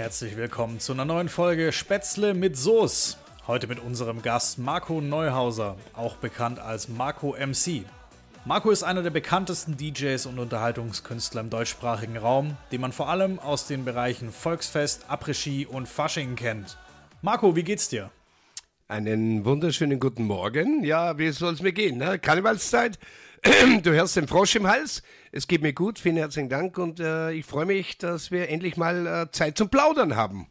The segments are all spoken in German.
Herzlich willkommen zu einer neuen Folge Spätzle mit Soße. Heute mit unserem Gast Marco Neuhauser, auch bekannt als Marco MC. Marco ist einer der bekanntesten DJs und Unterhaltungskünstler im deutschsprachigen Raum, den man vor allem aus den Bereichen Volksfest, Après-Ski und Fasching kennt. Marco, wie geht's dir? Einen wunderschönen guten Morgen. Ja, wie soll es mir gehen? Ne? Karnevalszeit. Du hörst den Frosch im Hals. Es geht mir gut. Vielen herzlichen Dank und äh, ich freue mich, dass wir endlich mal äh, Zeit zum Plaudern haben.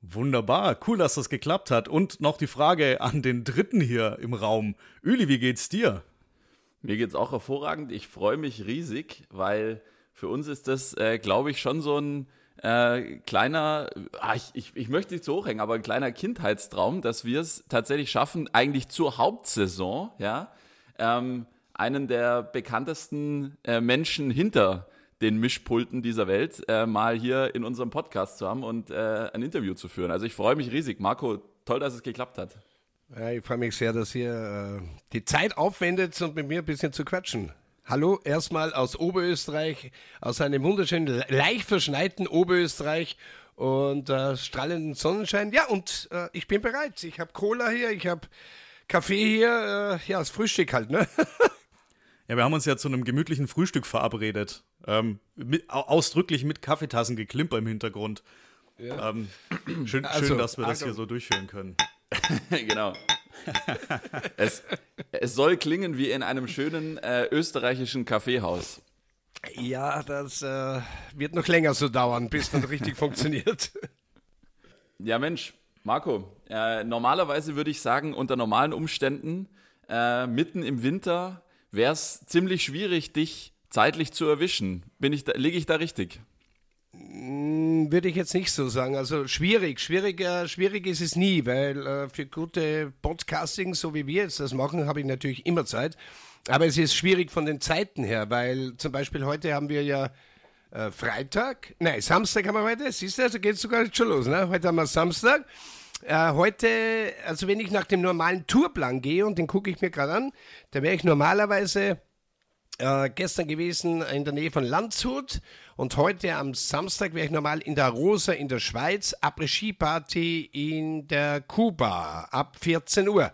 Wunderbar, cool, dass das geklappt hat. Und noch die Frage an den Dritten hier im Raum. Üli, wie geht's dir? Mir geht's auch hervorragend. Ich freue mich riesig, weil für uns ist das, äh, glaube ich, schon so ein äh, kleiner, ah, ich, ich, ich möchte nicht so hochhängen, aber ein kleiner Kindheitstraum, dass wir es tatsächlich schaffen, eigentlich zur Hauptsaison, ja, ähm, einen der bekanntesten äh, Menschen hinter den Mischpulten dieser Welt äh, mal hier in unserem Podcast zu haben und äh, ein Interview zu führen. Also ich freue mich riesig. Marco, toll, dass es geklappt hat. Ja, ich freue mich sehr, dass ihr äh, die Zeit aufwendet, um mit mir ein bisschen zu quatschen. Hallo, erstmal aus Oberösterreich, aus einem wunderschönen, leicht verschneiten Oberösterreich und äh, strahlenden Sonnenschein. Ja, und äh, ich bin bereit. Ich habe Cola hier, ich habe Kaffee hier, äh, ja, das Frühstück halt, ne? ja, wir haben uns ja zu einem gemütlichen Frühstück verabredet. Ähm, mit, ausdrücklich mit Kaffeetassen geklimper im Hintergrund. Ja. Ähm, schön, also, schön, dass wir das hier so durchführen können. genau. es, es soll klingen wie in einem schönen äh, österreichischen Kaffeehaus. Ja, das äh, wird noch länger so dauern, bis das richtig funktioniert. Ja, Mensch, Marco, äh, normalerweise würde ich sagen, unter normalen Umständen, äh, mitten im Winter, wäre es ziemlich schwierig, dich zeitlich zu erwischen. Bin ich da, liege ich da richtig? Hm, würde ich jetzt nicht so sagen. Also schwierig, schwieriger, schwierig ist es nie, weil äh, für gute Podcasting, so wie wir jetzt das machen, habe ich natürlich immer Zeit. Aber es ist schwierig von den Zeiten her, weil zum Beispiel heute haben wir ja äh, Freitag, nein, Samstag haben wir heute, siehst du, also geht es sogar schon los, ne? Heute haben wir Samstag. Äh, heute, also wenn ich nach dem normalen Tourplan gehe und den gucke ich mir gerade an, da wäre ich normalerweise äh, gestern gewesen in der Nähe von Landshut und heute am Samstag wäre ich normal in der Rosa in der Schweiz, Après-Ski-Party in der Kuba ab 14 Uhr.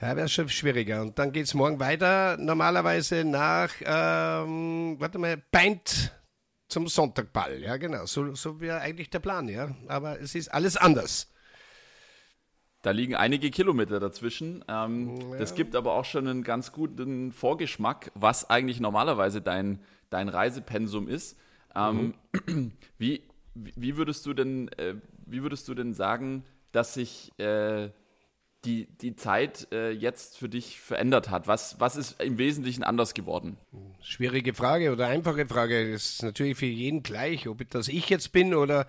Ja, wäre schon schwieriger. Und dann geht es morgen weiter, normalerweise nach, ähm, warte mal, Beint zum Sonntagball. Ja, genau. So, so wäre eigentlich der Plan, ja. Aber es ist alles anders. Da liegen einige Kilometer dazwischen. Ähm, ja. Das gibt aber auch schon einen ganz guten Vorgeschmack, was eigentlich normalerweise dein, dein Reisepensum ist. Ähm, mhm. wie, wie, würdest du denn, äh, wie würdest du denn sagen, dass sich äh, die, die Zeit äh, jetzt für dich verändert hat? Was, was ist im Wesentlichen anders geworden? Schwierige Frage oder einfache Frage. Das ist natürlich für jeden gleich, ob das ich jetzt bin oder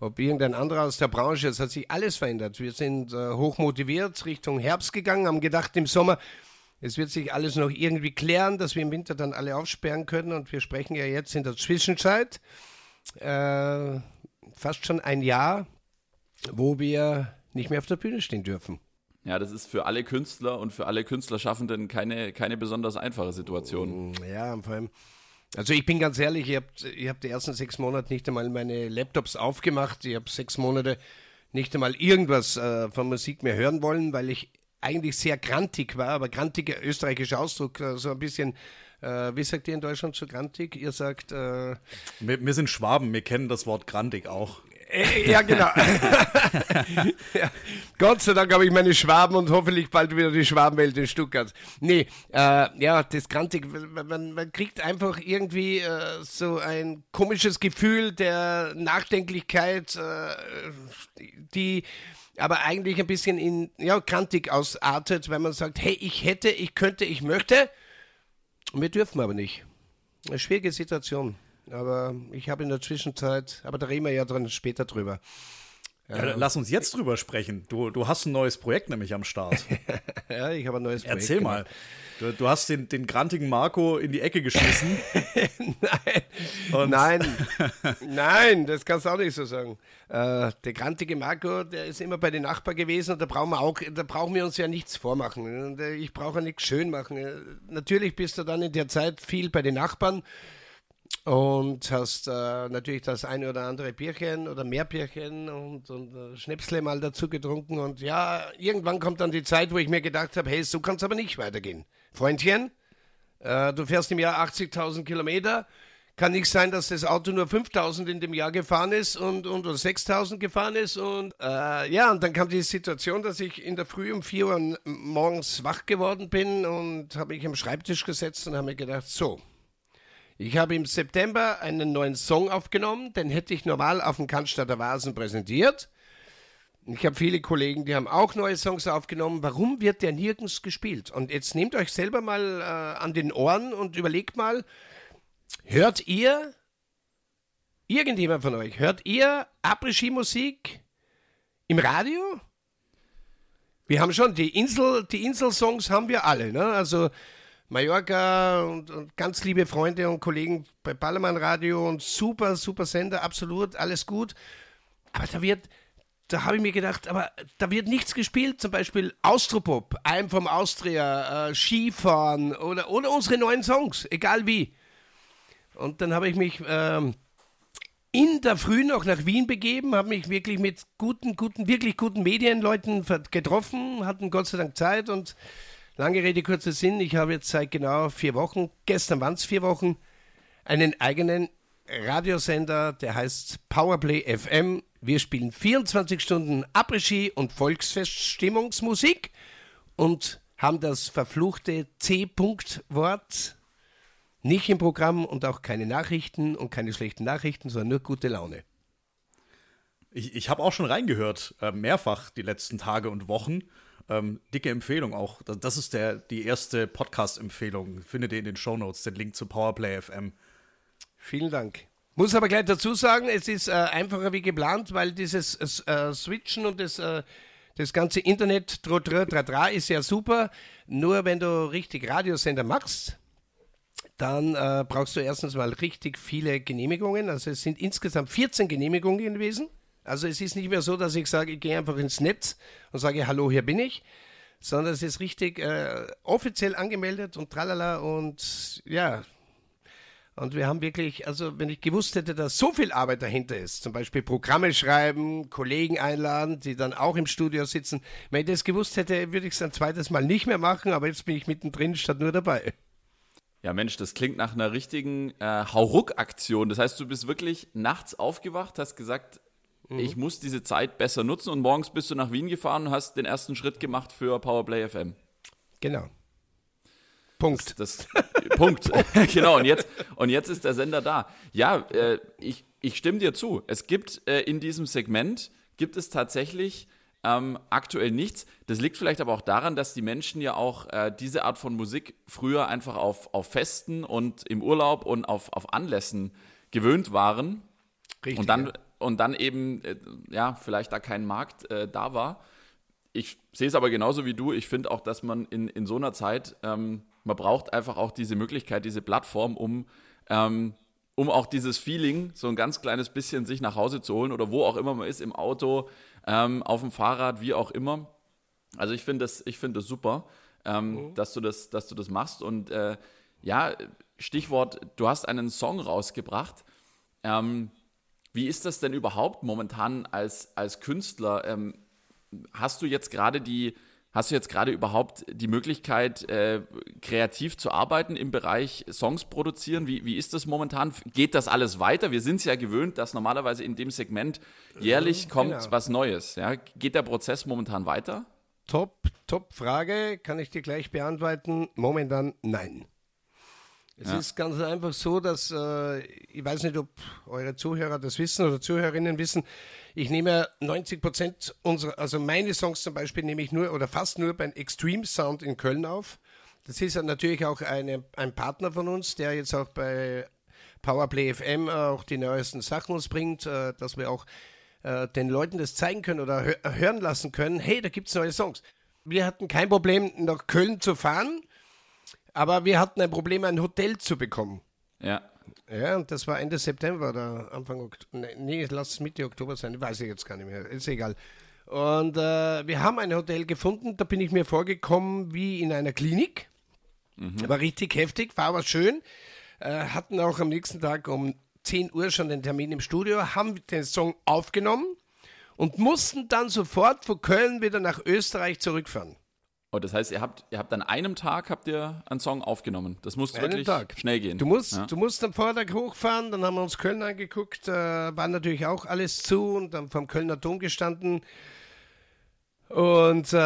ob irgendein anderer aus der Branche, es hat sich alles verändert. Wir sind äh, hoch motiviert Richtung Herbst gegangen, haben gedacht im Sommer, es wird sich alles noch irgendwie klären, dass wir im Winter dann alle aufsperren können. Und wir sprechen ja jetzt in der Zwischenzeit äh, fast schon ein Jahr, wo wir nicht mehr auf der Bühne stehen dürfen. Ja, das ist für alle Künstler und für alle Künstlerschaffenden keine, keine besonders einfache Situation. Ja, vor allem also ich bin ganz ehrlich, ich habe hab die ersten sechs Monate nicht einmal meine Laptops aufgemacht. Ich habe sechs Monate nicht einmal irgendwas äh, von Musik mehr hören wollen, weil ich eigentlich sehr grantig war, aber grantiger österreichischer Ausdruck, äh, so ein bisschen, äh, wie sagt ihr in Deutschland so grantig? Ihr sagt... Äh, wir, wir, sind Schwaben, wir kennen das Wort grantig auch. Äh, ja, genau. ja. Gott sei Dank habe ich meine Schwaben und hoffentlich bald wieder die Schwabenwelt in Stuttgart. Nee, äh, ja, das Grantig, man, man kriegt einfach irgendwie äh, so ein komisches Gefühl der Nachdenklichkeit, äh, die aber eigentlich ein bisschen in, ja, grantig ausartet, wenn man sagt, hey, ich hätte, ich könnte, ich möchte. Wir dürfen aber nicht. Eine schwierige Situation. Aber ich habe in der Zwischenzeit, aber da reden wir ja dran später drüber. Ja, lass uns jetzt drüber sprechen. Du, du hast ein neues Projekt nämlich am Start. ja, ich habe ein neues Projekt. Erzähl genau. mal. Du, du, hast den, den grantigen Marco in die Ecke geschmissen. nein. nein. Nein, das kannst du auch nicht so sagen. Äh, der grantige Marco, der ist immer bei den Nachbarn gewesen und da brauchen wir auch, da brauchen wir uns ja nichts vormachen. Äh, ich brauche nichts schön machen. Äh, natürlich bist du dann in der Zeit viel bei den Nachbarn und hast äh, natürlich das eine oder andere Bierchen oder mehr Bierchen und, und äh, Schnäpsle mal dazu getrunken. Und ja, irgendwann kommt dann die Zeit, wo ich mir gedacht habe, hey, so kann es aber nicht weitergehen. Freundchen, äh, du fährst im Jahr 80.000 Kilometer. Kann nicht sein, dass das Auto nur 5000 in dem Jahr gefahren ist und, und oder 6000 gefahren ist. Und äh, ja, und dann kam die Situation, dass ich in der Früh um 4 Uhr morgens wach geworden bin und habe mich am Schreibtisch gesetzt und habe mir gedacht, so, ich habe im September einen neuen Song aufgenommen, den hätte ich normal auf dem Cannstatter Vasen präsentiert. Ich habe viele Kollegen, die haben auch neue Songs aufgenommen. Warum wird der nirgends gespielt? Und jetzt nehmt euch selber mal äh, an den Ohren und überlegt mal, hört ihr, irgendjemand von euch, hört ihr Après-Ski-Musik im Radio? Wir haben schon, die Insel, die Insel-Songs haben wir alle, ne? Also Mallorca und, und, ganz liebe Freunde und Kollegen bei Ballermann Radio und super, super Sender, absolut, alles gut. Aber da wird, da habe ich mir gedacht, aber da wird nichts gespielt, zum Beispiel Austropop, I'm vom Austria, äh, Skifahren oder, oder unsere neuen Songs, egal wie. Und dann habe ich mich ähm, in der Früh noch nach Wien begeben, habe mich wirklich mit guten, guten, wirklich guten Medienleuten getroffen, hatten Gott sei Dank Zeit und lange Rede, kurzer Sinn, ich habe jetzt seit genau vier Wochen, gestern waren es vier Wochen, einen eigenen Radiosender, der heißt Powerplay FM wir spielen 24 Stunden Après-Ski und Volksfeststimmungsmusik und haben das verfluchte C-Punkt-Wort nicht im Programm und auch keine Nachrichten und keine schlechten Nachrichten, sondern nur gute Laune. Ich, ich habe auch schon reingehört, äh, mehrfach die letzten Tage und Wochen. Ähm, dicke Empfehlung auch. Das, ist der, die erste Podcast-Empfehlung. Findet ihr in den Shownotes den Link zu Powerplay FM. Vielen Dank. Muss aber gleich dazu sagen, es ist äh, einfacher wie geplant, weil dieses äh, Switchen und das, äh, das ganze Internet ist ja super. Nur wenn du richtig Radiosender machst, dann äh, brauchst du erstens mal richtig viele Genehmigungen. Also es sind insgesamt 14 Genehmigungen gewesen. Also es ist nicht mehr so, dass ich sage, ich gehe einfach ins Netz und sage, hallo, hier bin ich, sondern es ist richtig äh, offiziell angemeldet und tralala und ja, und wir haben wirklich, also wenn ich gewusst hätte, dass so viel Arbeit dahinter ist, zum Beispiel Programme schreiben, Kollegen einladen, die dann auch im Studio sitzen, wenn ich das gewusst hätte, würde ich es ein zweites Mal nicht mehr machen, aber jetzt bin ich mittendrin statt nur dabei. Ja, Mensch, das klingt nach einer richtigen äh, Hauruck-Aktion. Das heißt, du bist wirklich nachts aufgewacht, hast gesagt, mhm. ich muss diese Zeit besser nutzen und morgens bist du nach Wien gefahren und hast den ersten Schritt gemacht für Powerplay FM. Genau. Punkt. Das, das Punkt. genau, und jetzt, und jetzt ist der Sender da. Ja, äh, ich, ich stimme dir zu. Es gibt äh, in diesem Segment, gibt es tatsächlich ähm, aktuell nichts. Das liegt vielleicht aber auch daran, dass die Menschen ja auch äh, diese Art von Musik früher einfach auf, auf Festen und im Urlaub und auf, auf Anlässen gewöhnt waren. Richtig. Und dann, ja. Und dann eben, äh, ja, vielleicht da kein Markt äh, da war. Ich sehe es aber genauso wie du. Ich finde auch, dass man in, in so einer Zeit ähm, man braucht einfach auch diese Möglichkeit, diese Plattform, um, ähm, um auch dieses Feeling so ein ganz kleines bisschen sich nach Hause zu holen oder wo auch immer man ist, im Auto, ähm, auf dem Fahrrad, wie auch immer. Also ich finde das, find das super, ähm, mhm. dass, du das, dass du das machst. Und äh, ja, Stichwort, du hast einen Song rausgebracht. Ähm, wie ist das denn überhaupt momentan als, als Künstler? Ähm, hast du jetzt gerade die, Hast du jetzt gerade überhaupt die Möglichkeit, äh, kreativ zu arbeiten im Bereich Songs produzieren? Wie, wie ist das momentan? Geht das alles weiter? Wir sind es ja gewöhnt, dass normalerweise in dem Segment jährlich mhm, kommt genau. was Neues. Ja? Geht der Prozess momentan weiter? Top, top Frage. Kann ich dir gleich beantworten? Momentan nein. Es ja. ist ganz einfach so, dass äh, ich weiß nicht, ob eure Zuhörer das wissen oder Zuhörerinnen wissen. Ich nehme 90 Prozent unserer, also meine Songs zum Beispiel nehme ich nur oder fast nur beim Extreme Sound in Köln auf. Das ist natürlich auch eine, ein Partner von uns, der jetzt auch bei Powerplay FM auch die neuesten Sachen uns bringt, äh, dass wir auch äh, den Leuten das zeigen können oder hö hören lassen können. Hey, da gibt es neue Songs. Wir hatten kein Problem, nach Köln zu fahren aber wir hatten ein Problem, ein Hotel zu bekommen. Ja. Ja, und das war Ende September oder Anfang Oktober. Nee, lass es Mitte Oktober sein, weiß ich jetzt gar nicht mehr. Ist egal. Und äh, wir haben ein Hotel gefunden, da bin ich mir vorgekommen wie in einer Klinik. Mhm. War richtig heftig, war aber schön. äh, hatten auch am nächsten Tag um 10 Uhr schon den Termin im Studio, haben den Song aufgenommen und mussten dann sofort von Köln wieder nach Österreich zurückfahren. Oh, das heißt, ihr habt, ihr habt an einem Tag habt ihr einen Song aufgenommen. Das muss Einen wirklich Tag. schnell gehen. Du musst, Ja. du musst am Vortag hochfahren, dann haben wir uns Köln angeguckt, äh, war natürlich auch alles zu und dann vom Kölner Dom gestanden. Und äh,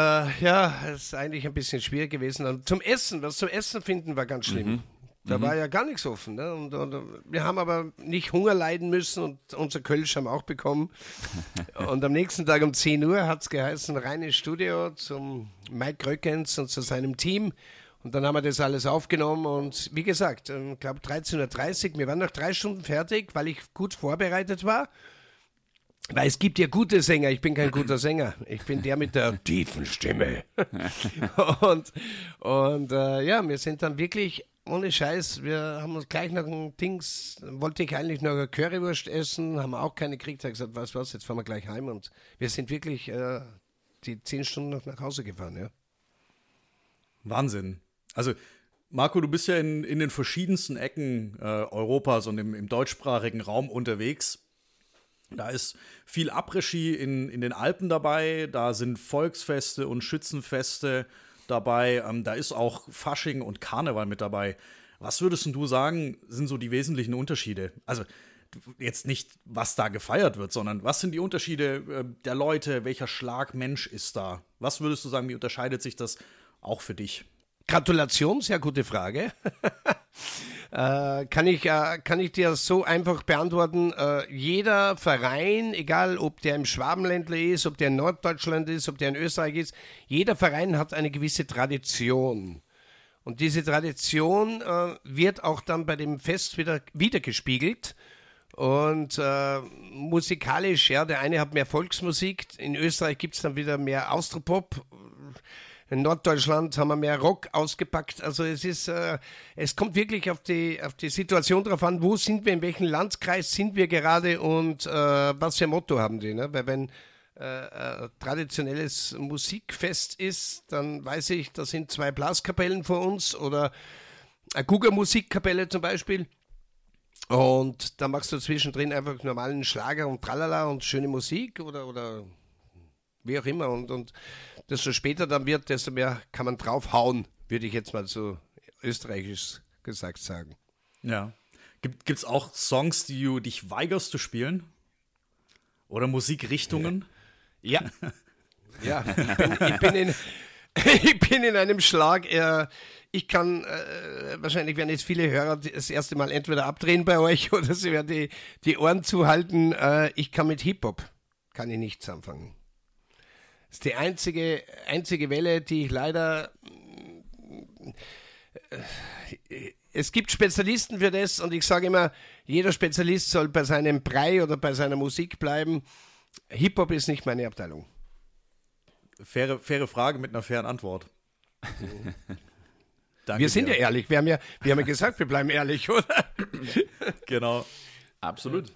ja, es ist eigentlich ein bisschen schwierig gewesen. Und zum Essen, was zum Essen finden, war ganz schlimm. Da war ja gar nichts offen. Ne? Und, und wir haben aber nicht Hunger leiden müssen und unser Kölsch haben wir auch bekommen. und am nächsten Tag um 10 Uhr hat es geheißen, rein ins Studio zum Mike Röckens und zu seinem Team. Und dann haben wir das alles aufgenommen und wie gesagt, ich glaube 13.30 Uhr, wir waren nach drei Stunden fertig, weil ich gut vorbereitet war. Weil es gibt ja gute Sänger, ich bin kein guter Sänger. Ich bin der mit der tiefen Stimme. und und äh, ja, wir sind dann wirklich ohne Scheiß, wir haben uns gleich nach dem Dings, wollte ich eigentlich noch eine Currywurst essen, haben auch keine gekriegt, habe gesagt, was was, jetzt fahren wir gleich heim und wir sind wirklich äh, die zehn Stunden noch nach Hause gefahren, ja. Wahnsinn. Also, Marco, du bist ja in, in den verschiedensten Ecken äh, Europas und im, im deutschsprachigen Raum unterwegs. Da ist viel Après-Ski in, in den Alpen dabei, da sind Volksfeste und Schützenfeste dabei, ähm, da ist auch Fasching und Karneval mit dabei. Was würdest du sagen, sind so die wesentlichen Unterschiede? Also jetzt nicht, was da gefeiert wird, sondern was sind die Unterschiede äh, der Leute, welcher Schlag Mensch ist da? Was würdest du sagen, wie unterscheidet sich das auch für dich? Gratulation, sehr gute Frage. äh, kann, ich, äh, kann ich dir so einfach beantworten? Äh, jeder Verein, egal ob der im Schwabenländler ist, ob der in Norddeutschland ist, ob der in Österreich ist, jeder Verein hat eine gewisse Tradition. Und diese Tradition äh, wird auch dann bei dem Fest wieder wiedergespiegelt. Und äh, musikalisch, ja, der eine hat mehr Volksmusik, in Österreich gibt es dann wieder mehr Austropop, in Norddeutschland haben wir mehr Rock ausgepackt. Also es ist, äh, es kommt wirklich auf die, auf die Situation drauf an, wo sind wir, in welchem Landkreis sind wir gerade und äh, was für ein Motto haben die. Ne? Weil wenn äh, äh, traditionelles Musikfest ist, dann weiß ich, da sind zwei Blaskapellen vor uns oder eine Guga Musikkapelle zum Beispiel. Und da machst du zwischendrin einfach normalen Schlager und Tralala und schöne Musik oder, oder wie auch immer. Und, und desto später dann wird, desto mehr kann man draufhauen, würde ich jetzt mal so österreichisch gesagt sagen. Ja. Gibt es auch Songs, die du dich weigerst zu spielen? Oder Musikrichtungen? Ja. Ja, ich bin, ich bin, in, ich bin in einem Schlag. Äh, ich kann, äh, wahrscheinlich werden jetzt viele Hörer das erste Mal entweder abdrehen bei euch oder sie werden die, die Ohren zuhalten. Äh, ich kann mit Hip-Hop, kann ich nichts anfangen. Das ist die einzige, einzige Welle, die ich leider. äh, Es gibt Spezialisten für das und ich sage immer, jeder Spezialist soll bei seinem Brei oder bei seiner Musik bleiben. Hip-Hop ist nicht meine Abteilung. Faire, faire Frage mit einer fairen Antwort. Danke Wir sind dir. ja ehrlich. Wir haben ja, wir haben ja gesagt, wir bleiben ehrlich, oder? Genau. Absolut.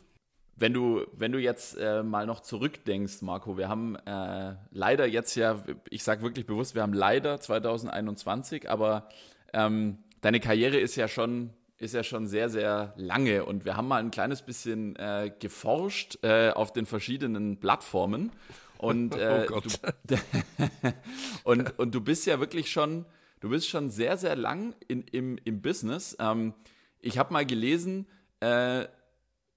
Wenn du, wenn du jetzt äh, mal noch zurückdenkst, Marco, wir haben äh, leider jetzt ja, ich sage wirklich bewusst, wir haben leider 2021, aber ähm, deine Karriere ist ja schon ist ja schon sehr, sehr lange und wir haben mal ein kleines bisschen äh, geforscht äh, auf den verschiedenen Plattformen und, äh, Oh Gott. Du, und, und du bist ja wirklich schon, du bist schon sehr, sehr lang in, im, im Business. Ähm, ich habe mal gelesen, äh,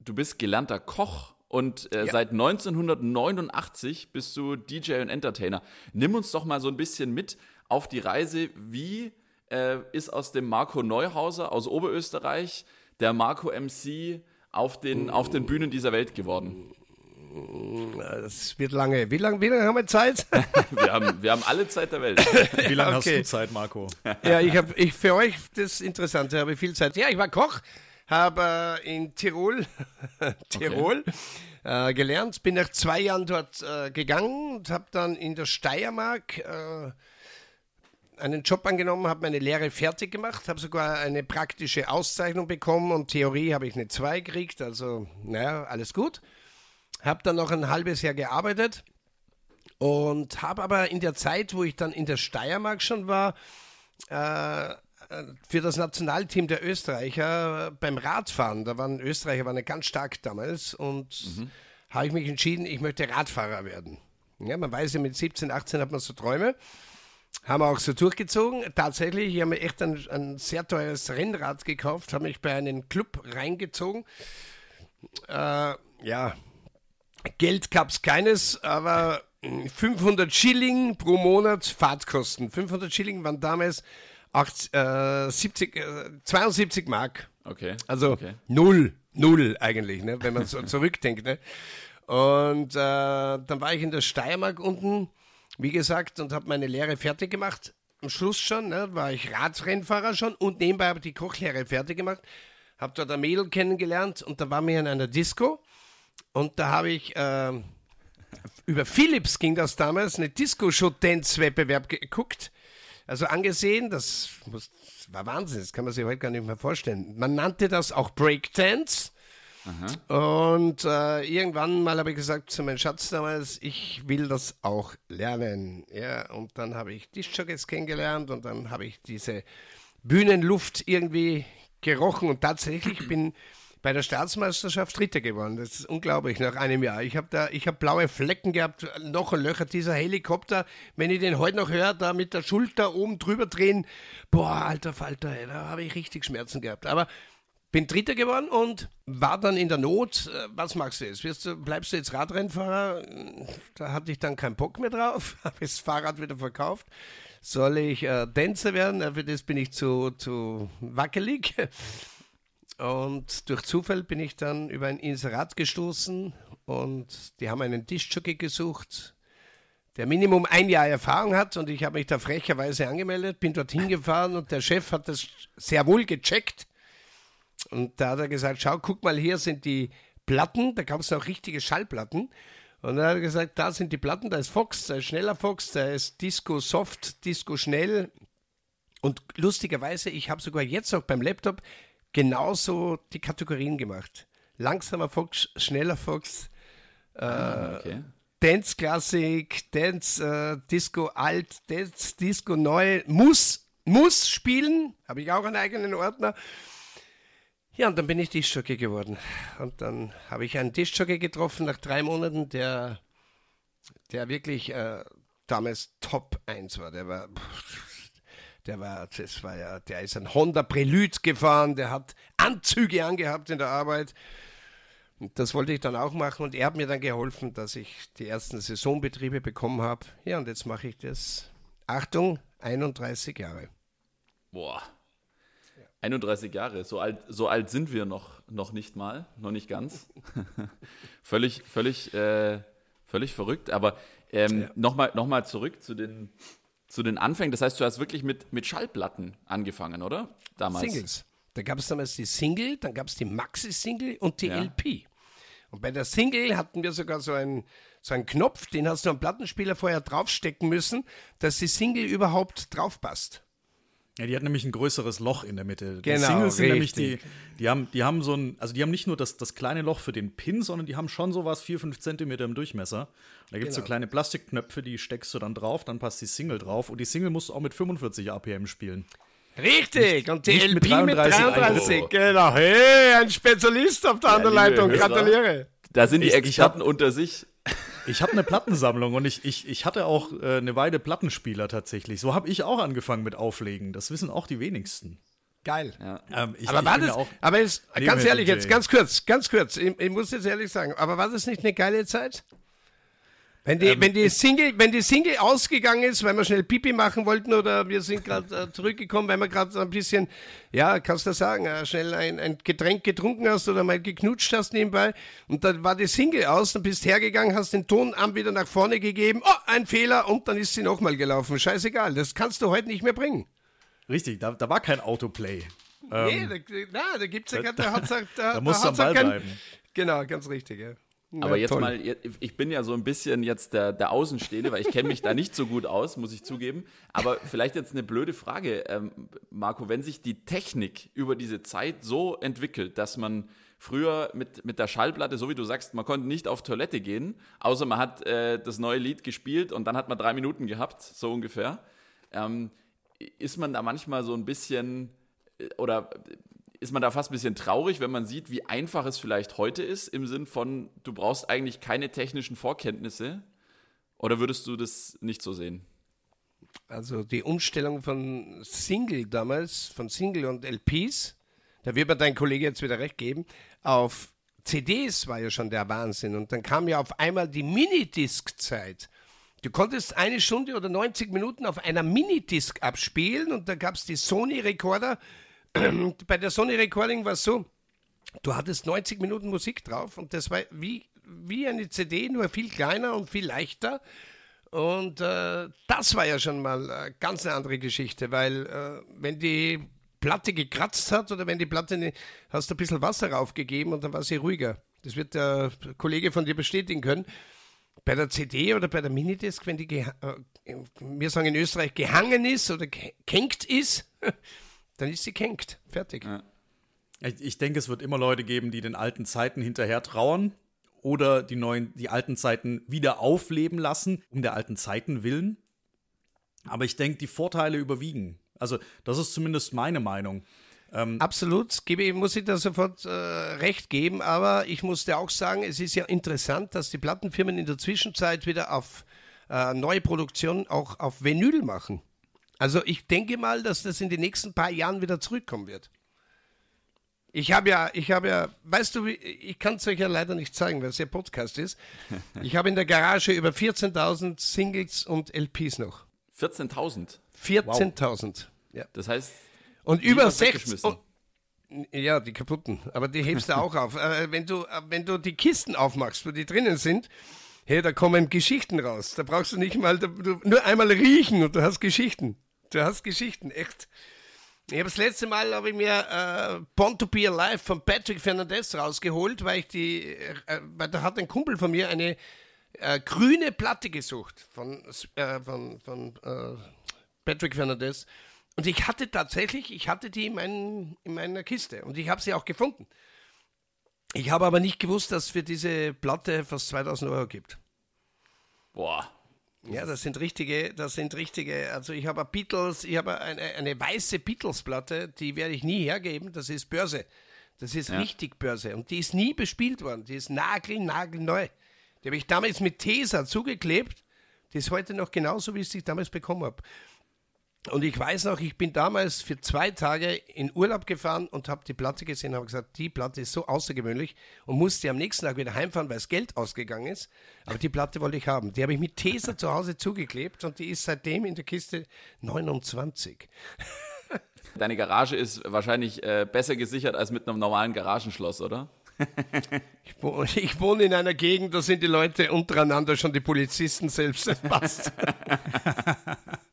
du bist gelernter Koch und äh, Ja. seit 1989 bist du DJ und Entertainer. Nimm uns doch mal so ein bisschen mit auf die Reise. Wie äh, ist aus dem Marco Neuhauser aus Oberösterreich der Marco MC auf den, auf den Bühnen dieser Welt geworden? Es wird lange. Wie lange wie lang haben wir Zeit? Wir haben, wir haben alle Zeit der Welt. Wie lange hast Okay. du Zeit, Marco? ja, ich habe ich, für euch das Interessante, habe viel Zeit. Ja, ich war Koch, habe in Tirol, Tirol äh, gelernt, bin nach zwei Jahren dort äh, gegangen und habe dann in der Steiermark äh, einen Job angenommen, habe meine Lehre fertig gemacht, habe sogar eine praktische Auszeichnung bekommen und Theorie habe ich eine 2 gekriegt, also naja, alles gut. Habe dann noch ein halbes Jahr gearbeitet und habe aber in der Zeit, wo ich dann in der Steiermark schon war, äh, für das Nationalteam der Österreicher beim Radfahren. Da waren Österreicher waren ganz stark damals und mhm. habe ich mich entschieden, ich möchte Radfahrer werden. Ja, man weiß ja, mit 17, 18 hat man so Träume. Haben wir auch so durchgezogen. Tatsächlich, ich habe mir echt ein, ein sehr teures Rennrad gekauft, habe mich bei einem Club reingezogen. Äh, ja, Geld gab es keines, aber 500 Schilling pro Monat Fahrtkosten. 500 Schilling waren damals 8, äh, 70, äh, 72 Mark. Okay. Also okay. null, null eigentlich, ne, wenn man so zurückdenkt. Ne. Und äh, dann war ich in der Steiermark unten, wie gesagt, und habe meine Lehre fertig gemacht. Am Schluss schon ne, war ich Radrennfahrer schon und nebenbei habe ich die Kochlehre fertig gemacht. Habe dort ein Mädel kennengelernt und da waren wir in einer Disco und da habe ich äh, über Philips ging das damals, eine Disco-Show-Dance-Wettbewerb geguckt. Also angesehen, das, muss, das war Wahnsinn, das kann man sich heute gar nicht mehr vorstellen. Man nannte das auch Breakdance. Aha. Und äh, irgendwann mal habe ich gesagt zu meinem Schatz damals, ich will das auch lernen. Ja, und dann habe ich Dischjockeys kennengelernt und dann habe ich diese Bühnenluft irgendwie gerochen und tatsächlich bin bei der Staatsmeisterschaft Dritter geworden. Das ist unglaublich nach einem Jahr. Ich habe da, ich habe blaue Flecken gehabt, noch ein Löcher. Dieser Helikopter, wenn ich den heute noch höre, da mit der Schulter oben drüber drehen, boah, alter Falter, ey, da habe ich richtig Schmerzen gehabt. Aber bin Dritter geworden und war dann in der Not. Äh, was machst du jetzt? Wirst du, bleibst du jetzt Radrennfahrer? Da hatte ich dann keinen Bock mehr drauf, habe das Fahrrad wieder verkauft. Soll ich äh, Tänzer werden? Für das bin ich zu, zu wackelig. Und durch Zufall bin ich dann über ein Inserat gestoßen und die haben einen Tischjockey gesucht, der Minimum ein Jahr Erfahrung hat. Und ich habe mich da frecherweise angemeldet, bin dorthin gefahren und der Chef hat das sehr wohl gecheckt. Und da hat er gesagt, schau, guck mal, hier sind die Platten, da gab es noch richtige Schallplatten. Und dann hat er gesagt, da sind die Platten, da ist Fox, da ist schneller Fox, da ist Disco Soft, Disco Schnell. Und lustigerweise, ich habe sogar jetzt auch beim Laptop genauso die Kategorien gemacht. Langsamer Fox, schneller Fox, äh, ah, okay. Dance Classic, Dance äh, Disco Alt, Dance Disco Neu, muss, muss spielen, habe ich auch einen eigenen Ordner. Ja, und dann bin ich Tischjockey geworden. Und dann habe ich einen Tischjockey getroffen nach drei Monaten, der, der wirklich äh, damals Top 1 war. Der war pff, der war, das war ja, der ist ein Honda Prelude gefahren, der hat Anzüge angehabt in der Arbeit. Und das wollte ich dann auch machen und er hat mir dann geholfen, dass ich die ersten Saisonbetriebe bekommen habe. Ja, und jetzt mache ich das. Achtung, 31 Jahre. Boah. 31 Jahre, so alt, so alt sind wir noch, noch nicht mal, noch nicht ganz. völlig, völlig, äh, völlig verrückt. Aber ähm, ja. nochmal noch mal zurück zu den, zu den Anfängen. Das heißt, du hast wirklich mit, mit Schallplatten angefangen, oder? Damals. Singles. Da gab es damals die Single, dann gab es die Maxi-Single und die ja. LP. Und bei der Single hatten wir sogar so einen, so einen Knopf, den hast du am Plattenspieler vorher draufstecken müssen, dass die Single überhaupt draufpasst. Ja, die hat nämlich ein größeres Loch in der Mitte. Die genau, Singles sind richtig. nämlich die, die haben, die haben so ein, also die haben nicht nur das, das kleine Loch für den Pin, sondern die haben schon sowas 4, 5 Zentimeter im Durchmesser. Da gibt es genau. so kleine Plastikknöpfe, die steckst du dann drauf, dann passt die Single drauf und die Single musst du auch mit 45 APM spielen. Richtig, und die LP mit 33. Mit 33. Genau, hey, ein Spezialist auf der ja, anderen Leitung, gratuliere. Da sind die ich, Experten ich hab, unter sich. Ich habe eine Plattensammlung und ich, ich, ich hatte auch äh, eine Weile Plattenspieler tatsächlich. So habe ich auch angefangen mit Auflegen. Das wissen auch die wenigsten. Geil. Ja. Ähm, ich, aber war das, aber ist, ganz ehrlich DJ. jetzt, ganz kurz, ganz kurz, ich, ich, muss jetzt ehrlich sagen, aber war das nicht eine geile Zeit? Wenn die, ähm, wenn, die Single, wenn die Single ausgegangen ist, weil wir schnell Pipi machen wollten oder wir sind gerade äh, zurückgekommen, weil wir gerade ein bisschen, ja, kannst du sagen, äh, schnell ein, ein Getränk getrunken hast oder mal geknutscht hast nebenbei und dann war die Single aus, dann bist hergegangen, hast den Ton an wieder nach vorne gegeben, oh, ein Fehler und dann ist sie nochmal gelaufen. Scheißegal, das kannst du heute nicht mehr bringen. Richtig, da, da war kein Autoplay. Nee, ähm, da, na, da gibt's ja, da, da, da, da, da musst du am Ball kein, bleiben. Genau, ganz richtig, ja. Aber jetzt toll. mal, ich bin ja so ein bisschen jetzt der, der Außenstehende, weil ich kenne mich da nicht so gut aus, muss ich zugeben. Aber vielleicht jetzt eine blöde Frage, ähm, Marco, wenn sich die Technik über diese Zeit so entwickelt, dass man früher mit, mit der Schallplatte, so wie du sagst, man konnte nicht auf Toilette gehen, außer man hat äh, das neue Lied gespielt und dann hat man drei Minuten gehabt, so ungefähr. Ähm, ist man da manchmal so ein bisschen oder ist man da fast ein bisschen traurig, wenn man sieht, wie einfach es vielleicht heute ist, im Sinn von, du brauchst eigentlich keine technischen Vorkenntnisse? Oder würdest du das nicht so sehen? Also die Umstellung von Single damals, von Single und LPs, da wird mir dein Kollege jetzt wieder recht geben, auf CDs war ja schon der Wahnsinn. Und dann kam ja auf einmal die Minidisc-Zeit. Du konntest eine Stunde oder 90 Minuten auf einer Minidisc abspielen und da gab es die Sony-Recorder. Bei der Sony Recording war es so, du hattest 90 Minuten Musik drauf und das war wie, wie eine CD, nur viel kleiner und viel leichter. Und äh, das war ja schon mal äh, ganz eine andere Geschichte, weil äh, wenn die Platte gekratzt hat oder wenn die Platte, ne, hast du ein bisschen Wasser raufgegeben und dann war sie ruhiger. Das wird der Kollege von dir bestätigen können. Bei der CD oder bei der Minidisc, wenn die, äh, wir sagen in Österreich, gehangen ist oder kenkt ist, dann ist sie kenkt. Fertig. Ja. Ich, ich denke, es wird immer Leute geben, die den alten Zeiten hinterher trauern oder die neuen, die alten Zeiten wieder aufleben lassen, um der alten Zeiten willen. Aber ich denke, die Vorteile überwiegen. Also, das ist zumindest meine Meinung. Ähm, Absolut, gebe, muss ich da sofort äh, recht geben, aber ich muss dir auch sagen, es ist ja interessant, dass die Plattenfirmen in der Zwischenzeit wieder auf äh, neue Produktionen auch auf Vinyl machen. Also ich denke mal, dass das in den nächsten paar Jahren wieder zurückkommen wird. Ich habe ja, ich habe ja, weißt du, ich kann es euch ja leider nicht zeigen, weil es ja Podcast ist. Ich habe in der Garage über 14.000 Singles und LPs noch. 14.000? 14.000. Wow. Ja. Das heißt. Und über 6. Oh, ja, die kaputten. Aber die hebst du auch auf. Äh, wenn, du, äh, wenn du die Kisten aufmachst, wo die drinnen sind, hey, da kommen Geschichten raus. Da brauchst du nicht mal, da, du, nur einmal riechen und du hast Geschichten. Du hast Geschichten, echt. Ich habe das letzte Mal habe ich mir äh, Born to Be Alive von Patrick Fernandez rausgeholt, weil ich die, äh, weil da hat ein Kumpel von mir eine äh, grüne Platte gesucht von, äh, von, von äh, Patrick Fernandez. Und ich hatte tatsächlich, ich hatte die in, mein, in meiner Kiste und ich habe sie auch gefunden. Ich habe aber nicht gewusst, dass es für diese Platte fast 2000 Euro gibt. Boah. Ja, das sind richtige, das sind richtige, also ich habe Beatles, ich habe eine, eine weiße Beatles-Platte, die werde ich nie hergeben, das ist Börse. Das ist ja. richtig Börse und die ist nie bespielt worden, die ist nagel, nagelneu. Die habe ich damals mit Tesa zugeklebt, die ist heute noch genauso, wie ich sie damals bekommen habe. Und ich weiß noch, ich bin damals für zwei Tage in Urlaub gefahren und habe die Platte gesehen und habe gesagt, die Platte ist so außergewöhnlich und musste am nächsten Tag wieder heimfahren, weil das Geld ausgegangen ist. Aber die Platte wollte ich haben. Die habe ich mit Tesa zu Hause zugeklebt und die ist seitdem in der Kiste 29. Deine Garage ist wahrscheinlich äh, besser gesichert als mit einem normalen Garagenschloss, oder? Ich wohne, ich wohne, in einer Gegend, da sind die Leute untereinander schon die Polizisten selbst. Das passt.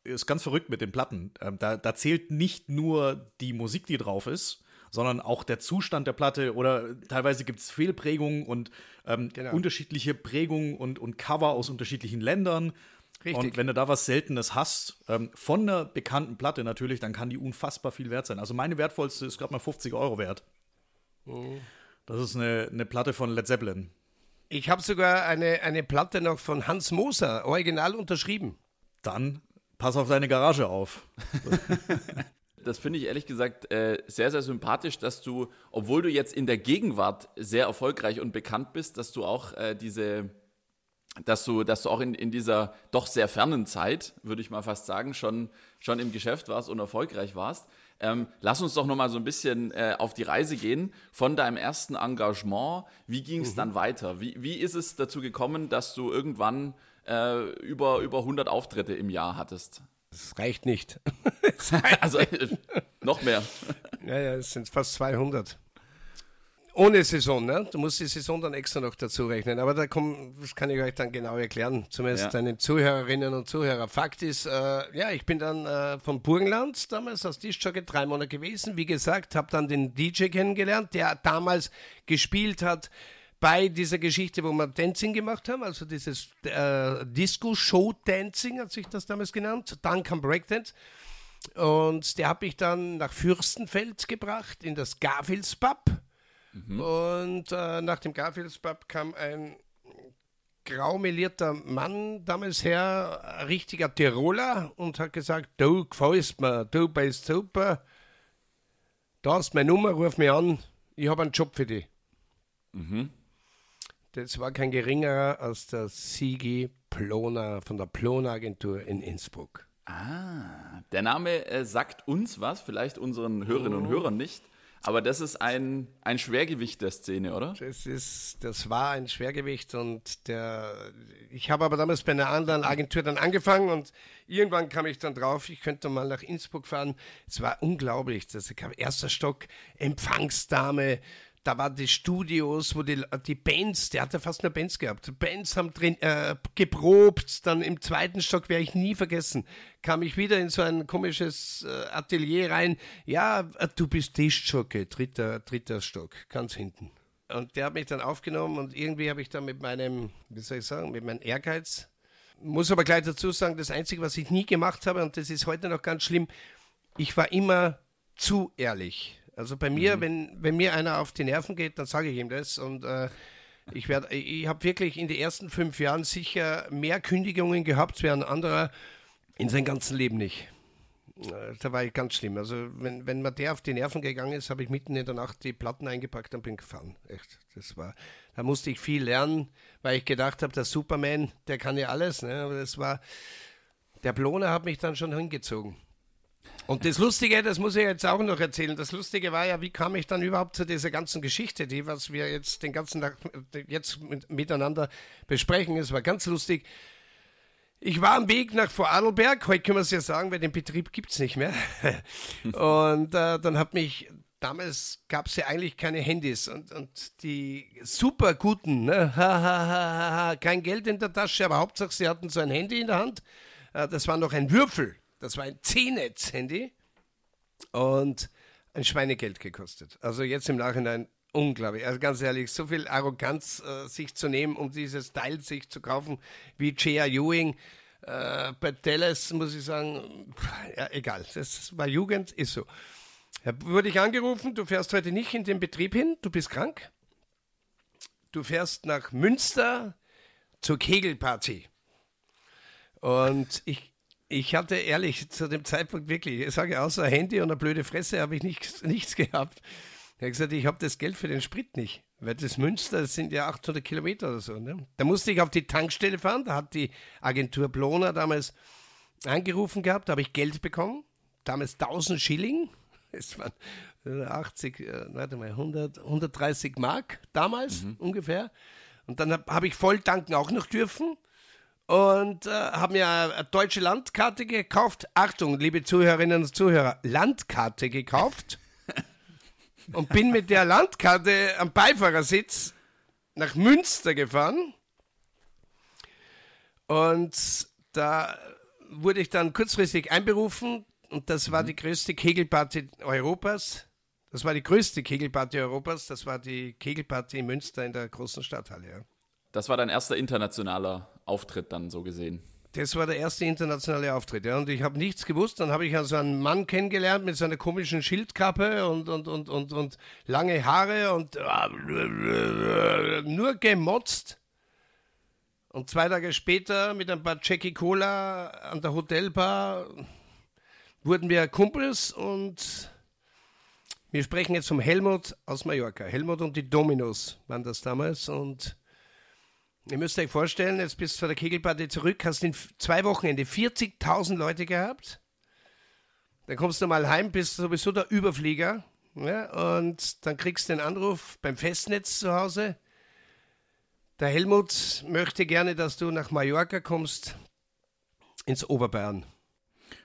Ist ganz verrückt mit den Platten. Ähm, da, da zählt nicht nur die Musik, die drauf ist, sondern auch der Zustand der Platte oder teilweise gibt es Fehlprägungen und ähm, genau. unterschiedliche Prägungen und, und Cover aus unterschiedlichen Ländern. Richtig. Und wenn du da was Seltenes hast, ähm, von einer bekannten Platte natürlich, dann kann die unfassbar viel wert sein. Also meine wertvollste ist gerade mal 50 Euro wert. Mhm. Das ist eine, eine Platte von Led Zeppelin. Ich habe sogar eine, eine Platte noch von Hans Moser, original unterschrieben. Dann pass auf deine Garage auf. das finde ich ehrlich gesagt äh, sehr, sehr sympathisch, dass du, obwohl du jetzt in der Gegenwart sehr erfolgreich und bekannt bist, dass du auch äh, diese, dass du, dass du auch in, in dieser doch sehr fernen Zeit, würde ich mal fast sagen, schon, schon im Geschäft warst und erfolgreich warst. Ähm, lass uns doch noch mal so ein bisschen äh, auf die Reise gehen von deinem ersten Engagement. Wie ging es mhm. dann weiter? Wie, wie ist es dazu gekommen, dass du irgendwann äh, über, über 100 Auftritte im Jahr hattest? Das reicht nicht. also noch mehr. Ja, ja, es sind fast 200. Ohne Saison, ne? Du musst die Saison dann extra noch dazu rechnen. Aber da komm, das kann ich euch dann genau erklären, zumindest ja. deinen Zuhörerinnen und Zuhörer. Fakt ist, äh, ja, ich bin dann äh, vom Burgenland damals als Dischjocke drei Monate gewesen. Wie gesagt, habe dann den DJ kennengelernt, der damals gespielt hat bei dieser Geschichte, wo wir Dancing gemacht haben, also dieses äh, Disco-Show-Dancing hat sich das damals genannt. Dann kam Breakdance. Und der hat mich dann nach Fürstenfeld gebracht, in das Garfields Pub. Mhm. Und äh, nach dem Garfields-Pub kam ein graumelierter Mann damals her, ein richtiger Tiroler, und hat gesagt, du gefällst mir, du bist super. da ist meine Nummer, ruf mich an, ich habe einen Job für dich. Mhm. Das war kein geringerer als der Sigi Plona von der Plona Agentur in Innsbruck. Ah, der Name äh, sagt uns was, vielleicht unseren Hörerinnen und oh. Hörern nicht. Aber das ist ein, ein Schwergewicht der Szene, oder? Das ist, das war ein Schwergewicht und der, ich habe aber damals bei einer anderen Agentur dann angefangen und irgendwann kam ich dann drauf, ich könnte mal nach Innsbruck fahren. Es war unglaublich. Das kam erster Stock, Empfangsdame, da waren die Studios, wo die, die Bands, der hatte fast nur Bands gehabt. Bands haben drin äh, geprobt, dann im zweiten Stock werde ich nie vergessen. Kam ich wieder in so ein komisches äh, Atelier rein. Ja, äh, du bist Tischjocke, dritter, dritter Stock, ganz hinten. Und der hat mich dann aufgenommen und irgendwie habe ich dann mit meinem, wie soll ich sagen, mit meinem Ehrgeiz, muss aber gleich dazu sagen, das Einzige, was ich nie gemacht habe, und das ist heute noch ganz schlimm, ich war immer zu ehrlich. Also bei mir, mhm. wenn, wenn mir einer auf die Nerven geht, dann sage ich ihm das. Und äh, ich werde, ich habe wirklich in den ersten fünf Jahren sicher mehr Kündigungen gehabt, während anderer in seinem ganzen Leben nicht. Äh, da war ich ganz schlimm. Also wenn, wenn mir der auf die Nerven gegangen ist, habe ich mitten in der Nacht die Platten eingepackt und bin gefahren. Echt. Das war, da musste ich viel lernen, weil ich gedacht habe, der Superman, der kann ja alles. Ne? Aber das war, der Blone hat mich dann schon hingezogen. Und das Lustige, das muss ich jetzt auch noch erzählen. Das Lustige war ja, wie kam ich dann überhaupt zu dieser ganzen Geschichte, die was wir jetzt den ganzen Tag jetzt mit, miteinander besprechen. Es war ganz lustig. Ich war am Weg nach Vorarlberg, heute können wir es ja sagen, weil den Betrieb gibt es nicht mehr. und äh, dann hat mich, damals gab es ja eigentlich keine Handys und, und die super guten, ne? kein Geld in der Tasche, aber Hauptsache sie hatten so ein Handy in der Hand. Äh, das war noch ein Würfel. Das war ein C-Netz-Handy und ein Schweinegeld gekostet. Also jetzt im Nachhinein unglaublich. Also ganz ehrlich, so viel Arroganz äh, sich zu nehmen, um dieses Teil sich zu kaufen, wie J.R. Ewing. Äh, bei Dallas muss ich sagen, ja, egal, das war Jugend, ist so. Da wurde ich angerufen, du fährst heute nicht in den Betrieb hin, du bist krank. Du fährst nach Münster zur Kegelparty. Und ich ich hatte ehrlich zu dem Zeitpunkt wirklich, ich sage außer Handy und eine blöde Fresse habe ich nichts, nichts gehabt. Er hat gesagt, ich habe das Geld für den Sprit nicht. Weil das Münster, das sind ja 800 Kilometer oder so. Ne? Da musste ich auf die Tankstelle fahren. Da hat die Agentur Blona damals angerufen gehabt. Da habe ich Geld bekommen. Damals 1000 Schilling. Es waren 80, äh, warte mal, 100, 130 Mark damals mhm. ungefähr. Und dann habe hab ich voll tanken auch noch dürfen und äh, habe mir eine deutsche Landkarte gekauft. Achtung, liebe Zuhörerinnen und Zuhörer, Landkarte gekauft und bin mit der Landkarte am Beifahrersitz nach Münster gefahren. Und da wurde ich dann kurzfristig einberufen und das war die größte Kegelparty Europas. Das war die größte Kegelparty Europas. Das war die Kegelparty in Münster in der großen Stadthalle. Ja. Das war dein erster internationaler Auftritt dann so gesehen. Das war der erste internationale Auftritt, ja. Und ich habe nichts gewusst. Dann habe ich also einen Mann kennengelernt mit seiner komischen Schildkappe und, und, und, und, und lange Haare und nur gemotzt. Und zwei Tage später mit ein paar Jackie Cola an der Hotelbar wurden wir Kumpels und wir sprechen jetzt vom Helmut aus Mallorca. Helmut und die Dominos waren das damals und Ihr müsst euch vorstellen, jetzt bist du von der Kegelparty zurück, hast in zwei Wochenende 40.000 Leute gehabt. Dann kommst du mal heim, bist sowieso der Überflieger. Ja, und dann kriegst du den Anruf beim Festnetz zu Hause. Der Helmut möchte gerne, dass du nach Mallorca kommst, ins Oberbayern.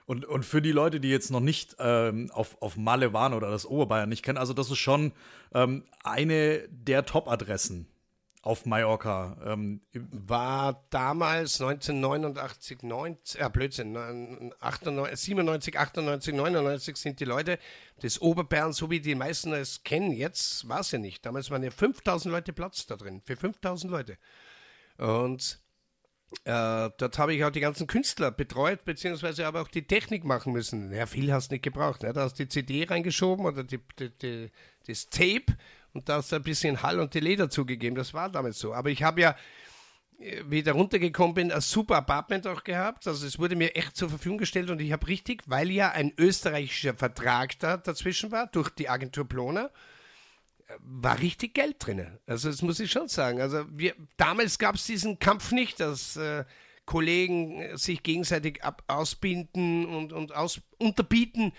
Und, und für die Leute, die jetzt noch nicht ähm, auf, auf Malle waren oder das Oberbayern nicht kennen, also das ist schon ähm, eine der Top-Adressen auf Mallorca. Ähm, war damals 1989, 90, äh, Blödsinn, 98, 97, 98, 99 sind die Leute des Oberbayern, so wie die meisten es kennen. Jetzt war es ja nicht. Damals waren ja 5000 Leute Platz da drin, für 5000 Leute. Und äh, dort habe ich auch die ganzen Künstler betreut, beziehungsweise aber auch die Technik machen müssen. Ja, viel hast du nicht gebraucht. Ne? Da hast du die CD reingeschoben oder die, die, die, das Tape und da hast du ein bisschen Hall und Delay dazugegeben. Das war damals so. Aber ich habe ja wie ich da runtergekommen bin, ein super Apartment auch gehabt. Also es wurde mir echt zur Verfügung gestellt und ich habe richtig, weil ja ein österreichischer Vertrag da dazwischen war, durch die Agentur Plona, war richtig Geld drin. Also das muss ich schon sagen. Also wir, damals gab es diesen Kampf nicht, dass äh, Kollegen sich gegenseitig ab, ausbinden und, und aus, unterbieten.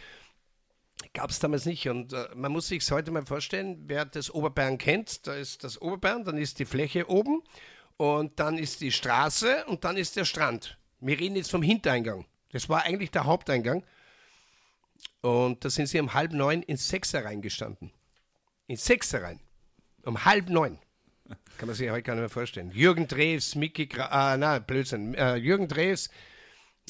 Gab es damals nicht. Und äh, man muss sich heute mal vorstellen, wer das Oberbayern kennt, da ist das Oberbayern, dann ist die Fläche oben und dann ist die Straße und dann ist der Strand. Wir reden jetzt vom Hintereingang. Das war eigentlich der Haupteingang. Und da sind sie um halb neun ins Sechser reingestanden. Ins Sechser rein. Um halb neun. Kann man sich heute gar nicht mehr vorstellen. Jürgen Drews, Mickey, Gra ah, nein, Blödsinn. Äh, Jürgen Drews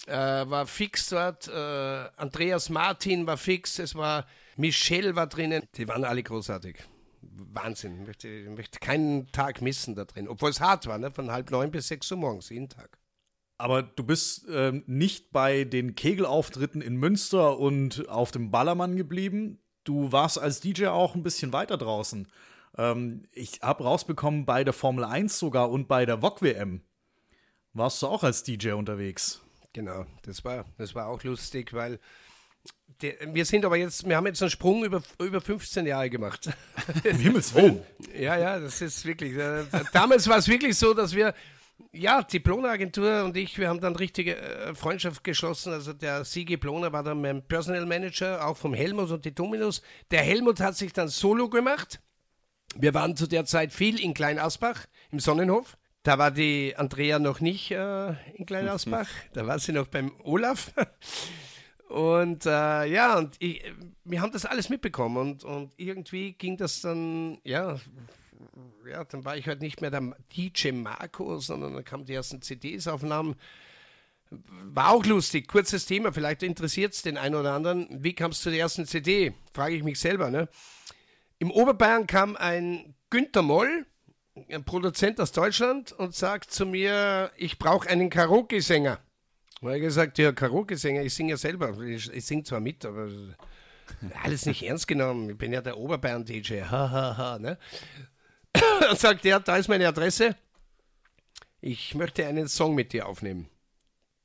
äh, war fix dort, äh, Andreas Martin war fix, es war Michelle war drinnen. Die waren alle großartig. Wahnsinn. Ich möchte, ich möchte keinen Tag missen da drin. Obwohl es hart war, ne? von halb neun bis sechs Uhr morgens, jeden Tag. Aber du bist ähm, nicht bei den Kegelauftritten in Münster und auf dem Ballermann geblieben. Du warst als DJ auch ein bisschen weiter draußen. Ähm, ich habe rausbekommen, bei der Formel 1 sogar und bei der VOG WM warst du auch als DJ unterwegs. Genau, das war, das war auch lustig, weil die, wir sind aber jetzt, wir haben jetzt einen Sprung über, über 15 Jahre gemacht. Um Himmels Willen. Ja, ja, das ist wirklich. Äh, damals war es wirklich so, dass wir, ja, die Ploner-Agentur und ich, wir haben dann richtige äh, Freundschaft geschlossen. Also der Sigi Ploner war dann mein Personal Manager, auch vom Helmut und die Dominus. Der Helmut hat sich dann solo gemacht. Wir waren zu der Zeit viel in Kleinasbach im Sonnenhof. Da war die Andrea noch nicht äh, in Kleinasbach, da war sie noch beim Olaf. Und äh, ja, und ich, wir haben das alles mitbekommen und, und irgendwie ging das dann, ja, ja, dann war ich halt nicht mehr der DJ Marco, sondern dann kamen die ersten CDs-Aufnahmen. War auch lustig, kurzes Thema, vielleicht interessiert es den einen oder anderen. Wie kam es zu der ersten CD? Frage ich mich selber. Ne? Im Oberbayern kam ein Günther Moll, ein Produzent aus Deutschland, und sagt zu mir, ich brauche einen Karaoke-Sänger. Habe ich gesagt, ja, Karaoke-Sänger, ich singe ja selber. Ich, ich singe zwar mit, aber alles nicht ernst genommen. Ich bin ja der Oberbayern-DJ. Ha, ha, ha. Ne? Dann sagt er, da ist meine Adresse. Ich möchte einen Song mit dir aufnehmen.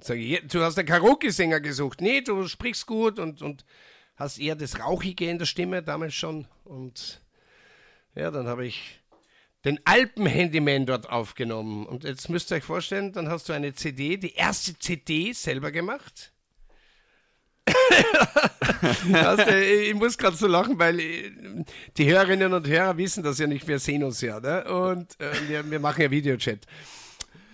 Sag ich, du hast einen Karaoke-Sänger gesucht. Nee, du sprichst gut und, und hast eher das Rauchige in der Stimme damals schon. Und ja, dann habe ich den Alpen-Handyman dort aufgenommen. Und jetzt müsst ihr euch vorstellen, dann hast du eine CD, die erste CD selber gemacht. also, ich muss gerade so lachen, weil äh, die Hörerinnen und Hörer wissen das ja nicht, wir sehen uns ja. Ne? Und äh, wir, wir, machen ja Videochat.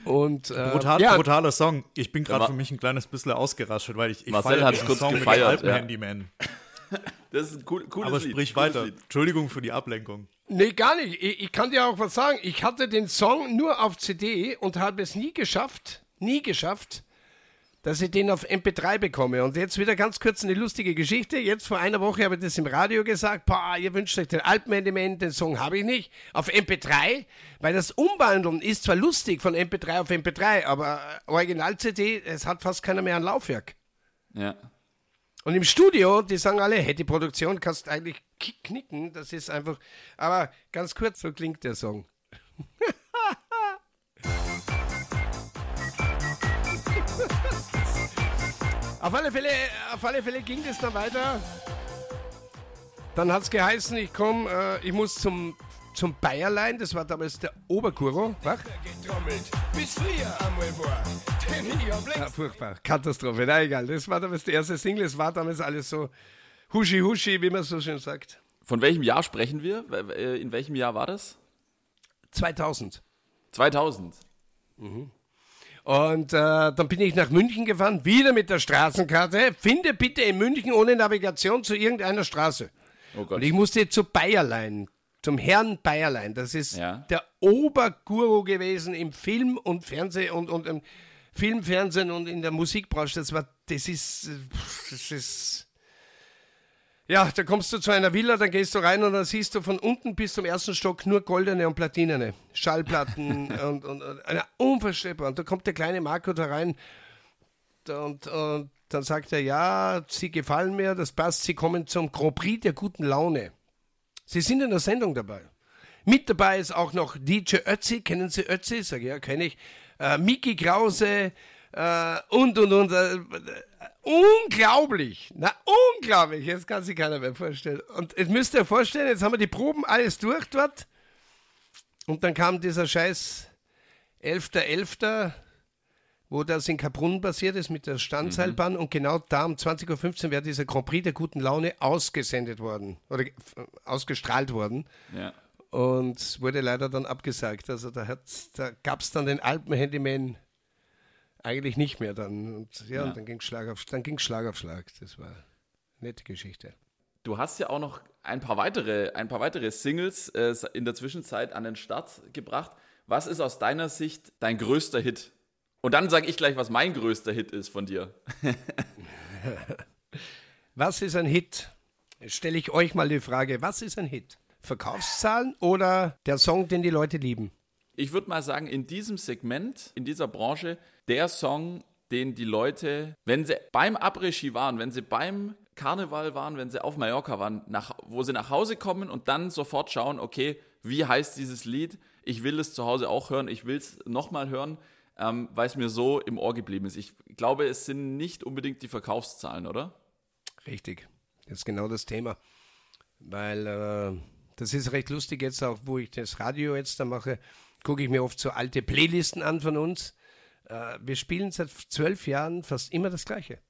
Und, äh, Brutal, ja. Brutaler Song. Ich bin gerade für mich ein kleines bisschen ausgerastet, weil ich, ich Marcel hat es kurz Song gefeiert. Mit Alpen-Handyman. Das ist ein cool, cooles Aber sprich Lied, weiter. Entschuldigung für die Ablenkung. Nee, gar nicht. Ich, ich, kann dir auch was sagen. Ich hatte den Song nur auf CD und habe es nie geschafft, nie geschafft, dass ich den auf MP3 bekomme. Und jetzt wieder ganz kurz eine lustige Geschichte. Jetzt vor einer Woche habe ich das im Radio gesagt. Boah, ihr wünscht euch den Alpenmanagement, den Song habe ich nicht. Auf MP3, weil das Umwandeln ist zwar lustig von MP3 auf MP3, aber Original-CD, es hat fast keiner mehr ein Laufwerk. Ja. Und im Studio, die sagen alle, hey, die Produktion kannst eigentlich knicken, das ist einfach. Aber ganz kurz, so klingt der Song. auf, alle Fälle, auf alle Fälle ging es dann weiter. Dann hat es geheißen, ich komme, äh, ich muss zum zum Bayerlein, das war damals der Oberkuro. Was? Ja, furchtbar, Katastrophe, na egal. Das war damals der erste Single, es war damals alles so huschi huschi, wie man so schön sagt. Von welchem Jahr sprechen wir? Äh, in welchem Jahr war das? 2000. 2000. Mhm. Und äh, dann bin ich nach München gefahren, wieder mit der Straßenkarte. Finde bitte in München ohne Navigation zu irgendeiner Straße. Oh und ich musste zu Bayerlein zum Herrn Bayerlein. Das ist ja. der Oberguru gewesen im Film und Fernsehen und, und im Film, Fernsehen und in der Musikbranche. Das war, das ist, das ist, ja, da kommst du zu einer Villa, dann gehst du rein und dann siehst du von unten bis zum ersten Stock nur goldene und platinene Schallplatten und, und, und unvorstellbar. Und da kommt der kleine Marco da rein und, und dann sagt er, ja, sie gefallen mir, das passt, sie kommen zum Grand Prix der guten Laune. Sie sind in der Sendung dabei. Mit dabei ist auch noch DJ Ötzi. Kennen Sie Ötzi? Sag ich, ja, kenne ich. äh, Mickey Krause äh, und, und, und. Äh, unglaublich, na unglaublich, jetzt kann sich keiner mehr vorstellen. Und jetzt müsst ihr euch vorstellen, jetzt haben wir die Proben alles durch dort und dann kam dieser scheiß 11.11., .11., wo das in Kaprun passiert ist mit der Standseilbahn mhm. und genau da um 20.15 Uhr wäre dieser Grand Prix der guten Laune ausgesendet worden oder ausgestrahlt worden. Ja. Und wurde leider dann abgesagt. Also da, da gab es dann den Alpenhandyman eigentlich nicht mehr dann. Und ja, ja. Und dann ging Schlag auf dann ging Schlag auf Schlag. Das war eine nette Geschichte. Du hast ja auch noch ein paar weitere, ein paar weitere Singles äh, in der Zwischenzeit an den Start gebracht. Was ist aus deiner Sicht dein größter Hit? Und dann sage ich gleich, was mein größter Hit ist von dir. was ist ein Hit? Stelle ich euch mal die Frage, was ist ein Hit? Verkaufszahlen oder der Song, den die Leute lieben? Ich würde mal sagen, in diesem Segment, in dieser Branche, der Song, den die Leute, wenn sie beim Après-Ski waren, wenn sie beim Karneval waren, wenn sie auf Mallorca waren, nach, wo sie nach Hause kommen und dann sofort schauen, okay, wie heißt dieses Lied? Ich will es zu Hause auch hören, ich will es nochmal hören, ähm, weil es mir so im Ohr geblieben ist. Ich glaube, es sind nicht unbedingt die Verkaufszahlen, oder? Richtig, das ist genau das Thema. Weil äh, das ist recht lustig jetzt auch, wo ich das Radio jetzt da mache, gucke ich mir oft so alte Playlisten an von uns. Äh, wir spielen seit zwölf Jahren fast immer das Gleiche.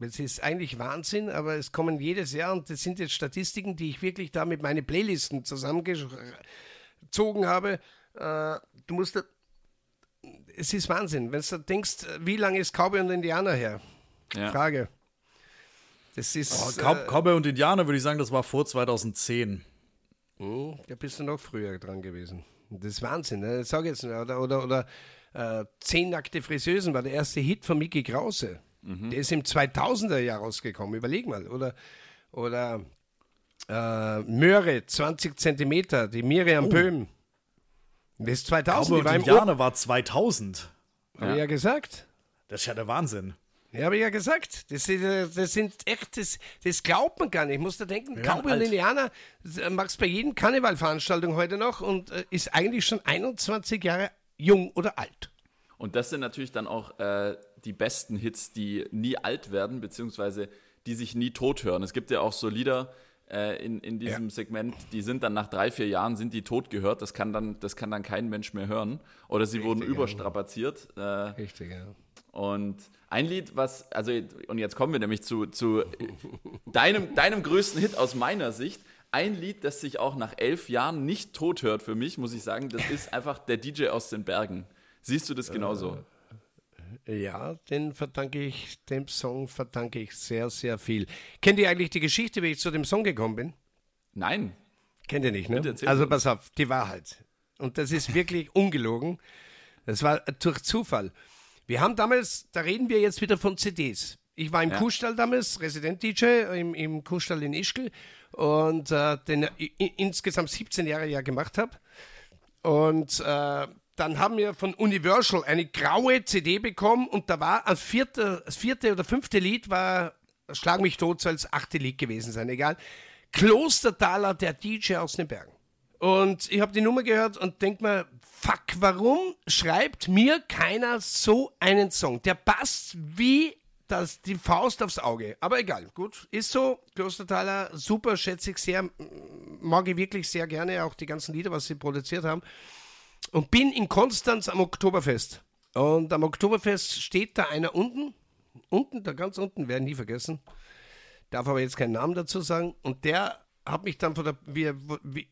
Es ist eigentlich Wahnsinn, aber es kommen jedes Jahr und das sind jetzt Statistiken, die ich wirklich da mit meinen Playlisten zusammengezogen habe. Äh, du musst, es ist Wahnsinn, wenn du denkst, wie lange ist Cowboy und Indianer her? Ja. Frage. Das ist. Oh, Cow äh, Cowboy und Indianer würde ich sagen, das war vor 2010. Hm, da bist du noch früher dran gewesen. Das ist Wahnsinn, ne? sag jetzt nicht. Oder, oder, oder äh, Zehn nackte Friseusen war der erste Hit von Mickey Krause. Mhm. Der ist im 2000er Jahr rausgekommen, überleg mal. Oder, oder äh, Möhre, 20 Zentimeter, die Miriam oh. Böhm. Das ist 2000. Aber die war, war 2000. Habe ja. ich ja gesagt. Das ist ja der Wahnsinn. Ja, habe ich ja gesagt. Das, das sind echt, das, das glaubt man gar nicht. Ich muss da denken, ja, Cowboy und Indianer machst bei jedem Karnevalveranstaltung heute noch und äh, ist eigentlich schon 21 Jahre jung oder alt. Und das sind natürlich dann auch äh, die besten Hits, die nie alt werden, beziehungsweise die sich nie tot hören. Es gibt ja auch so Lieder äh, in, in diesem ja. Segment, die sind dann nach drei, vier Jahren sind die tot gehört. Das kann dann, das kann dann kein Mensch mehr hören. Oder sie Richtig, wurden überstrapaziert. Äh, Richtig, ja. Und ein Lied, was, also, und jetzt kommen wir nämlich zu, zu deinem, deinem größten Hit aus meiner Sicht. Ein Lied, das sich auch nach elf Jahren nicht tot hört für mich, muss ich sagen, das ist einfach der DJ aus den Bergen. Siehst du das genauso? Ja, den verdanke ich, dem Song verdanke ich sehr, sehr viel. Kennt ihr eigentlich die Geschichte, wie ich zu dem Song gekommen bin? Nein. Kennt ihr nicht, ne? Also pass auf, die Wahrheit. Und das ist wirklich ungelogen. Das war durch Zufall. Wir haben damals, da reden wir jetzt wieder von CDs. Ich war im ja. Kuhstall damals, Resident-DJ im, im Kuhstall in Ischgl und äh, den insgesamt 17 Jahre ja gemacht habe. Und äh, dann haben wir von Universal eine graue CD bekommen und da war das vierte, das vierte oder fünfte Lied war Schlag mich tot, soll das achte Lied gewesen sein, egal. Klostertaler, der DJ aus den Bergen. Und ich habe die Nummer gehört und denke mir, fuck, warum schreibt mir keiner so einen Song? Der passt wie das, die Faust aufs Auge. Aber egal, gut, ist so. Klostertaler, super, schätze ich sehr, mag ich wirklich sehr gerne, auch die ganzen Lieder, was sie produziert haben und bin in Konstanz am Oktoberfest. Und am Oktoberfest steht da einer unten, unten, da ganz unten, werden nie vergessen, darf aber jetzt keinen Namen dazu sagen. Und der hat mich dann von der, wir,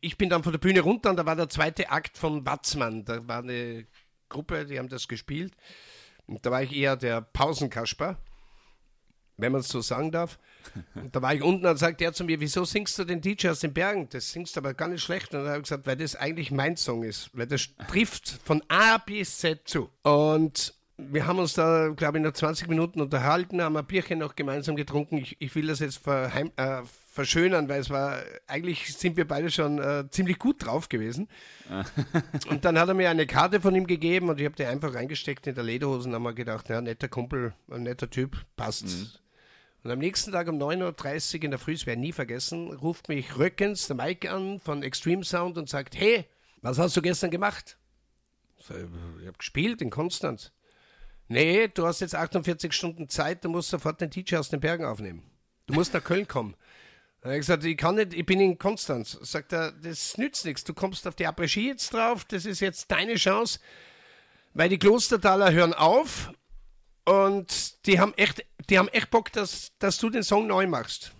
ich bin dann von der Bühne runter und da war der zweite Akt von Watzmann. Da war eine Gruppe, die haben das gespielt. Und da war ich eher der Pausenkasper wenn man es so sagen darf. Und da war ich unten und sagt er zu mir, wieso singst du den DJ aus den Bergen? Das singst du aber gar nicht schlecht. Und dann habe ich gesagt, weil das eigentlich mein Song ist, weil das trifft von A bis Z zu. Und wir haben uns da, glaube ich, noch 20 Minuten unterhalten, haben ein Bierchen noch gemeinsam getrunken. Ich, ich will das jetzt verheim, äh, verschönern, weil es war, eigentlich sind wir beide schon äh, ziemlich gut drauf gewesen. und dann hat er mir eine Karte von ihm gegeben und ich habe die einfach reingesteckt in der Lederhose und haben mir gedacht, ja, netter Kumpel, ein netter Typ, passt. Mhm. Und am nächsten Tag um 9.30 Uhr in der Früh, das werde ich nie vergessen, ruft mich Röckens, der Mike an von Extreme Sound und sagt, hey, was hast du gestern gemacht? Ich habe gespielt in Konstanz. Nee, du hast jetzt 48 Stunden Zeit, du musst sofort den DJ aus den Bergen aufnehmen. Du musst nach Köln kommen. Dann habe ich gesagt, ich kann nicht, ich bin in Konstanz. Sagt er, das nützt nichts. Du kommst auf die Après-Ski jetzt drauf, das ist jetzt deine Chance, weil die Klostertaler hören auf und die haben echt, die haben echt Bock, dass, dass du den Song neu machst.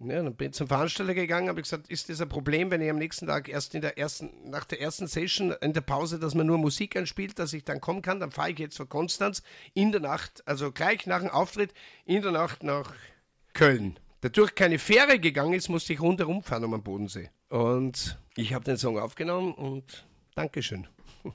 Ja, dann bin ich zum Veranstalter gegangen, habe gesagt, ist das ein Problem, wenn ich am nächsten Tag erst in der ersten, nach der ersten Session in der Pause, dass man nur Musik anspielt, dass ich dann kommen kann, dann fahre ich jetzt von Konstanz in der Nacht, also gleich nach dem Auftritt, in der Nacht nach Köln. Dadurch keine Fähre gegangen ist, musste ich rundherum fahren um den Bodensee. Und ich habe den Song aufgenommen und Dankeschön.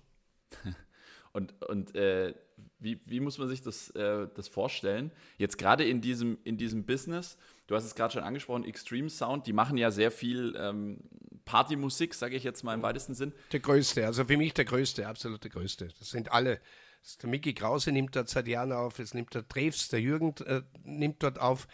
Und, und äh, wie, wie muss man sich das, äh, das vorstellen? Jetzt gerade in diesem, in diesem Business, du hast es gerade schon angesprochen, Extreme Sound, die machen ja sehr viel ähm, Partymusik, sage ich jetzt mal im weitesten Sinn. Der größte, also für mich der größte, absolut der größte. Das sind alle. Das der Mickey Krause nimmt dort seit Jahren auf, es nimmt der Treves, der Jürgen äh, nimmt dort auf.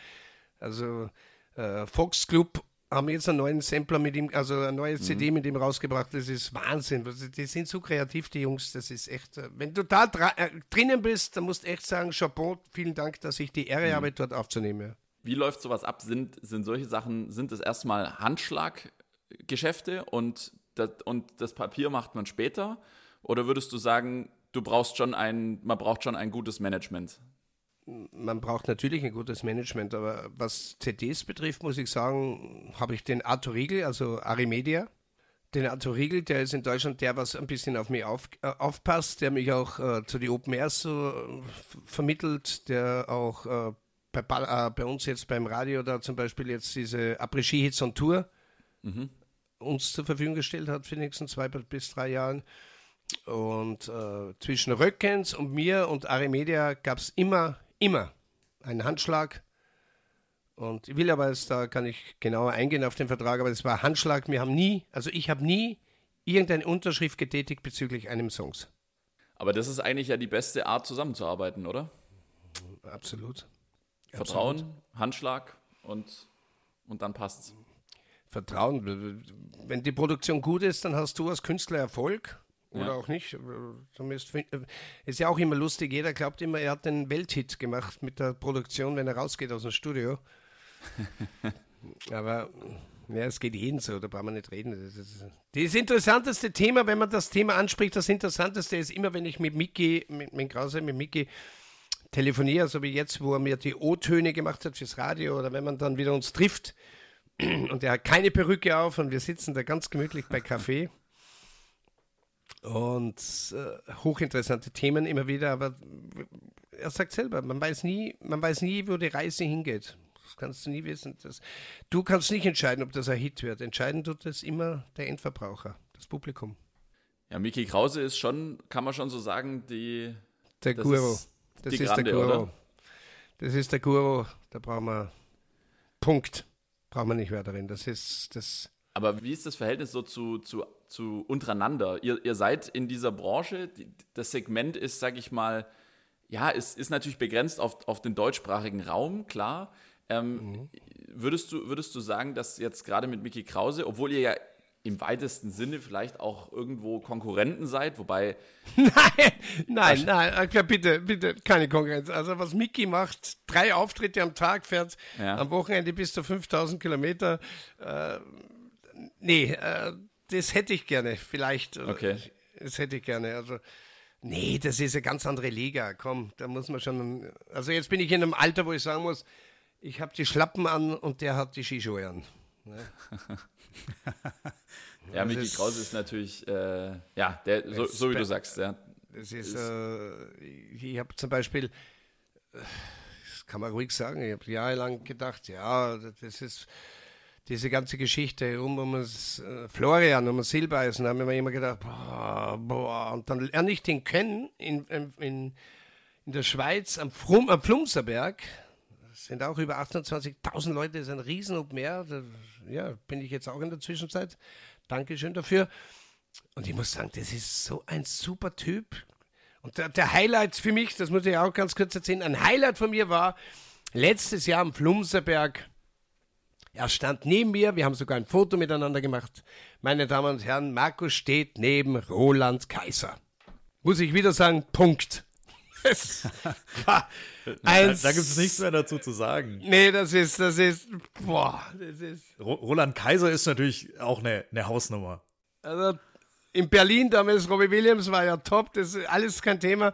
Also äh, Fox Club haben jetzt einen neuen Sampler mit ihm, also eine neue CD mit ihm rausgebracht. Das ist Wahnsinn. Also, Die sind so kreativ, die Jungs. Das ist echt. äh, Wenn du da äh, drinnen bist, dann musst du echt sagen, Chapeau, vielen Dank, dass ich die Ehre habe, dort aufzunehmen. Wie läuft sowas ab? Sind, sind solche Sachen, sind es erstmal Handschlaggeschäfte und das, und das Papier macht man später? Oder würdest du sagen, du brauchst schon ein, man braucht schon ein gutes Management? Man braucht natürlich ein gutes Management, aber was CDs betrifft, muss ich sagen, habe ich den Arthur Riegel, also Arimedia. Den Arthur Riegel, der ist in Deutschland der, was ein bisschen auf mich auf, äh, aufpasst, der mich auch äh, zu den Open Airs so äh, vermittelt, der auch äh, bei, äh, bei uns jetzt beim Radio da zum Beispiel jetzt diese Après-Ski Hits on Tour uns zur Verfügung gestellt hat für die nächsten zwei bis drei Jahren. Und äh, zwischen Röckens und mir und Arimedia gab es immer, immer einen Handschlag. Und ich will aber, jetzt, da kann ich genauer eingehen auf den Vertrag, aber es war Handschlag. Wir haben nie, also ich habe nie irgendeine Unterschrift getätigt bezüglich einem Songs. Aber das ist eigentlich ja die beste Art, zusammenzuarbeiten, oder? Absolut. Vertrauen, Handschlag und, und dann passt's. Vertrauen. Wenn die Produktion gut ist, dann hast du als Künstler Erfolg oder Ja. auch nicht. Zumindest fin- ist ja auch immer lustig. Jeder glaubt immer, er hat den Welthit gemacht mit der Produktion, wenn er rausgeht aus dem Studio. Aber ja, es geht jeden so, da brauchen wir nicht reden. Das, ist, das interessanteste Thema, wenn man das Thema anspricht, das interessanteste ist immer, wenn ich mit Mickey, mit, mit Krause, mit Mickey telefoniere, so wie jetzt, wo er mir die O-Töne gemacht hat fürs Radio oder wenn man dann wieder uns trifft und er hat keine Perücke auf und wir sitzen da ganz gemütlich bei Kaffee. Und äh, hochinteressante Themen immer wieder, aber er sagt selber, man weiß nie, man weiß nie, wo die Reise hingeht. Das kannst du nie wissen. Das, du kannst nicht entscheiden, ob das ein Hit wird. Entscheiden tut das immer der Endverbraucher, das Publikum. Ja, Miki Krause ist schon, kann man schon so sagen, die. Der Das Guru. ist Das ist Grande, der Guru. oder? Das ist der Guru. Da brauchen wir Punkt. Brauchen wir nicht mehr darin. Das ist das. Aber wie ist das Verhältnis so zu, zu, zu untereinander? Ihr, ihr seid in dieser Branche, das Segment ist, sag ich mal, ja, ist, ist natürlich begrenzt auf, auf den deutschsprachigen Raum, klar. Ähm, würdest, du, würdest du sagen, dass jetzt gerade mit Mickey Krause, obwohl ihr ja im weitesten Sinne vielleicht auch irgendwo Konkurrenten seid, wobei, Nein, nein, nein, bitte, bitte, keine Konkurrenz. Also was Mickey macht, drei Auftritte am Tag, fährt Ja. am Wochenende bis zu 5000 Kilometer. Äh, nee, äh, das hätte ich gerne, vielleicht. oder Okay. Das hätte ich gerne. Also, nee, das ist eine ganz andere Liga. Komm, da muss man schon. Also jetzt bin ich in einem Alter, wo ich sagen muss, ich habe die Schlappen an und der hat die Skischuhe an. ja, Mickey ist- Krause ist natürlich, äh, ja, der, so, so wie du sagst, ja. Das ist, äh, ich habe zum Beispiel, äh, das kann man ruhig sagen, ich habe jahrelang gedacht, ja, das ist diese ganze Geschichte um, um das äh, Florian, um Silbereisen, haben wir immer gedacht, boah, boah, und dann lerne ich den kennen in, in, in, der Schweiz am, Frum, am Flumserberg. Das sind auch über 28.000 Leute, das ist ein riesen Air. Da, ja, bin ich jetzt auch in der Zwischenzeit. Dankeschön dafür. Und ich muss sagen, das ist so ein super Typ. Und der, der Highlight für mich, das muss ich auch ganz kurz erzählen, ein Highlight von mir war letztes Jahr am Flumserberg Er stand neben mir, wir haben sogar ein Foto miteinander gemacht. Meine Damen und Herren, Markus steht neben Roland Kaiser. Muss ich wieder sagen, Punkt. da gibt es nichts mehr dazu zu sagen. Nee, das ist, das ist, boah, das ist. Roland Kaiser ist natürlich auch eine, eine Hausnummer. Also in Berlin damals, Robbie Williams war ja top, das ist alles kein Thema.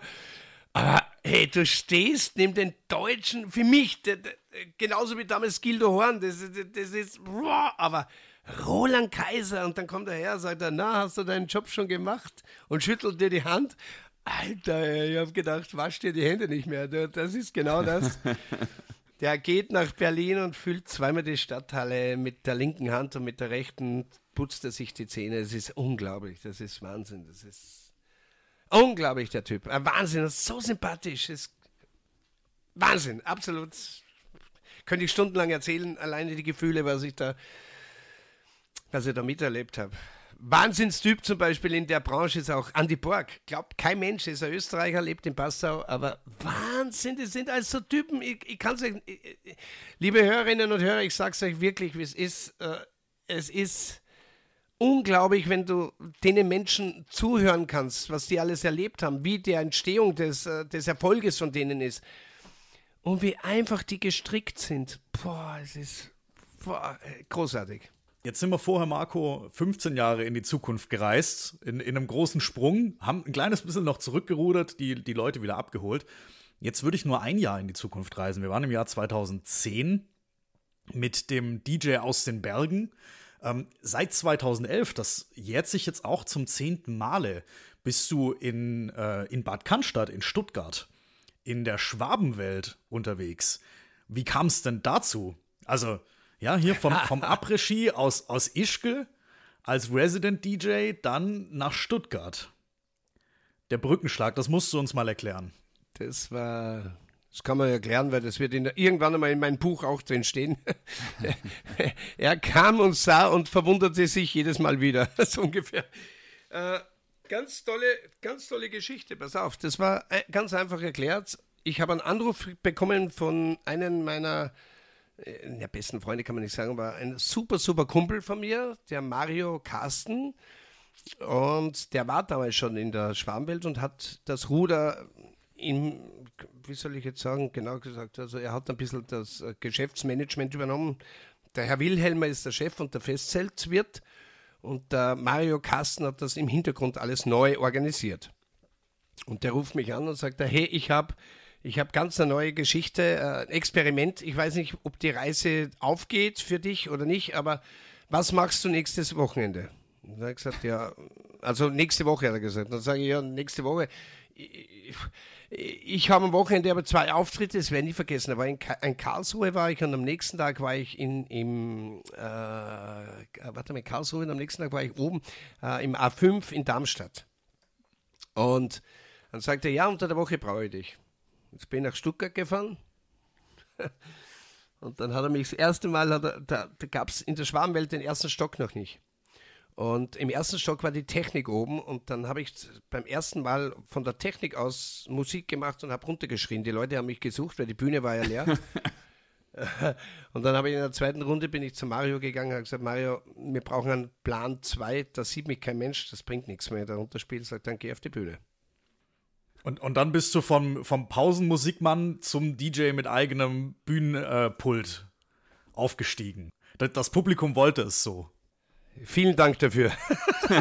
Aber hey, du stehst neben den Deutschen, für mich, de, de, genauso wie damals Gildo Horn, das, das ist, boah, aber Roland Kaiser und dann kommt er her, sagt er, na, hast du deinen Job schon gemacht? Und schüttelt dir die Hand. Alter, ich habe gedacht, wasch dir die Hände nicht mehr. Das ist genau das. Der geht nach Berlin und füllt zweimal die Stadthalle mit der linken Hand und mit der rechten putzt er sich die Zähne. Es ist unglaublich, das ist Wahnsinn. Das ist unglaublich, der Typ. Ein Wahnsinn, so sympathisch. ist Wahnsinn, absolut. Könnte ich stundenlang erzählen, alleine die Gefühle, was ich da, was ich da miterlebt habe. Wahnsinnstyp zum Beispiel in der Branche ist auch Andy Borg. Glaubt kein Mensch, ist ein Österreicher, lebt in Passau, aber Wahnsinn, das sind also Typen. Ich, ich kann euch, liebe Hörerinnen und Hörer, ich sage es euch wirklich, wie es ist. Äh, es ist unglaublich, wenn du denen Menschen zuhören kannst, was die alles erlebt haben, wie die Entstehung des, äh, des Erfolges von denen ist. Und wie einfach die gestrickt sind. Boah, es ist boah, großartig. Jetzt sind wir vorher, Marco, 15 Jahre in die Zukunft gereist, in, in einem großen Sprung, haben ein kleines bisschen noch zurückgerudert, die, die Leute wieder abgeholt. Jetzt würde ich nur ein Jahr in die Zukunft reisen. Wir waren im Jahr 2010 mit dem DJ aus den Bergen. Ähm, seit 2011, das jährt sich jetzt auch zum zehnten Male, bist du in, äh, in Bad Cannstatt in Stuttgart in der Schwabenwelt unterwegs. Wie kam es denn dazu? Also, ja, hier vom, vom Après-Ski aus, aus Ischgl als Resident DJ dann nach Stuttgart. Der Brückenschlag, das musst du uns mal erklären. Das war, das kann man erklären, weil das wird in, irgendwann einmal in meinem Buch auch drin stehen. er kam und sah und verwunderte sich jedes Mal wieder, so ungefähr. Äh, ganz tolle, ganz tolle Geschichte, pass auf. Das war äh, ganz einfach erklärt. Ich habe einen Anruf bekommen von einem meiner äh, ja, besten Freunde kann man nicht sagen, aber ein super, super Kumpel von mir, der Mario Carsten. Und der war damals schon in der Schwarmwelt und hat das Ruder in, wie soll ich jetzt sagen, genau gesagt, also er hat ein bisschen das äh, Geschäftsmanagement übernommen. Der Herr Wilhelmer ist der Chef und der Festzeltwirt und der Mario Carsten hat das im Hintergrund alles neu organisiert. Und der ruft mich an und sagt, hey, ich habe ich habe ganz eine neue Geschichte, äh, Experiment. Ich weiß nicht, ob die Reise aufgeht für dich oder nicht, aber was machst du nächstes Wochenende? Und dann hat er gesagt, ja, also nächste Woche hat er gesagt. Dann sage ich, ja, nächste Woche. Ich, habe am Wochenende aber zwei Auftritte, das werde ich nie vergessen. Da war in, in Karlsruhe war ich und am nächsten Tag war ich in, im, äh, warte mal, Karlsruhe und am nächsten Tag war ich oben äh, im A5 in Darmstadt. Und dann sagte er, ja, unter der Woche brauche ich dich. Jetzt bin ich nach Stuttgart gefahren. Und dann hat er mich das erste Mal, er, da, da gab es in der Schwarmwelt den ersten Stock noch nicht. Und im ersten Stock war die Technik oben und dann habe ich beim ersten Mal von der Technik aus Musik gemacht und habe runtergeschrien. Die Leute haben mich gesucht, weil die Bühne war ja leer. und dann habe ich in der zweiten Runde bin ich zu Mario gegangen und habe gesagt, Mario, wir brauchen einen Plan 2, da sieht mich kein Mensch, das bringt nichts mehr. Der runterspielt, sagt, dann geh auf die Bühne. Und, und dann bist du vom, vom Pausenmusikmann zum DJ mit eigenem Bühnenpult äh, aufgestiegen. Das, das, Publikum wollte es so. Vielen Dank dafür.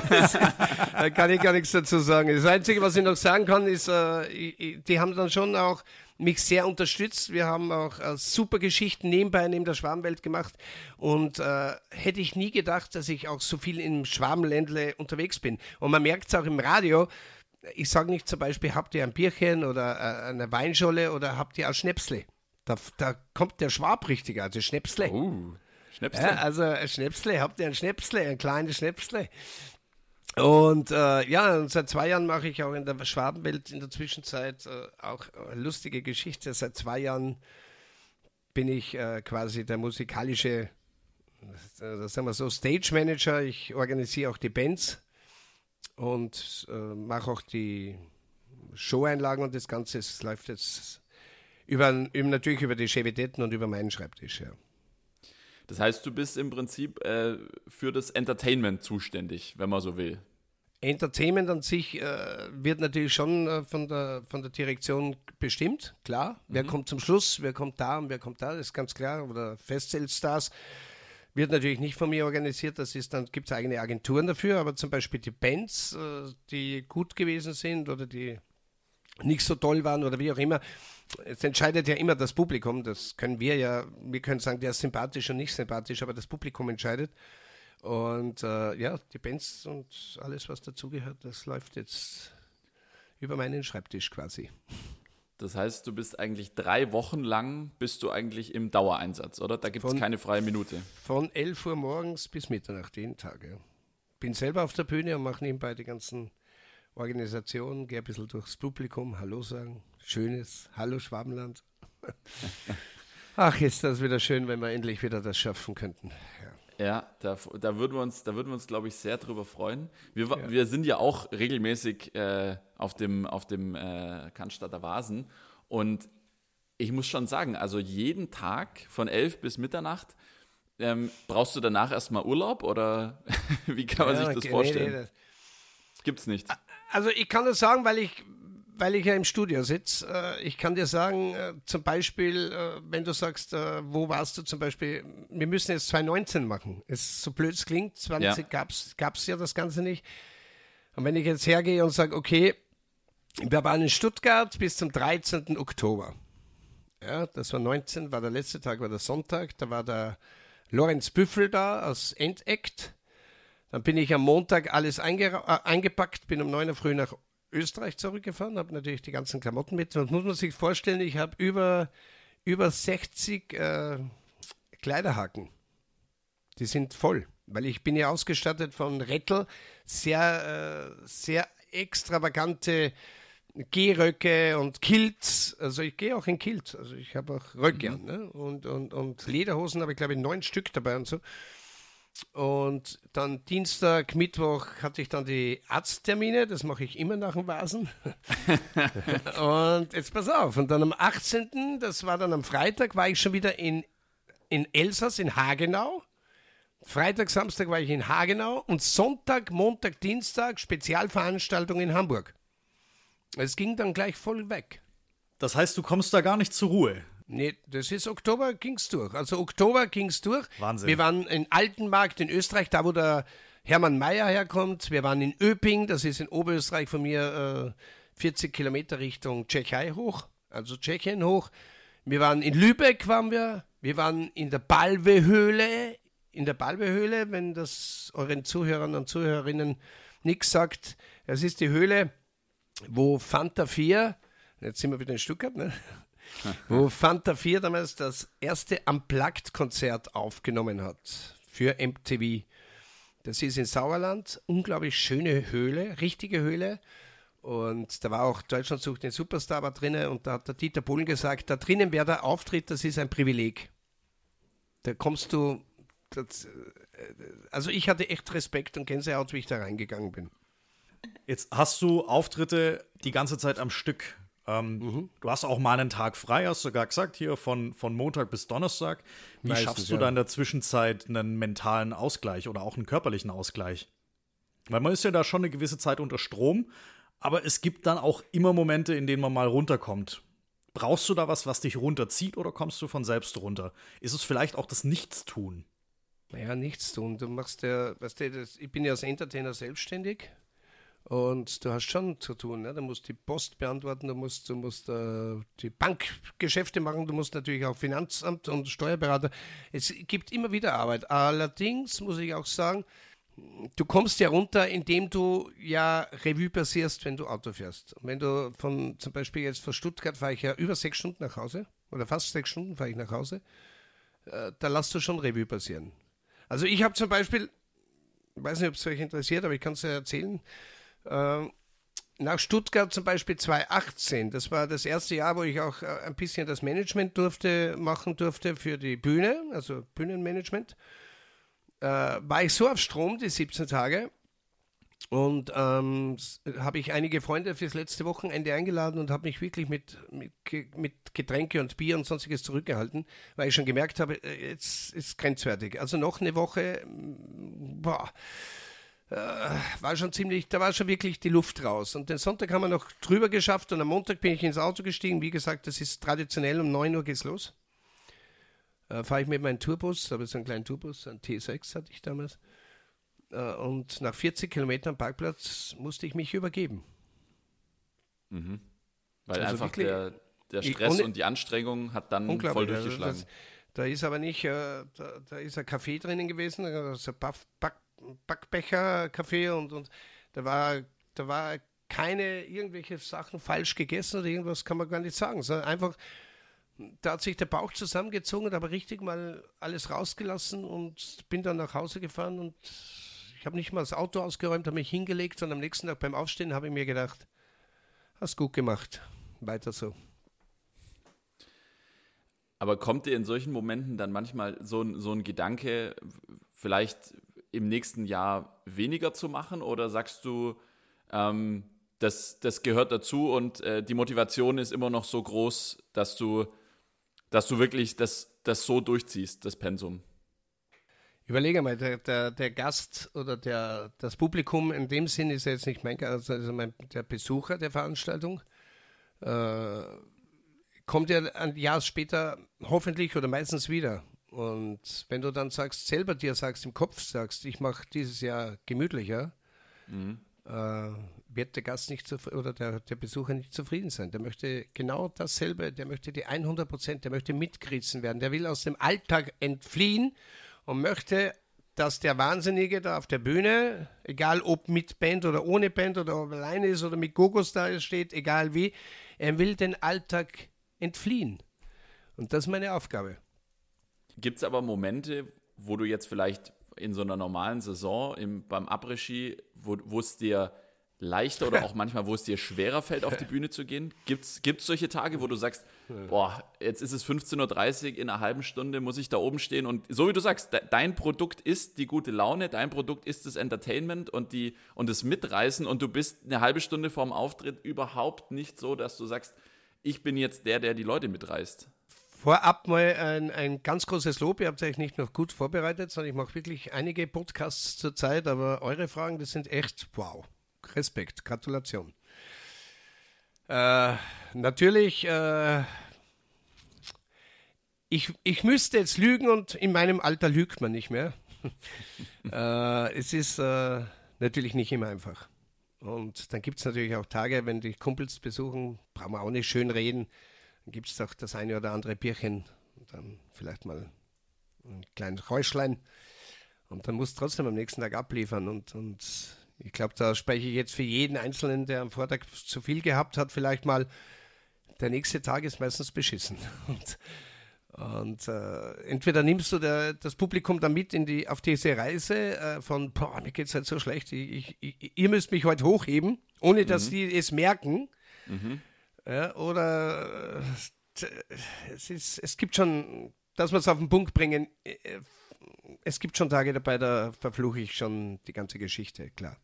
da kann ich gar nichts dazu sagen. Das Einzige, was ich noch sagen kann, ist, äh, die haben dann schon auch mich sehr unterstützt. Wir haben auch äh, super Geschichten nebenbei neben der Schwarmwelt gemacht. Und äh, hätte ich nie gedacht, dass ich auch so viel im Schwarmländle unterwegs bin. Und man merkt es auch im Radio, ich sage nicht zum Beispiel, habt ihr ein Bierchen oder äh, eine Weinscholle oder habt ihr ein Schnäpsle? Da, da kommt der Schwab richtig, also Schnäpsle. Uh, Schnäpsle. Ja, also ein Schnäpsle, habt ihr ein Schnäpsle, ein kleines Schnäpsle? Und äh, ja, und seit zwei Jahren mache ich auch in der Schwabenwelt in der Zwischenzeit äh, auch lustige Geschichte. Seit zwei Jahren bin ich äh, quasi der musikalische, äh, sagen wir so, Stage Manager. Ich organisiere auch die Bands und äh, mache auch die Show-Einlagen und das Ganze. Es läuft jetzt über, natürlich über die Chevidetten und über meinen Schreibtisch. Ja. Das heißt, du bist im Prinzip äh, für das Entertainment zuständig, wenn man so will. Entertainment an sich äh, wird natürlich schon äh, von, der, von der Direktion bestimmt, klar. Mhm. Wer kommt zum Schluss, wer kommt da und wer kommt da, das ist ganz klar. Oder Festzeltstars wird natürlich nicht von mir organisiert, das ist dann, gibt es eigene Agenturen dafür, aber zum Beispiel die Bands, äh, die gut gewesen sind oder die nicht so toll waren oder wie auch immer, es entscheidet ja immer das Publikum, das können wir ja, wir können sagen, der ist sympathisch und nicht sympathisch, aber das Publikum entscheidet. Und äh, ja, die Bands und alles, was dazugehört, das läuft jetzt über meinen Schreibtisch quasi. Das heißt, du bist eigentlich drei Wochen lang bist du eigentlich im Dauereinsatz, oder? Da gibt es keine freie Minute. Von 11 Uhr morgens bis Mitternacht, jeden Tag. Ja. Bin selber auf der Bühne und mache nebenbei die ganzen Organisationen, gehe ein bisschen durchs Publikum, Hallo sagen, schönes Hallo Schwabenland. Ach, ist das wieder schön, wenn wir endlich wieder das schaffen könnten. Ja. Ja, da, da würden wir uns, da würden wir uns, glaube ich, sehr drüber freuen. Wir, ja. wir sind ja auch regelmäßig äh, auf dem, auf dem äh, Cannstatter Vasen und ich muss schon sagen, also jeden Tag von elf bis Mitternacht ähm, brauchst du danach erstmal Urlaub oder wie kann man ja, sich das okay, vorstellen? Nee, nee, das gibt's nicht. Also ich kann das sagen, weil ich weil ich ja im Studio sitze, äh, ich kann dir sagen, äh, zum Beispiel, äh, wenn du sagst, wo warst du zum Beispiel, wir müssen jetzt 2019 machen. Es so blöd es klingt, 20 ja. gab es ja das Ganze nicht. Und wenn ich jetzt hergehe und sage, okay, wir waren in Stuttgart bis zum 13. Oktober. Ja, das war 19, war der letzte Tag, war der Sonntag. Da war der Lorenz Büffel da aus Endact. Dann bin ich am Montag alles äh, eingepackt, bin um 9 Uhr früh nach Österreich zurückgefahren, habe natürlich die ganzen Klamotten mit. Und muss man sich vorstellen, ich habe über, über 60 äh, Kleiderhaken. Die sind voll, weil ich bin ja ausgestattet von Rettel, sehr, äh, sehr extravagante Gehröcke und Kilts. Also ich gehe auch in Kilt. Also ich habe auch Röcke mhm. an. Ne? Und, und, und Lederhosen habe ich, glaube ich, neun Stück dabei und so. Und dann Dienstag, Mittwoch hatte ich dann die Arzttermine, das mache ich immer nach dem Vasen. und jetzt pass auf, und dann am 18., das war dann am Freitag, war ich schon wieder in, in Elsass, in Hagenau. Freitag, Samstag war ich in Hagenau und Sonntag, Montag, Dienstag Spezialveranstaltung in Hamburg. Es ging dann gleich voll weg. Das heißt, du kommst da gar nicht zur Ruhe. Nee, das ist Oktober ging's durch. Also Oktober ging's durch. Wahnsinn. Wir waren in Altenmarkt in Österreich, da wo der Hermann Mayer herkommt. Wir waren in Öping, das ist in Oberösterreich von mir äh, 40 Kilometer Richtung Tschechei hoch, also Tschechien hoch. Wir waren in Lübeck, waren wir. Wir waren in der Balvehöhle. In der Balvehöhle, wenn das euren Zuhörern und Zuhörerinnen nichts sagt, das ist die Höhle, wo Fanta 4, jetzt sind wir wieder in Stuttgart, ne? Wo Fanta 4 damals das erste Unplugged-Konzert aufgenommen hat für MTV. Das ist in Sauerland, unglaublich schöne Höhle, richtige Höhle. Und da war auch Deutschland sucht den Superstar war drinnen und da hat der Dieter Bohlen gesagt, da drinnen wer da auftritt, das ist ein Privileg. Da kommst du, das, äh, also ich hatte echt Respekt und Gänsehaut, wie ich da reingegangen bin. Jetzt hast du Auftritte die ganze Zeit am Stück. Ähm, mhm. Du hast auch mal einen Tag frei, hast du sogar gesagt, hier von, von Montag bis Donnerstag. Wie Meistens, schaffst du ja. da in der Zwischenzeit einen mentalen Ausgleich oder auch einen körperlichen Ausgleich? Weil man ist ja da schon eine gewisse Zeit unter Strom, aber es gibt dann auch immer Momente, in denen man mal runterkommt. Brauchst du da was, was dich runterzieht oder kommst du von selbst runter? Ist es vielleicht auch das Nichtstun? Naja, Nichtstun. Du machst ja, weißt du, das, ich bin ja als Entertainer selbstständig und du hast schon zu tun. Ne? Du musst die Post beantworten, du musst, du musst äh, die Bankgeschäfte machen, du musst natürlich auch Finanzamt und Steuerberater. Es gibt immer wieder Arbeit. Allerdings muss ich auch sagen, du kommst ja runter, indem du ja Revue passierst, wenn du Auto fährst. Und wenn du von, zum Beispiel jetzt von Stuttgart fahre ich ja über sechs Stunden nach Hause, oder fast sechs Stunden fahre ich nach Hause, äh, da lässt du schon Revue passieren. Also ich habe zum Beispiel, ich weiß nicht, ob es euch interessiert, aber ich kann es ja erzählen, äh, nach Stuttgart zum Beispiel 2018, das war das erste Jahr, wo ich auch äh, ein bisschen das Management durfte, machen durfte für die Bühne, also Bühnenmanagement, äh, war ich so auf Strom die 17 Tage. Und ähm, habe ich einige Freunde fürs letzte Wochenende eingeladen und habe mich wirklich mit, mit, mit, Getränke und Bier und sonstiges zurückgehalten, weil ich schon gemerkt habe, äh, jetzt ist grenzwertig. Also noch eine Woche, boah, äh, war schon ziemlich, da war schon wirklich die Luft raus. Und den Sonntag haben wir noch drüber geschafft und am Montag bin ich ins Auto gestiegen. Wie gesagt, das ist traditionell um 9 Uhr geht's los. Äh, Fahre ich mit meinem Tourbus, aber so einen kleinen Tourbus, ein T6 hatte ich damals. Äh, und nach 40 Kilometern Parkplatz musste ich mich übergeben. Mhm. Weil also einfach der, der Stress ohne, und die Anstrengung hat dann voll durchgeschlagen. Also das, da ist aber nicht, äh, da, da, ist ein Kaffee drinnen gewesen, also Back, Back, Backbecher-Kaffee und, und da war, da war keine irgendwelche Sachen falsch gegessen oder irgendwas kann man gar nicht sagen, sondern einfach, da hat sich der Bauch zusammengezogen, aber richtig mal alles rausgelassen und bin dann nach Hause gefahren und ich habe nicht mal das Auto ausgeräumt, habe mich hingelegt und am nächsten Tag beim Aufstehen habe ich mir gedacht, hast gut gemacht, weiter so. Aber kommt dir in solchen Momenten dann manchmal so, so ein Gedanke, vielleicht im nächsten Jahr weniger zu machen? Oder sagst du, ähm, das, das gehört dazu und äh, die Motivation ist immer noch so groß, dass du, dass du wirklich das, das so durchziehst, das Pensum? Überlege mal, der, der, der, Gast oder der, das Publikum in dem Sinn ist jetzt nicht mein Gast, also mein, der Besucher der Veranstaltung. Äh, kommt ja ein Jahr später hoffentlich oder meistens wieder. Und wenn du dann sagst, selber dir sagst, im Kopf sagst, ich mache dieses Jahr gemütlicher, mhm. äh, wird der Gast nicht oder der, der Besucher nicht zufrieden sein. Der möchte genau dasselbe, der möchte die 100 Prozent, der möchte mitgerissen werden, der will aus dem Alltag entfliehen und möchte, dass der Wahnsinnige da auf der Bühne, egal ob mit Band oder ohne Band oder ob alleine ist oder mit Gogos da steht, egal wie, er will den Alltag entfliehen. Und das ist meine Aufgabe. Gibt es aber Momente, wo du jetzt vielleicht in so einer normalen Saison im, beim Après-Ski, wo es dir leichter oder auch manchmal, wo es dir schwerer fällt, auf die Bühne zu gehen? Gibt es solche Tage, wo du sagst, boah, jetzt ist es 15.30 Uhr, in einer halben Stunde muss ich da oben stehen und so wie du sagst, de dein Produkt ist die gute Laune, dein Produkt ist das Entertainment und, die, und das Mitreißen und du bist eine halbe Stunde vorm Auftritt überhaupt nicht so, dass du sagst, ich bin jetzt der, der die Leute mitreißt. Vorab mal ein, ein ganz großes Lob. Ihr habt euch nicht noch gut vorbereitet, sondern ich mache wirklich einige Podcasts zur Zeit, aber eure Fragen, das sind echt wow. Respekt, Gratulation. Äh, natürlich, äh, ich, ich müsste jetzt lügen und in meinem Alter lügt man nicht mehr. äh, es ist äh, natürlich nicht immer einfach. Und dann gibt es natürlich auch Tage, wenn die Kumpels besuchen, brauchen wir auch nicht schön reden. Gibt es auch das eine oder andere Bierchen und dann vielleicht mal ein kleines Räuschlein. Und dann muss trotzdem am nächsten Tag abliefern. Und, und ich glaube, da spreche ich jetzt für jeden Einzelnen, der am Vortag zu viel gehabt hat, vielleicht mal, der nächste Tag ist meistens beschissen. Und, und äh, entweder nimmst du der, das Publikum dann mit in die, auf diese Reise äh, von, boah, mir geht es halt so schlecht, ich, ich, ihr müsst mich heute hochheben, ohne dass mhm. die es merken. Mhm. Ja, oder äh, es, ist, es gibt schon, dass wir es auf den Punkt bringen, äh, es gibt schon Tage dabei, da verfluche ich schon die ganze Geschichte, klar.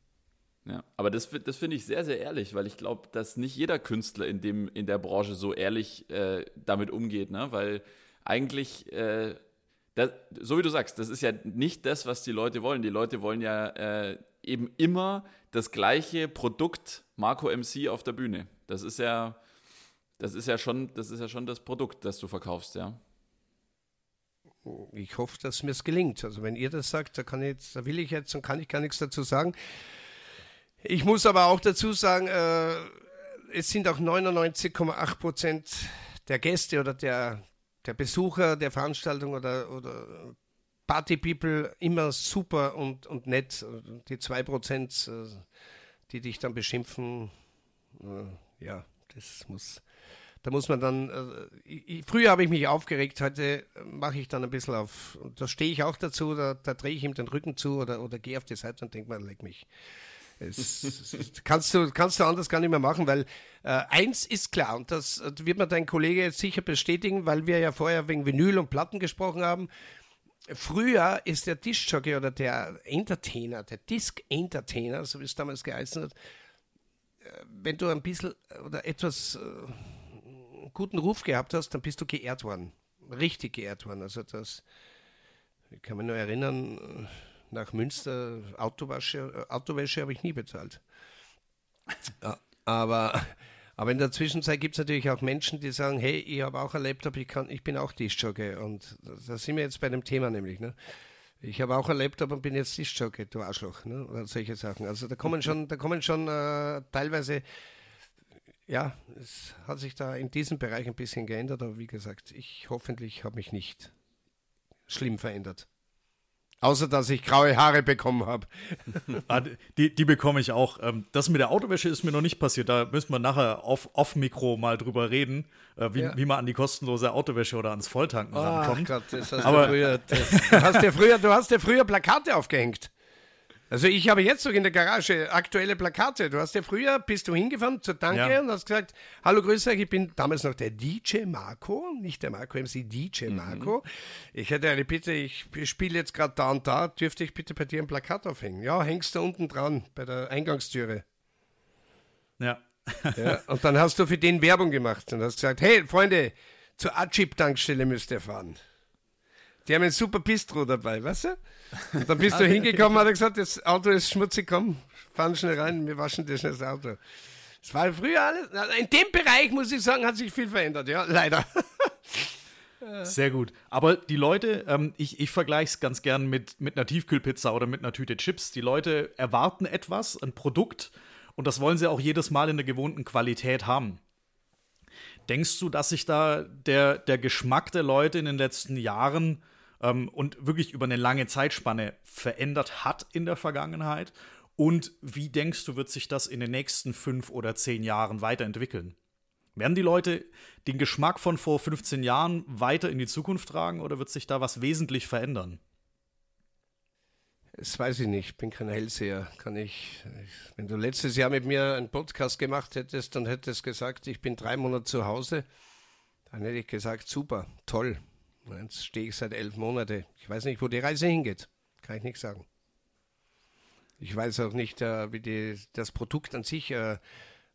Ja, aber das, das finde ich sehr, sehr ehrlich, weil ich glaube, dass nicht jeder Künstler in, dem, in der Branche so ehrlich äh, damit umgeht, ne? weil eigentlich, äh, das, so wie du sagst, das ist ja nicht das, was die Leute wollen. Die Leute wollen ja äh, eben immer das gleiche Produkt Marco MC auf der Bühne. Das ist ja, das ist ja schon, das ist ja schon das Produkt, das du verkaufst, ja. Ich hoffe, dass mir es gelingt. Also wenn ihr das sagt, da kann ich, da will ich jetzt und kann ich gar nichts dazu sagen. Ich muss aber auch dazu sagen, äh, es sind auch 99,8 Prozent der Gäste oder der, der Besucher der Veranstaltung oder, oder Party People immer super und, und nett. Die 2 Prozent, äh, die dich dann beschimpfen, äh, ja, das muss, da muss man dann, äh, ich, früher habe ich mich aufgeregt, heute mache ich dann ein bisschen auf, da stehe ich auch dazu, da, da drehe ich ihm den Rücken zu oder, oder gehe auf die Seite und denke mal, leg mich. Es, kannst, du, kannst du anders gar nicht mehr machen, weil äh, eins ist klar, und das wird mir dein Kollege jetzt sicher bestätigen, weil wir ja vorher wegen Vinyl und Platten gesprochen haben. früher ist der Diskjockey oder der Entertainer, der Disc-Entertainer, so wie es damals geheißen hat, äh, wenn du ein bisschen oder etwas guten Ruf gehabt hast, dann bist du geehrt worden. Richtig geehrt worden. Also das, ich kann mich nur erinnern, nach Münster, Autowäsche, Autowäsche habe ich nie bezahlt. Aber, aber in der Zwischenzeit gibt es natürlich auch Menschen, die sagen, hey, ich habe auch erlebt, aber ich, kann, ich bin auch Diskjockey. Und da sind wir jetzt bei dem Thema nämlich. Ne? Ich habe auch erlebt, aber bin jetzt Diskjockey, du Arschloch. Ne? Oder solche Sachen. Also da kommen schon, da kommen schon äh, teilweise, ja, es hat sich da in diesem Bereich ein bisschen geändert, aber wie gesagt, ich hoffentlich habe mich nicht schlimm verändert. Außer dass ich graue Haare bekommen habe. Ah, die, die bekomme ich auch. Ähm, das mit der Autowäsche ist mir noch nicht passiert. Da müssen wir nachher off-Mikro off mal drüber reden, äh, wie, ja. wie, man an die kostenlose Autowäsche oder ans Volltanken oh, rankommt. Gott, das hast Aber, du, früher, das, du, hast ja früher, du hast ja früher Plakate aufgehängt. Also ich habe jetzt sogar in der Garage aktuelle Plakate. Du hast ja früher, bist du hingefahren zur Danke ja. und hast gesagt, hallo, grüß euch, ich bin damals noch der DJ Marco, nicht der Marco MC, DJ mhm. Marco. Ich hätte eine Bitte, ich spiele jetzt gerade da und da, dürfte ich bitte bei dir ein Plakat aufhängen? Ja, hängst du unten dran, bei der Eingangstüre. Ja. ja. Und dann hast du für den Werbung gemacht und hast gesagt, hey, Freunde, zur Achip-Tankstelle müsst ihr fahren. Die haben ein super Bistro dabei, weißt du? Und dann bist du hingekommen, hat er gesagt, das Auto ist schmutzig, komm, fahren schnell rein, wir waschen dir schnell das Auto. Das war früher alles. In dem Bereich, muss ich sagen, hat sich viel verändert, ja, leider. Sehr gut. Aber die Leute, ähm, ich, ich vergleiche es ganz gern mit, mit einer Tiefkühlpizza oder mit einer Tüte Chips. Die Leute erwarten etwas, ein Produkt, und das wollen sie auch jedes Mal in der gewohnten Qualität haben. Denkst du, dass sich da der, der Geschmack der Leute in den letzten Jahren ähm, und wirklich über eine lange Zeitspanne verändert hat in der Vergangenheit? Und wie denkst du, wird sich das in den nächsten fünf oder zehn Jahren weiterentwickeln? Werden die Leute den Geschmack von vor 15 Jahren weiter in die Zukunft tragen oder wird sich da was wesentlich verändern? Das weiß ich nicht, ich bin kein Hellseher. Kann ich, wenn du letztes Jahr mit mir einen Podcast gemacht hättest, dann hättest du gesagt, ich bin drei Monate zu Hause, dann hätte ich gesagt, super, toll, Jetzt stehe ich seit elf Monaten. Ich weiß nicht, wo die Reise hingeht. Kann ich nicht sagen. Ich weiß auch nicht, äh, wie die, das Produkt an sich, äh,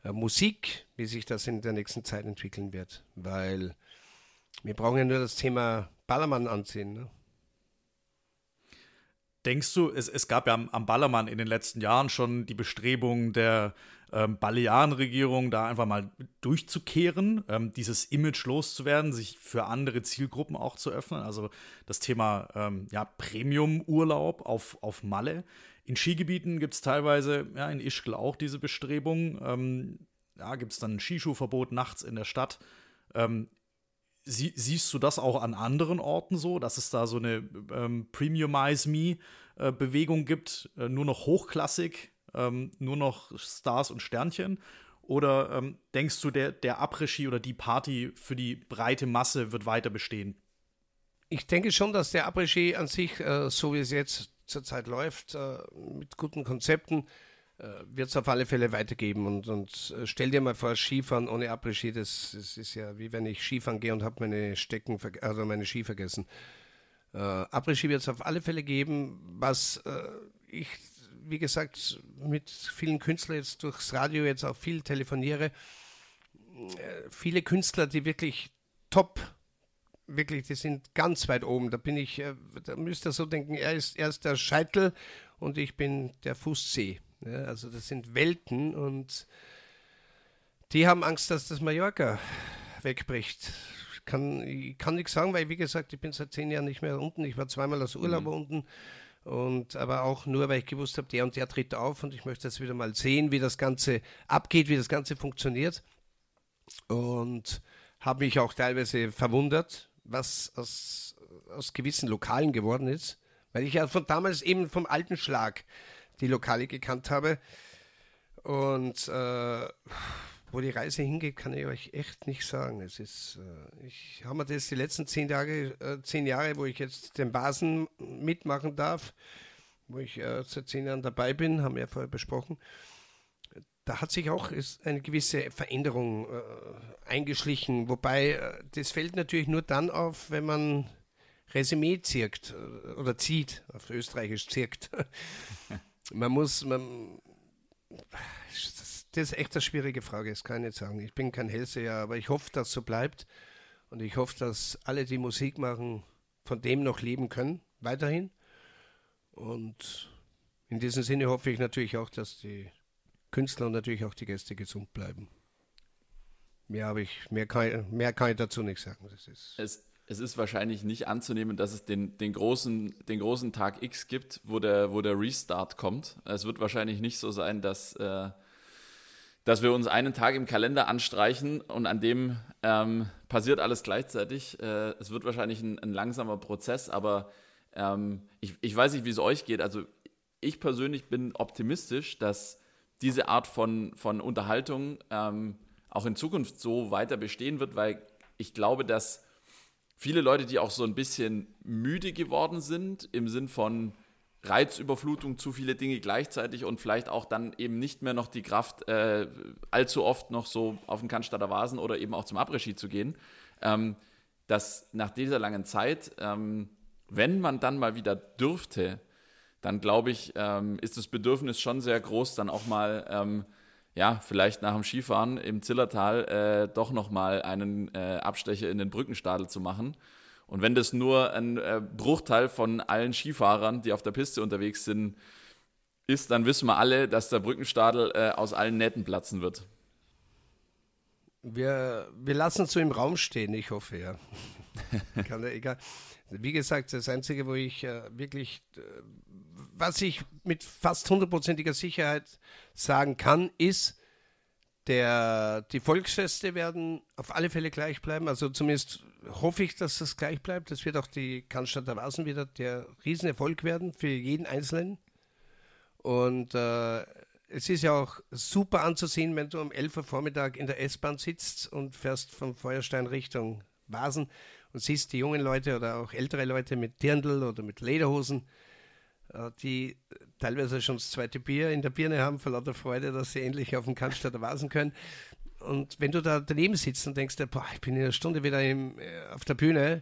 äh, Musik, wie sich das in der nächsten Zeit entwickeln wird. Weil wir brauchen ja nur das Thema Ballermann anziehen. Ne? Denkst du, es, es gab ja am, am Ballermann in den letzten Jahren schon die Bestrebungen der ähm, Balearenregierung, da einfach mal durchzukehren, ähm, dieses Image loszuwerden, sich für andere Zielgruppen auch zu öffnen. Also das Thema ähm, ja, Premium-Urlaub auf, auf Malle. In Skigebieten gibt es teilweise, ja, in Ischgl auch diese Bestrebung. Ähm, ja, gibt es dann ein Skischuhverbot nachts in der Stadt. Ähm, Sie, siehst du das auch an anderen Orten so, dass es da so eine ähm, Premiumize Me-Bewegung äh, gibt, äh, nur noch hochklassig, ähm, nur noch Stars und Sternchen? Oder ähm, denkst du, der, der Après-Ski oder die Party für die breite Masse wird weiter bestehen? Ich denke schon, dass der Après-Ski an sich, äh, so wie es jetzt zurzeit läuft, äh, mit guten Konzepten, äh, wird es auf alle Fälle weitergeben. Und, und äh, stell dir mal vor, Skifahren ohne Après-Ski, das, das, ist ja wie wenn ich Skifahren gehe und habe meine Stecken, also meine Ski vergessen. Äh, Après-Ski wird es auf alle Fälle geben, was äh, ich, wie gesagt, mit vielen Künstlern jetzt durchs Radio jetzt auch viel telefoniere. Äh, viele Künstler, die wirklich top wirklich, die sind ganz weit oben. Da bin ich, äh, da müsst ihr so denken, er ist, er ist der Scheitel und ich bin der Fußzeh. Ja, also das sind Welten und die haben Angst, dass das Mallorca wegbricht. Ich kann, ich kann nichts sagen, weil, wie gesagt, ich bin seit zehn Jahren nicht mehr unten. Ich war zweimal als Urlauber mhm. unten. Und aber auch nur, weil ich gewusst habe, der und der tritt auf und ich möchte jetzt wieder mal sehen, wie das Ganze abgeht, wie das Ganze funktioniert. Und habe mich auch teilweise verwundert, was aus, aus gewissen Lokalen geworden ist. Weil ich ja von damals eben vom alten Schlag die Lokale gekannt habe. Und äh, wo die Reise hingeht, kann ich euch echt nicht sagen. Es ist, äh, ich habe mir das die letzten zehn Tage, äh, zehn Jahre, wo ich jetzt den Basen mitmachen darf, wo ich äh, seit zehn Jahren dabei bin, haben wir ja vorher besprochen. Da hat sich auch eine gewisse Veränderung eingeschlichen, wobei das fällt natürlich nur dann auf, wenn man Resümee zirkt oder zieht, auf Österreichisch zirkt. man muss, man, das ist echt eine schwierige Frage, das kann ich nicht sagen. Ich bin kein Hellseher, aber ich hoffe, dass es so bleibt. Und ich hoffe, dass alle, die Musik machen, von dem noch leben können, weiterhin. Und in diesem Sinne hoffe ich natürlich auch, dass die Künstler und natürlich auch die Gäste gesund bleiben. Mehr, habe ich, mehr, kann, mehr kann ich dazu nicht sagen. Das ist es, es ist wahrscheinlich nicht anzunehmen, dass es den, den, großen, den großen Tag X gibt, wo der, wo der Restart kommt. Es wird wahrscheinlich nicht so sein, dass, äh, dass wir uns einen Tag im Kalender anstreichen und an dem ähm, passiert alles gleichzeitig. Äh, es wird wahrscheinlich ein, ein langsamer Prozess, aber ähm, ich, ich weiß nicht, wie es euch geht. Also ich persönlich bin optimistisch, dass diese Art von, von Unterhaltung ähm, auch in Zukunft so weiter bestehen wird, weil ich glaube, dass viele Leute, die auch so ein bisschen müde geworden sind, im Sinn von Reizüberflutung, zu viele Dinge gleichzeitig und vielleicht auch dann eben nicht mehr noch die Kraft, äh, allzu oft noch so auf den Cannstatter Vasen oder eben auch zum Abregie zu gehen, ähm, dass nach dieser langen Zeit, ähm, wenn man dann mal wieder dürfte, dann glaube ich, ähm, ist das Bedürfnis schon sehr groß, dann auch mal ähm, ja, vielleicht nach dem Skifahren im Zillertal äh, doch nochmal einen äh, Abstecher in den Brückenstadel zu machen. Und wenn das nur ein äh, Bruchteil von allen Skifahrern, die auf der Piste unterwegs sind, ist, dann wissen wir alle, dass der Brückenstadel äh, aus allen Nähten platzen wird. Wir, wir lassen es so im Raum stehen, ich hoffe, ja. Kann, egal. Wie gesagt, das Einzige, wo ich äh, wirklich äh, was ich mit fast hundertprozentiger Sicherheit sagen kann, ist, der, die Volksfeste werden auf alle Fälle gleich bleiben. Also zumindest hoffe ich, dass das gleich bleibt. Das wird auch die Cannstatter Vasen wieder der Riesenerfolg werden für jeden Einzelnen. Und äh, es ist ja auch super anzusehen, wenn du um 11 Uhr Vormittag in der S-Bahn sitzt und fährst vom Feuerstein Richtung Vasen und siehst die jungen Leute oder auch ältere Leute mit Dirndl oder mit Lederhosen äh, die teilweise schon das zweite Bier in der Birne haben, vor lauter Freude, dass sie endlich auf dem Cannstatter Vasen können. Und wenn du da daneben sitzt und denkst, boah, ich bin in einer Stunde wieder im, äh, auf der Bühne,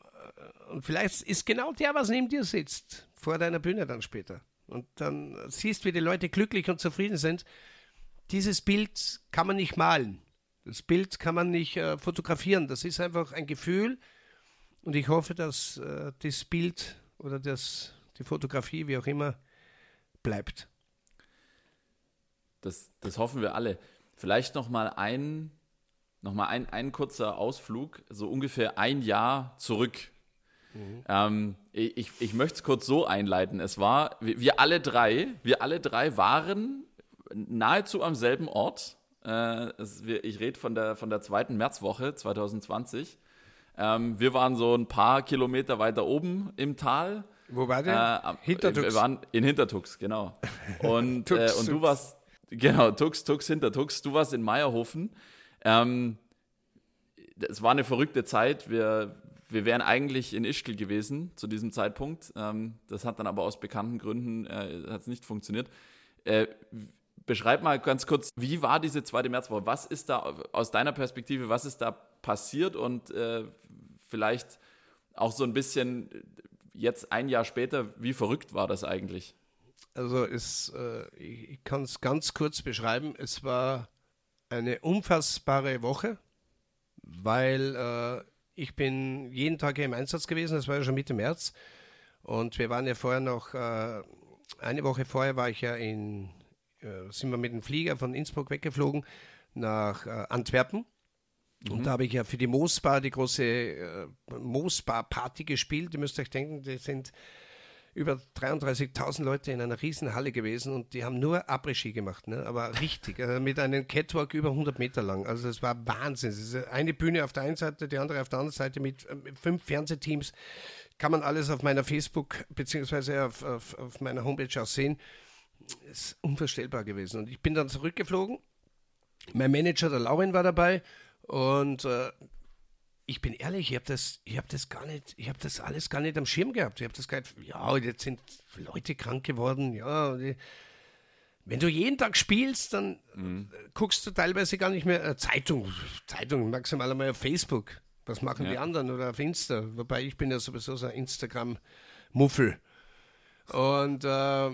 äh, und vielleicht ist genau der, was neben dir sitzt, vor deiner Bühne dann später. Und dann siehst, wie die Leute glücklich und zufrieden sind. Dieses Bild kann man nicht malen. Das Bild kann man nicht äh, fotografieren. Das ist einfach ein Gefühl. Und ich hoffe, dass äh, das Bild oder das die Fotografie, wie auch immer, bleibt. Das, das hoffen wir alle. Vielleicht noch mal ein, noch mal ein, ein kurzer Ausflug, so ungefähr ein Jahr zurück. Mhm. Ähm, ich, ich möchte es kurz so einleiten. Es war, wir, wir, alle drei, wir alle drei waren nahezu am selben Ort. Äh, es, wir, ich rede von der, von der zweiten Märzwoche 2020. Ähm, wir waren so ein paar Kilometer weiter oben im Tal wo war der? Äh, Hintertux. Wir waren in Hintertux, genau. Und, Tux, äh, und du warst, genau, Tux, Tux, Hintertux. Du warst in Meierhofen. Ähm, es war eine verrückte Zeit. Wir, wir wären eigentlich in Ischgl gewesen zu diesem Zeitpunkt. Ähm, das hat dann aber aus bekannten Gründen äh, nicht funktioniert. Äh, beschreib mal ganz kurz, wie war diese zweite Märzwoche? Was ist da aus deiner Perspektive, was ist da passiert und äh, vielleicht auch so ein bisschen jetzt ein Jahr später, wie verrückt war das eigentlich? Also es, äh, ich kann es ganz kurz beschreiben. Es war eine unfassbare Woche, weil äh, ich bin jeden Tag hier im Einsatz gewesen. Das war ja schon Mitte März. Und wir waren ja vorher noch, äh, eine Woche vorher war ich ja in, äh, sind wir mit dem Flieger von Innsbruck weggeflogen nach äh, Antwerpen. Und mhm. da habe ich ja für die Moosbar die große äh, Moosbar-Party gespielt. Ihr müsst euch denken, die sind über 33.000 Leute in einer riesen Halle gewesen und die haben nur Après-Ski gemacht, ne? aber richtig, also mit einem Catwalk über 100 Meter lang. Also es war Wahnsinn. Es ist eine Bühne auf der einen Seite, die andere auf der anderen Seite mit, äh, mit fünf Fernsehteams. Kann man alles auf meiner Facebook bzw. Auf, auf, auf meiner Homepage auch sehen. Ist unvorstellbar gewesen. Und ich bin dann zurückgeflogen. Mein Manager, der Lauren, war dabei und äh, ich bin ehrlich, ich habe das, hab das gar nicht, ich habe das alles gar nicht am Schirm gehabt. Ich habe das gar nicht, ja, jetzt sind Leute krank geworden, ja. Die, wenn du jeden Tag spielst, dann mhm. guckst du teilweise gar nicht mehr äh, Zeitung, Zeitung maximal einmal auf Facebook. was machen Ja. die anderen oder auf Insta. Wobei ich bin ja sowieso so ein Instagram-Muffel. Und äh,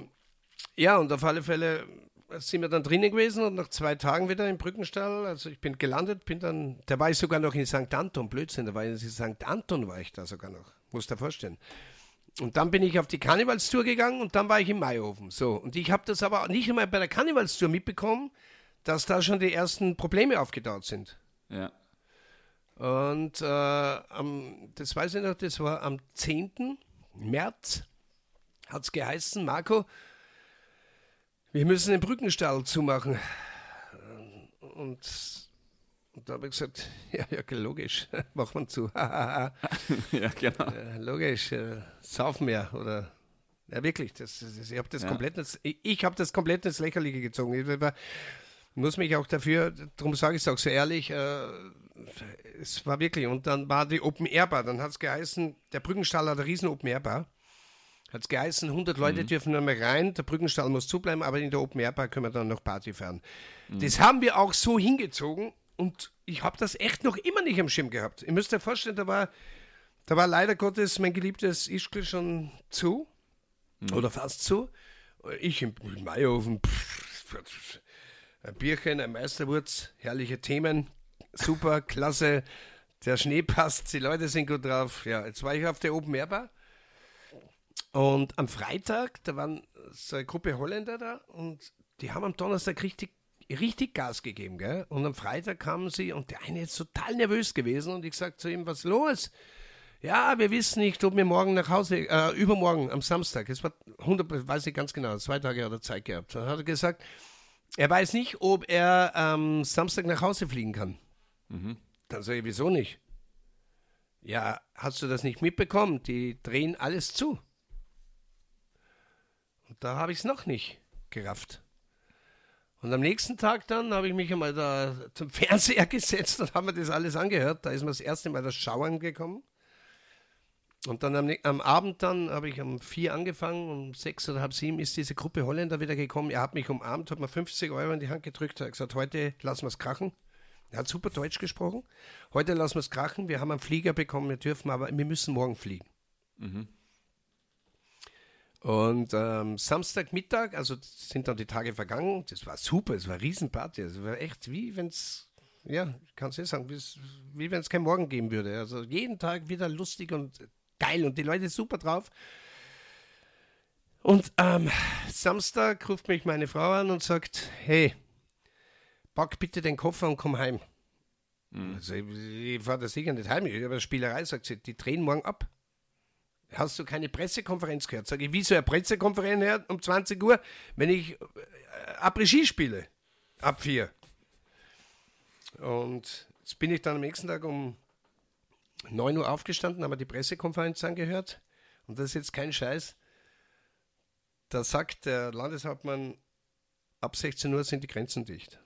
ja, und auf alle Fälle sind wir dann drinnen gewesen und nach zwei Tagen wieder im Brückenstall. Also ich bin gelandet, bin dann, da war ich sogar noch in St. Anton, Blödsinn, da war ich in St. Anton war ich da sogar noch. Muss dir vorstellen. Und dann bin ich auf die Karnevalstour gegangen und dann war ich im Maihofen. So, und ich habe das aber nicht einmal bei der Karnevalstour mitbekommen, dass da schon die ersten Probleme aufgetaucht sind. Ja. Und äh, am, das weiß ich noch, das war am 10. März, hat es geheißen, Marco, wir müssen den Brückenstall zumachen. Und, und da habe ich gesagt, ja, ja, logisch, machen wir zu. ja, genau. Ja, logisch, äh, saufen wir oder ja wirklich, das, das, ich habe das Ja. komplett ich, ich habe das komplett ins Lächerliche gezogen. Ich war, muss mich auch dafür, darum sage ich es auch so ehrlich, äh, es war wirklich, und dann war die Open Air Bar, dann hat es geheißen, der Brückenstall hat eine riesen Open Air Bar. Hat es geheißen, 100 Leute dürfen nur mehr rein, der Brückenstall muss zubleiben, aber in der Open Air Bar können wir dann noch Party fahren. Das haben wir auch so hingezogen und ich habe das echt noch immer nicht am Schirm gehabt. Ihr müsst euch vorstellen, da war, da war leider Gottes mein geliebtes Ischgl schon zu oder fast zu. Ich im pff, ein Bierchen, ein Meisterwurz, herrliche Themen, super, klasse. Der Schnee passt, die Leute sind gut drauf. Ja, jetzt war ich auf der Open Air Bar. Und am Freitag, da waren so eine Gruppe Holländer da und die haben am Donnerstag richtig, richtig Gas gegeben. Gell? Und am Freitag kamen sie und der eine ist total nervös gewesen und ich sagte zu ihm, was ist los? Ja, wir wissen nicht, ob wir morgen nach Hause, äh, übermorgen am Samstag, es war 100, weiß ich ganz genau, zwei Tage hat er Zeit gehabt. Dann hat er gesagt, er weiß nicht, ob er am Samstag nach Hause fliegen kann. Dann sage ich, wieso nicht? Ja, hast du das nicht mitbekommen? Die drehen alles zu. Da habe ich es noch nicht gerafft. Und am nächsten Tag dann habe ich mich einmal da zum Fernseher gesetzt und habe mir das alles angehört. Da ist mir das erste Mal das Schauern gekommen. Und dann am, am Abend dann habe ich um vier angefangen, um sechs oder halb sieben ist diese Gruppe Holländer wieder gekommen. Er hat mich umarmt, hat mir 50 Euro in die Hand gedrückt, hat gesagt, heute lassen wir es krachen. Er hat super Deutsch gesprochen. Heute lassen wir es krachen. Wir haben einen Flieger bekommen, wir dürfen, aber wir müssen morgen fliegen. Und ähm, Samstagmittag, also sind dann die Tage vergangen, das war super, es war eine Riesenparty, es war echt wie wenn es, ja, ich kann es eh sagen, wie wenn es kein Morgen geben würde. Also jeden Tag wieder lustig und geil und die Leute super drauf. Und am Samstag ruft mich meine Frau an und sagt, hey, pack bitte den Koffer und komm heim. Also ich, ich fahre da sicher nicht heim, ich habe eine Spielerei, sagt sie, die drehen morgen ab. Hast du keine Pressekonferenz gehört? Sag ich, wieso eine Pressekonferenz her um 20 Uhr, wenn ich äh, Après-Ski spiele? Ab 4. Und jetzt bin ich dann am nächsten Tag um 9 Uhr aufgestanden, habe mir die Pressekonferenz angehört. Und das ist jetzt kein Scheiß. Da sagt der Landeshauptmann, ab 16 Uhr sind die Grenzen dicht.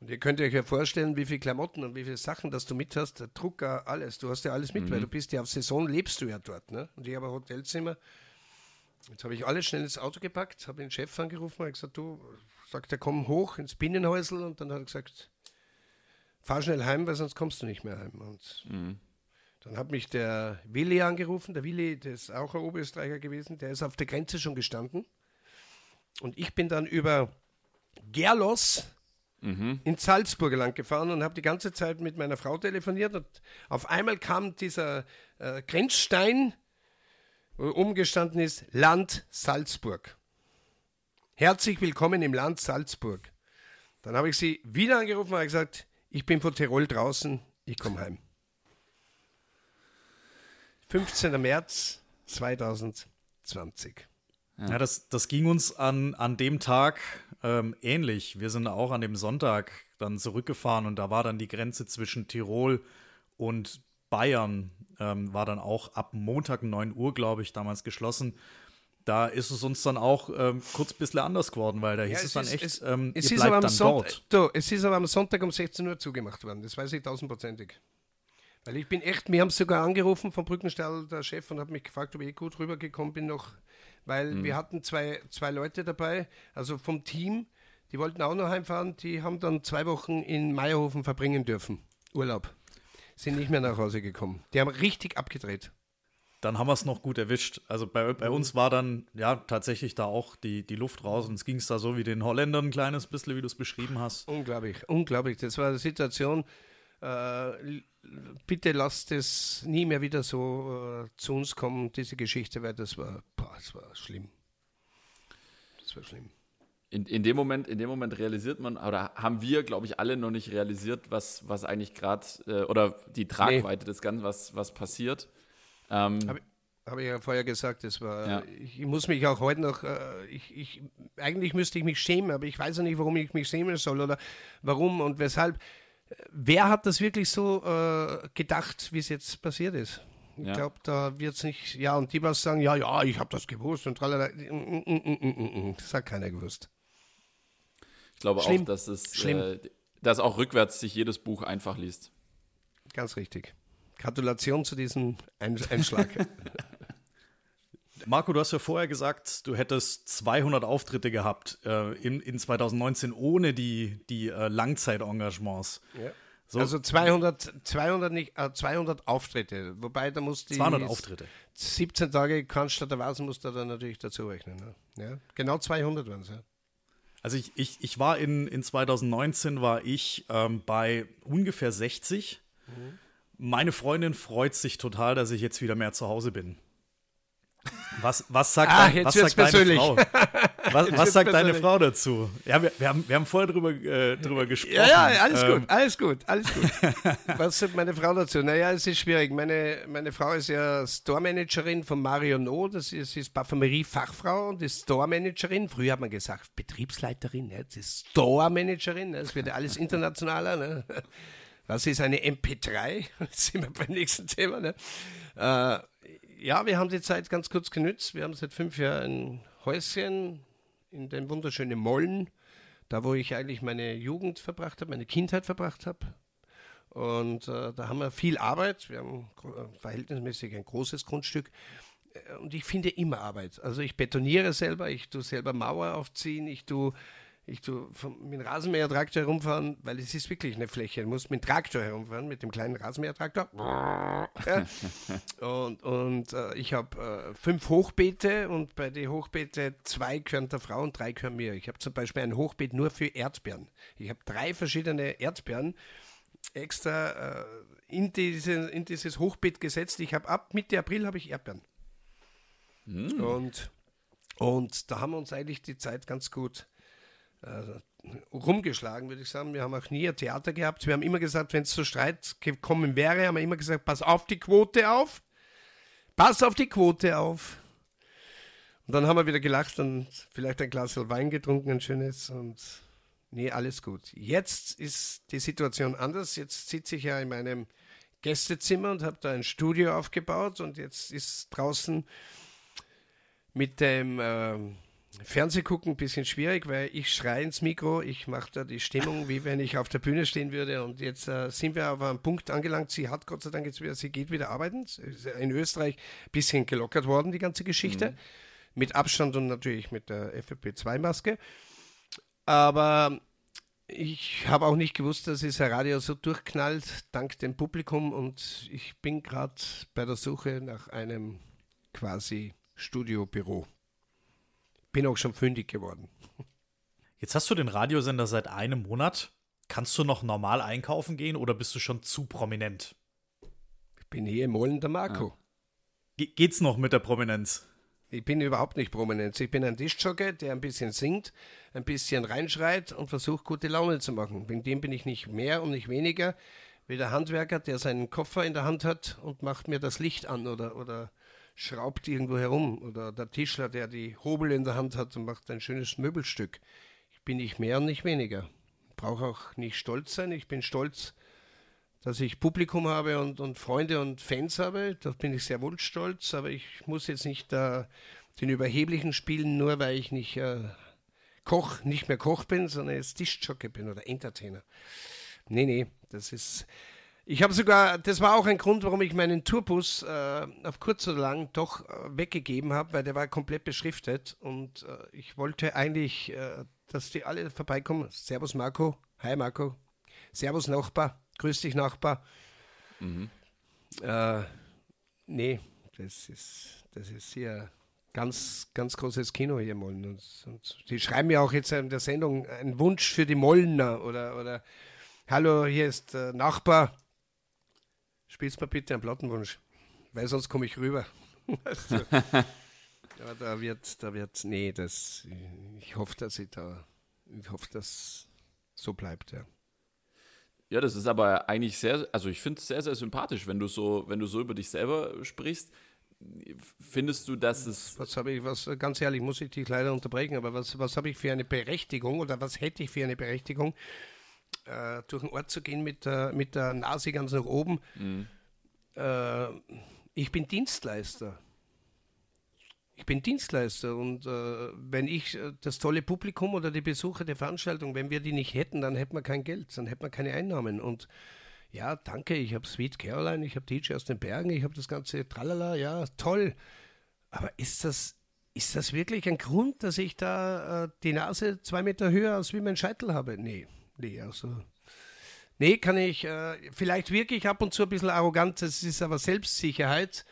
Und ihr könnt euch ja vorstellen, wie viele Klamotten und wie viele Sachen, dass du mit hast, der Drucker, alles. Du hast ja alles mit, weil du bist ja auf Saison, lebst du ja dort. Ne? Und ich habe ein Hotelzimmer. Jetzt habe ich alles schnell ins Auto gepackt, habe den Chef angerufen, habe gesagt, du, sagt er, komm hoch ins Binnenhäusl. Und dann hat er gesagt, fahr schnell heim, weil sonst kommst du nicht mehr heim. Und dann hat mich der Willi angerufen. Der Willi, der ist auch ein Oberösterreicher gewesen, der ist auf der Grenze schon gestanden. Und ich bin dann über Gerlos in Salzburg lang gefahren und habe die ganze Zeit mit meiner Frau telefoniert. Und auf einmal kam dieser äh, Grenzstein, wo umgestanden ist, Land Salzburg. Herzlich willkommen im Land Salzburg. Dann habe ich sie wieder angerufen und habe gesagt, ich bin von Tirol draußen, ich komme heim. 15. März 2020. Ja, das, das ging uns an, an dem Tag ähm, ähnlich. Wir sind auch an dem Sonntag dann zurückgefahren und da war dann die Grenze zwischen Tirol und Bayern, ähm, war dann auch ab Montag 9 Uhr, glaube ich, damals geschlossen. Da ist es uns dann auch ähm, kurz ein bisschen anders geworden, weil da hieß Ja, es, dann ist- echt, es, ähm, es ist aber bleibt am dann Sonntag, dort. Du, es ist aber am Sonntag um 16 Uhr zugemacht worden, das weiß ich tausendprozentig. Weil ich bin echt, mir haben sogar angerufen vom Brückenstall der Chef und hat mich gefragt, ob ich eh gut rübergekommen bin noch, weil Mhm. wir hatten zwei, zwei Leute dabei, also vom Team, die wollten auch noch heimfahren, die haben dann zwei Wochen in Meierhofen verbringen dürfen, Urlaub. sind nicht mehr nach Hause gekommen. Die haben richtig abgedreht. Dann haben wir es noch gut erwischt. Also bei, bei uns war dann ja tatsächlich da auch die, die Luft raus und es ging es da so wie den Holländern ein kleines bisschen, wie du es beschrieben hast. Unglaublich, unglaublich. Das war eine Situation, äh, bitte lasst es nie mehr wieder so äh, zu uns kommen, diese Geschichte, weil das war, boah, das war schlimm. Das war schlimm. In, in, dem Moment, in dem Moment realisiert man, oder haben wir, glaube ich, alle noch nicht realisiert, was, was eigentlich gerade, äh, oder die Tragweite nee. des Ganzen, was, was passiert. Ähm, Habe hab ich ja vorher gesagt, das war, ja. ich muss mich auch heute noch, äh, ich, ich, eigentlich müsste ich mich schämen, aber ich weiß ja nicht, warum ich mich schämen soll oder warum und weshalb. Wer hat das wirklich so äh, gedacht, wie es jetzt passiert ist? Ich ja. glaube, da wird es nicht, ja, und die was sagen, ja, ja, ich habe das gewusst und tralala. Mm, mm, mm, das hat keiner gewusst. Ich glaube Schlimm. auch, dass es, äh, dass auch rückwärts sich jedes Buch einfach liest. Ganz richtig. Gratulation zu diesem Einschlag. Marco, du hast ja vorher gesagt, du hättest 200 Auftritte gehabt äh, in, in 2019 ohne die, die äh, Langzeitengagements. Ja. So. Also 200, 200, nicht, äh, 200 Auftritte, wobei da muss die 200 Auftritte. 17 Tage musst du da natürlich dazu rechnen. Ne? Ja? Genau 200 waren es, ja. Also ich, ich, ich war in, in 2019 war ich ähm, bei ungefähr 60. Mhm. Meine Freundin freut sich total, dass ich jetzt wieder mehr zu Hause bin. Was, was sagt, ah, dein, was sagt deine Frau? Was, was sagt deine Frau dazu? Ja, wir, wir, haben, wir haben vorher drüber, äh, drüber gesprochen. Ja, ja, alles ähm. gut, alles gut, alles gut. was sagt meine Frau dazu? Naja, es ist schwierig. Meine, meine Frau ist ja Store-Managerin von Mario No, das ist, ist Parfümerie-Fachfrau und ist Store-Managerin. Früher hat man gesagt Betriebsleiterin, ne? das ist Store-Managerin, das wird ja alles internationaler. Ne? Was ist eine MP3? Das sind wir beim nächsten Thema. Ne? Äh, ja, wir haben die Zeit ganz kurz genützt. Wir haben seit fünf Jahren ein Häuschen in dem wunderschönen Mollen, da wo ich eigentlich meine Jugend verbracht habe, meine Kindheit verbracht habe. Und äh, da haben wir viel Arbeit. Wir haben verhältnismäßig ein großes Grundstück. Äh, und ich finde immer Arbeit. Also ich betoniere selber, ich tue selber Mauer aufziehen, ich tue ich tue mit dem Rasenmähertraktor herumfahren, weil es ist wirklich eine Fläche. Du musst mit dem Traktor herumfahren, mit dem kleinen Rasenmähertraktor. Und, und äh, ich habe äh, fünf Hochbeete und bei den Hochbeete zwei gehören der Frau und drei gehören mir. Ich habe zum Beispiel ein Hochbeet nur für Erdbeeren. Ich habe drei verschiedene Erdbeeren extra äh, in, diese, in dieses Hochbeet gesetzt. Ich habe ab Mitte April habe ich Erdbeeren. Mm. Und, und da haben wir uns eigentlich die Zeit ganz gut rumgeschlagen, würde ich sagen. Wir haben auch nie ein Theater gehabt. Wir haben immer gesagt, wenn es zu Streit gekommen wäre, haben wir immer gesagt, pass auf die Quote auf. Pass auf die Quote auf. Und dann haben wir wieder gelacht und vielleicht ein Glas Wein getrunken, ein schönes und nee, alles gut. Jetzt ist die Situation anders. Jetzt sitze ich ja in meinem Gästezimmer und habe da ein Studio aufgebaut und jetzt ist draußen mit dem äh, Fernseh gucken ein bisschen schwierig, weil ich schreie ins Mikro, ich mache da die Stimmung, wie wenn ich auf der Bühne stehen würde. Und jetzt äh, sind wir aber am Punkt angelangt, sie hat Gott sei Dank jetzt wieder, sie geht wieder arbeiten. In Österreich ein bisschen gelockert worden, die ganze Geschichte. Mhm. Mit Abstand und natürlich mit der FFP2-Maske. Aber ich habe auch nicht gewusst, dass es ein Radio so durchknallt, dank dem Publikum. Und ich bin gerade bei der Suche nach einem quasi Studiobüro bin auch schon fündig geworden. Jetzt hast du den Radiosender seit einem Monat. Kannst du noch normal einkaufen gehen oder bist du schon zu prominent? Ich bin hier im Mollen der Marco. Ja. geht's noch mit der Prominenz? Ich bin überhaupt nicht prominent. Ich bin ein Tischjogger, der ein bisschen singt, ein bisschen reinschreit und versucht, gute Laune zu machen. Wegen dem bin ich nicht mehr und nicht weniger wie der Handwerker, der seinen Koffer in der Hand hat und macht mir das Licht an oder, oder schraubt irgendwo herum. Oder der Tischler, der die Hobel in der Hand hat und macht ein schönes Möbelstück. Ich bin nicht mehr und nicht weniger. Brauche auch nicht stolz sein. Ich bin stolz, dass ich Publikum habe und, und Freunde und Fans habe. Da bin ich sehr wohl stolz. Aber ich muss jetzt nicht äh, den Überheblichen spielen, nur weil ich nicht äh, Koch, nicht mehr Koch bin, sondern jetzt Tischjockey bin oder Entertainer. Nee, nee, das ist ich habe sogar, das war auch ein Grund, warum ich meinen Tourbus äh, auf kurz oder lang doch äh, weggegeben habe, weil der war komplett beschriftet und äh, ich wollte eigentlich, äh, dass die alle vorbeikommen. Servus Marco, hi Marco, Servus Nachbar, grüß dich Nachbar. Mhm. Äh, nee, das ist, das ist hier ganz, ganz großes Kino hier Mollen. Und, und die schreiben mir auch jetzt in der Sendung einen Wunsch für die Mollner oder, oder Hallo, hier ist der Nachbar. Spielst mal bitte einen Plattenwunsch, weil sonst komme ich rüber. also, ja, da wird, da wird, nee, das, ich hoffe, dass ich da, ich hoffe, dass so bleibt, ja. Ja, das ist aber eigentlich sehr, also ich finde es sehr, sehr sympathisch, wenn du so, wenn du so über dich selber sprichst. Findest du, dass es. Was habe ich, was, ganz ehrlich, muss ich dich leider unterbrechen, aber was, was habe ich für eine Berechtigung oder was hätte ich für eine Berechtigung, äh, durch den Ort zu gehen mit, äh, mit der Nase ganz nach oben? Mhm. Äh, ich bin Dienstleister. Ich bin Dienstleister und äh, wenn ich äh, das tolle Publikum oder die Besucher der Veranstaltung, wenn wir die nicht hätten, dann hätten wir kein Geld, dann hätten wir keine Einnahmen. Und ja, danke, ich habe Sweet Caroline, ich habe DJ aus den Bergen, ich habe das ganze Tralala, ja, toll. Aber ist das, ist das wirklich ein Grund, dass ich da äh, die Nase zwei Meter höher als wie mein Scheitel habe? Nee, nee, also. Nee, kann ich, äh, vielleicht wirklich ab und zu ein bisschen arrogant, das ist aber Selbstsicherheit.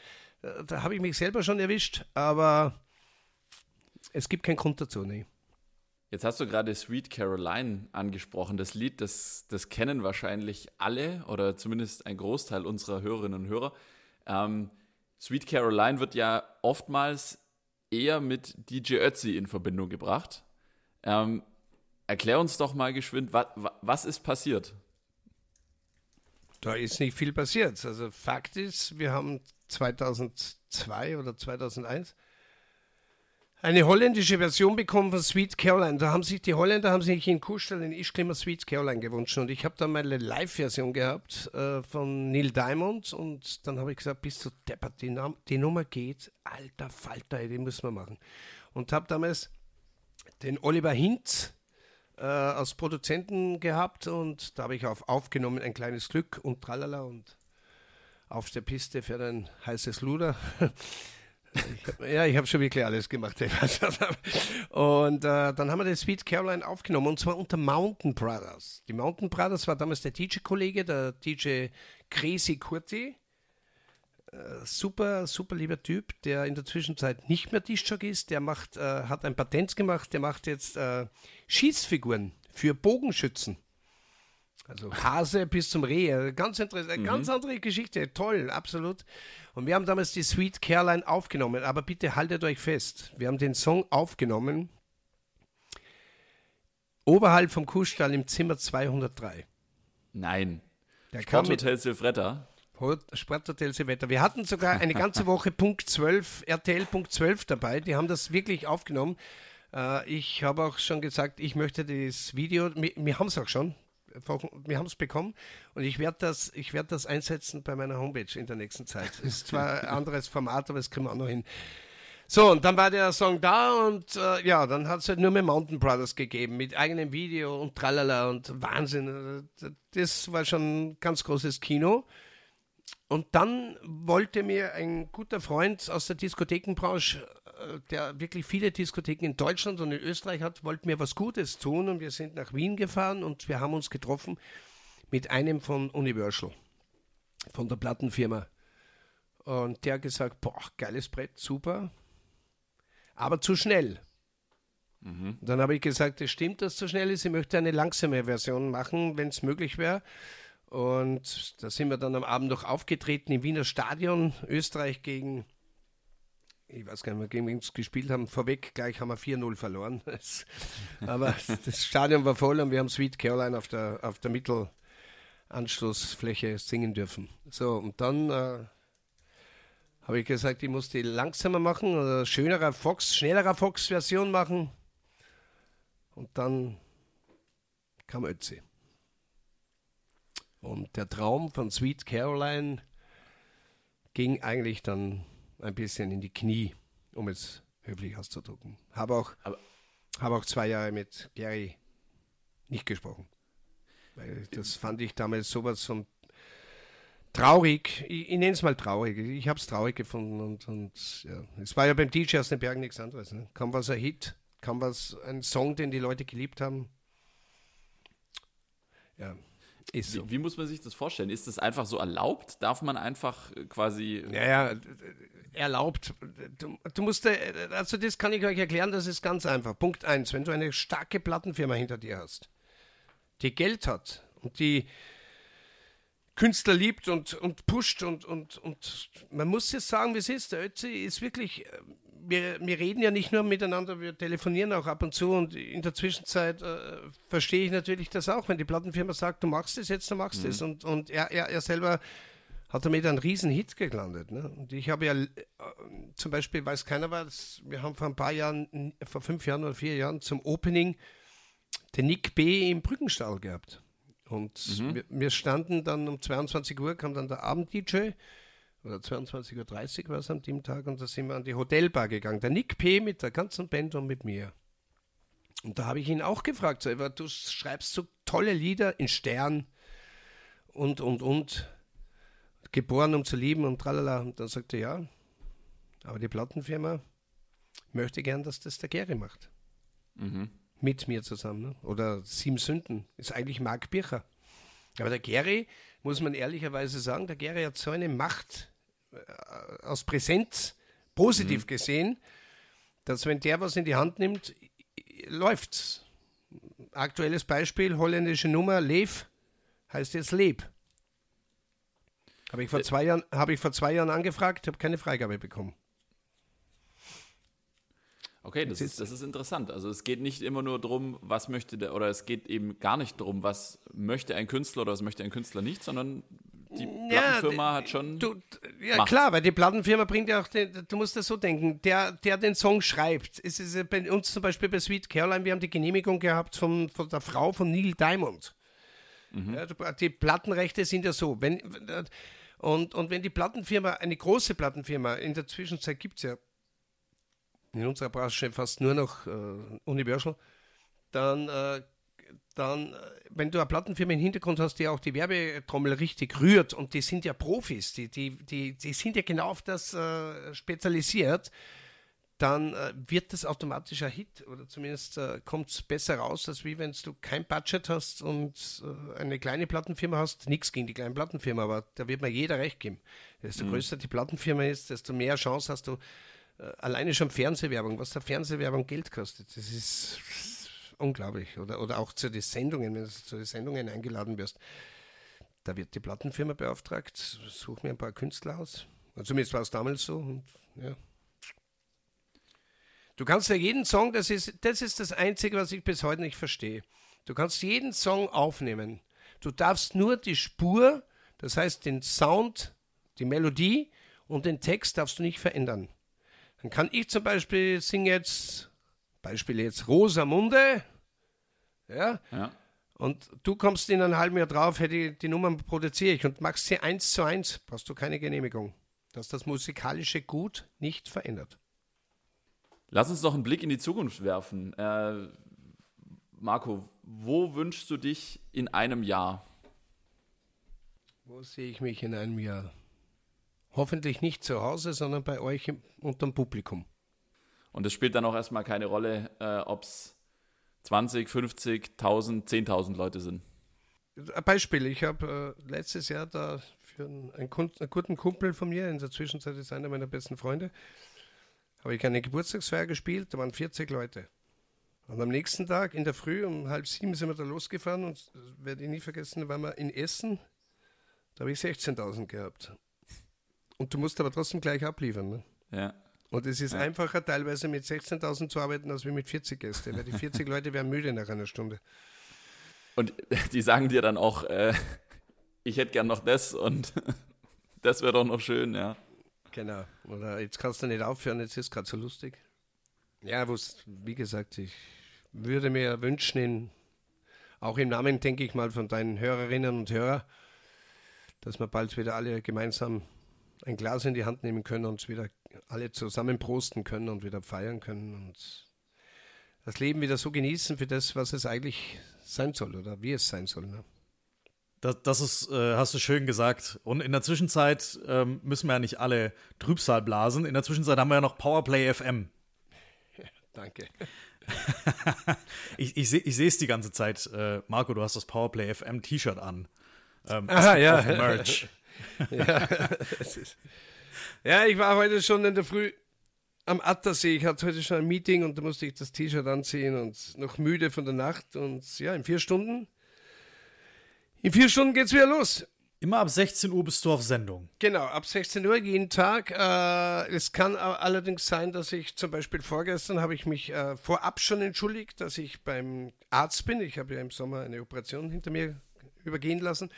Äh, da habe ich mich selber schon erwischt, aber es gibt keinen Grund dazu, nee. Jetzt hast du gerade Sweet Caroline angesprochen. Das Lied, das, das kennen wahrscheinlich alle oder zumindest ein Großteil unserer Hörerinnen und Hörer. Ähm, Sweet Caroline wird ja oftmals eher mit DJ Ötzi in Verbindung gebracht. Ähm, erklär uns doch mal geschwind, was, was ist passiert? Da ist nicht viel passiert. Also Fakt ist, wir haben 2002 oder 2001 eine holländische Version bekommen von Sweet Caroline. Da haben sich die Holländer haben sich in Kuschel in Ischglimmer Sweet Caroline gewünscht und ich habe da meine Live-Version gehabt äh, von Neil Diamond und dann habe ich gesagt, bist du deppert, die, die, Nummer geht, alter Falter, die müssen wir machen. Und habe damals den Oliver Hintz äh, als Produzenten gehabt und da habe ich auf aufgenommen ein kleines Glück und tralala und auf der Piste für ein heißes Luder. Ich hab, ja, ich habe schon wirklich alles gemacht. Und äh, dann haben wir den Sweet Caroline aufgenommen und zwar unter Mountain Brothers. Die Mountain Brothers war damals der DJ-Kollege, der DJ Crazy Kurti. Äh, super, super lieber Typ, der in der Zwischenzeit nicht mehr Discjock ist. Der macht, äh, hat ein Patent gemacht, der macht jetzt äh, Schießfiguren für Bogenschützen. Also Hase bis zum Reh. Ganz interessant, mhm. ganz andere Geschichte. Toll, absolut. Und wir haben damals die Sweet Caroline aufgenommen. Aber bitte haltet euch fest. Wir haben den Song aufgenommen. Oberhalb vom Kuhstall im Zimmer 203. Nein. Der Sporthotel Silvretta. Sporthotel Silvretta. Wir hatten sogar eine ganze Woche Punkt 12, RTL Punkt 12 dabei. Die haben das wirklich aufgenommen. Äh, ich habe auch schon gesagt, ich möchte das Video, wir, wir haben es auch schon, wir haben es bekommen und ich werde das, ich das einsetzen bei meiner Homepage in der nächsten Zeit. Ist zwar ein anderes Format, aber das kriegen wir auch noch hin. So, und dann war der Song da und äh, ja, dann hat es halt nur mehr Mountain Brothers gegeben mit eigenem Video und tralala und Wahnsinn. Das war schon ein ganz großes Kino. Und dann wollte mir ein guter Freund aus der Diskothekenbranche äh, der wirklich viele Diskotheken in Deutschland und in Österreich hat, wollte mir was Gutes tun und wir sind nach Wien gefahren und wir haben uns getroffen mit einem von Universal, von der Plattenfirma. Und der hat gesagt, boah, geiles Brett, super, aber zu schnell. Mhm. Dann habe ich gesagt, es stimmt, dass es zu schnell ist. Ich möchte eine langsame Version machen, wenn es möglich wäre. Und da sind wir dann am Abend noch aufgetreten im Wiener Stadion, Österreich gegen ich weiß gar nicht mehr, gegen wen wir gespielt haben. Vorweg gleich haben wir 4-0 verloren. aber das Stadion war voll und wir haben Sweet Caroline auf der, auf der Mittelanschlussfläche singen dürfen. So, und dann äh, habe ich gesagt, ich muss die langsamer machen oder schönerer Fox, schnellerer Fox-Version machen. Und dann kam Ötzi. Und der Traum von Sweet Caroline ging eigentlich dann ein bisschen in die Knie, um es höflich auszudrücken. Habe auch, habe auch zwei Jahre mit Gary nicht gesprochen. Weil das fand ich damals sowas von traurig. Ich, ich nenne es mal traurig. Ich habe es traurig gefunden und, und ja. es war ja beim DJ aus den Bergen nichts anderes. Ne? Kaum was ein Hit, kaum was ein Song, den die Leute geliebt haben. Ja. Ist so. Wie, wie, muss man sich das vorstellen? Ist das einfach so erlaubt? Darf man einfach quasi. Ja, ja, erlaubt. Du, du musst, also das kann ich euch erklären, das ist ganz einfach. Punkt eins: Wenn du eine starke Plattenfirma hinter dir hast, die Geld hat und die Künstler liebt und, und pusht und, und, und man muss jetzt sagen, wie es ist. Der Ötzi ist wirklich, äh, wir, wir reden ja nicht nur miteinander, wir telefonieren auch ab und zu und in der Zwischenzeit äh, verstehe ich natürlich das auch, wenn die Plattenfirma sagt, du machst es jetzt, du machst es. Mhm. Und, und er, er, er selber hat damit einen riesen Hit gelandet. Ne? Und ich habe ja äh, zum Beispiel, weiß keiner was, wir haben vor ein paar Jahren, vor fünf Jahren oder vier Jahren zum Opening den Nick B. im Brückenstall gehabt. Und mhm. wir, wir, standen dann um 22 Uhr, kam dann der Abend-DJ, oder 22.30 Uhr war es an dem Tag, und da sind wir an die Hotelbar gegangen. Der Nick P. mit der ganzen Band und mit mir. Und da habe ich ihn auch gefragt, so, du schreibst so tolle Lieder in Stern und, und, und, geboren um zu lieben und tralala. Und dann sagte er, ja, aber die Plattenfirma möchte gern, dass das der Gary macht. Mhm mit mir zusammen. Ne? Oder Sieben Sünden ist eigentlich Mark Bircher. Aber der Gary, muss man ehrlicherweise sagen, der Gary hat so eine Macht äh, aus Präsenz, positiv mhm. gesehen, dass wenn der was in die Hand nimmt, läuft's. Aktuelles Beispiel, holländische Nummer, Lev, heißt jetzt Leb. Habe ich, vor zwei Jahren, hab ich vor zwei Jahren angefragt, habe keine Freigabe bekommen. Okay, das ist, das ist interessant. Also es geht nicht immer nur darum, was möchte der, oder es geht eben gar nicht darum, was möchte ein Künstler oder was möchte ein Künstler nicht, sondern die ja, Plattenfirma hat schon. Du, ja, Macht. klar, weil die Plattenfirma bringt ja auch, den, du musst das so denken, der, der den Song schreibt. Es ist bei uns zum Beispiel bei Sweet Caroline, wir haben die Genehmigung gehabt von, von der Frau von Neil Diamond. Mhm. Ja, die Plattenrechte sind ja so. Wenn, und, und wenn die Plattenfirma, eine große Plattenfirma, in der Zwischenzeit gibt es ja in unserer Branche fast nur noch äh, Universal, dann, äh, dann, äh, wenn du eine Plattenfirma im Hintergrund hast, die auch die Werbetrommel richtig rührt und die sind ja Profis, die, die, die, die sind ja genau auf das äh, spezialisiert, dann äh, wird das automatisch ein Hit oder zumindest äh, kommt es besser raus, als wie wenn du kein Budget hast und eine kleine Plattenfirma hast. Nichts gegen die kleine Plattenfirma, aber da wird mir jeder recht geben. Desto mhm. größer die Plattenfirma ist, desto mehr Chance hast du, alleine schon Fernsehwerbung, was der Fernsehwerbung Geld kostet, das ist unglaublich. Oder, oder auch zu den Sendungen, wenn du zu den Sendungen eingeladen wirst. Da wird die Plattenfirma beauftragt, such mir ein paar Künstler aus. Zumindest war es damals so. Und, ja. Du kannst ja jeden Song, das ist, das ist das Einzige, was ich bis heute nicht verstehe. Du kannst jeden Song aufnehmen. Du darfst nur die Spur, das heißt den Sound, die Melodie und den Text darfst du nicht verändern. Dann kann ich zum Beispiel singe jetzt, Beispiel jetzt Rosamunde, ja, ja. Und du kommst in einem halben Jahr drauf, hey, die, die Nummern produziere ich und machst sie eins zu eins, brauchst du keine Genehmigung. Dass das musikalische Gut nicht verändert. Lass uns doch einen Blick in die Zukunft werfen. Äh, Marco, wo wünschst du dich in einem Jahr? Wo sehe ich mich in einem Jahr? Hoffentlich nicht zu Hause, sondern bei euch unter dem Publikum. Und es spielt dann auch erstmal keine Rolle, äh, ob es 20, 50, 1000, 10.000 Leute sind. Ein Beispiel, ich habe äh, letztes Jahr da für einen, einen, einen, guten Kumpel von mir, in der Zwischenzeit ist einer meiner besten Freunde, habe ich eine Geburtstagsfeier gespielt, da waren 40 Leute. Und am nächsten Tag in der Früh um halb sieben sind wir da losgefahren und werde ich nie vergessen, waren wir in Essen, da habe ich 16.000 gehabt. Und du musst aber trotzdem gleich abliefern. Ne? Ja. Und es ist ja. einfacher, teilweise mit 16.000 zu arbeiten, als wie mit 40 Gästen, weil die 40 Leute werden müde nach einer Stunde. Und die sagen dir dann auch, äh, ich hätte gern noch das und das wäre doch noch schön, ja. Genau. Oder jetzt kannst du nicht aufhören, jetzt ist gerade so lustig. Ja, wie gesagt, ich würde mir wünschen, in, auch im Namen, denke ich mal, von deinen Hörerinnen und Hörern, dass wir bald wieder alle gemeinsam ein Glas in die Hand nehmen können und wieder alle zusammen prosten können und wieder feiern können und das Leben wieder so genießen für das, was es eigentlich sein soll oder wie es sein soll. Ne? Das, das ist, äh, hast du schön gesagt. Und in der Zwischenzeit ähm, müssen wir ja nicht alle Trübsal blasen. In der Zwischenzeit haben wir ja noch Powerplay FM. Ja, danke. ich ich sehe es die ganze Zeit. Äh, Marco, du hast das Powerplay FM T-Shirt an. Ähm, Aha, ja. Merch. Ja, ist, ja, ich war heute schon in der Früh am Attersee. Ich hatte heute schon ein Meeting und da musste ich das T-Shirt anziehen und noch müde von der Nacht. Und ja, in vier Stunden, in vier Stunden geht's wieder los. Immer ab 16 Uhr bist du auf Sendung. Genau, ab 16 Uhr jeden Tag. Äh, es kann allerdings sein, dass ich zum Beispiel vorgestern habe ich mich äh, vorab schon entschuldigt, dass ich beim Arzt bin. Ich habe ja im Sommer eine Operation hinter mir übergehen lassen.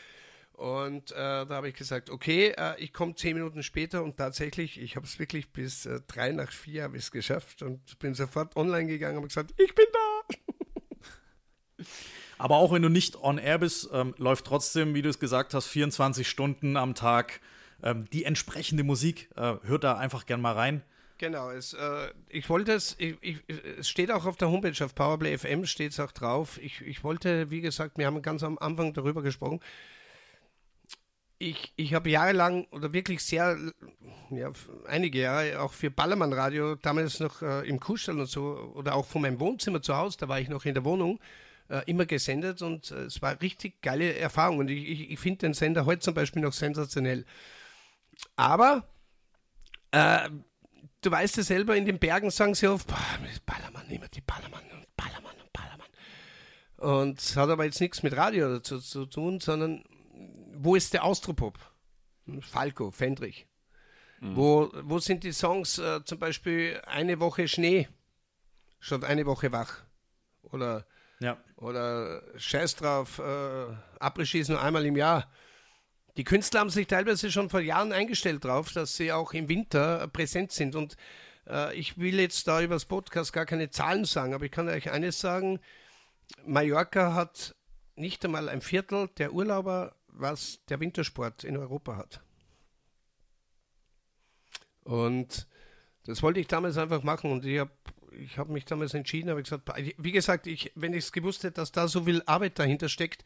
Und äh, da habe ich gesagt, okay, äh, ich komme zehn Minuten später und tatsächlich, ich habe es wirklich bis äh, drei nach vier habe ich es geschafft und bin sofort online gegangen und habe gesagt, ich bin da. Aber auch wenn du nicht on air bist, ähm, läuft trotzdem, wie du es gesagt hast, 24 Stunden am Tag ähm, die entsprechende Musik. Äh, hört da einfach gern mal rein. Genau, es, äh, ich wollte es, ich, ich, es steht auch auf der Homepage, auf Powerplay FM steht es auch drauf. Ich, ich wollte, wie gesagt, wir haben ganz am Anfang darüber gesprochen. Ich, ich habe jahrelang oder wirklich sehr, ja, einige Jahre auch für Ballermann Radio, damals noch äh, im Kuhstall und so, oder auch von meinem Wohnzimmer zu Hause, da war ich noch in der Wohnung, äh, immer gesendet und äh, es war richtig geile Erfahrung. Und ich, ich, ich finde den Sender heute zum Beispiel noch sensationell. Aber äh, du weißt ja selber, in den Bergen sagen sie oft, boah, Ballermann, immer die Ballermann und Ballermann und Ballermann. Und es hat aber jetzt nichts mit Radio dazu zu tun, sondern wo ist der Austropop? Falco, Fendrich. Mhm. Wo, wo sind die Songs, äh, zum Beispiel eine Woche Schnee, statt eine Woche wach? Oder, ja. oder Scheiß drauf, äh, Abreschießen nur einmal im Jahr. Die Künstler haben sich teilweise schon vor Jahren eingestellt drauf, dass sie auch im Winter präsent sind. Und äh, ich will jetzt da über das Podcast gar keine Zahlen sagen, aber ich kann euch eines sagen: Mallorca hat nicht einmal ein Viertel der Urlauber was der Wintersport in Europa hat. Und das wollte ich damals einfach machen und ich habe ich hab mich damals entschieden, habe gesagt, wie gesagt, ich, wenn ich es gewusst hätte, dass da so viel Arbeit dahinter steckt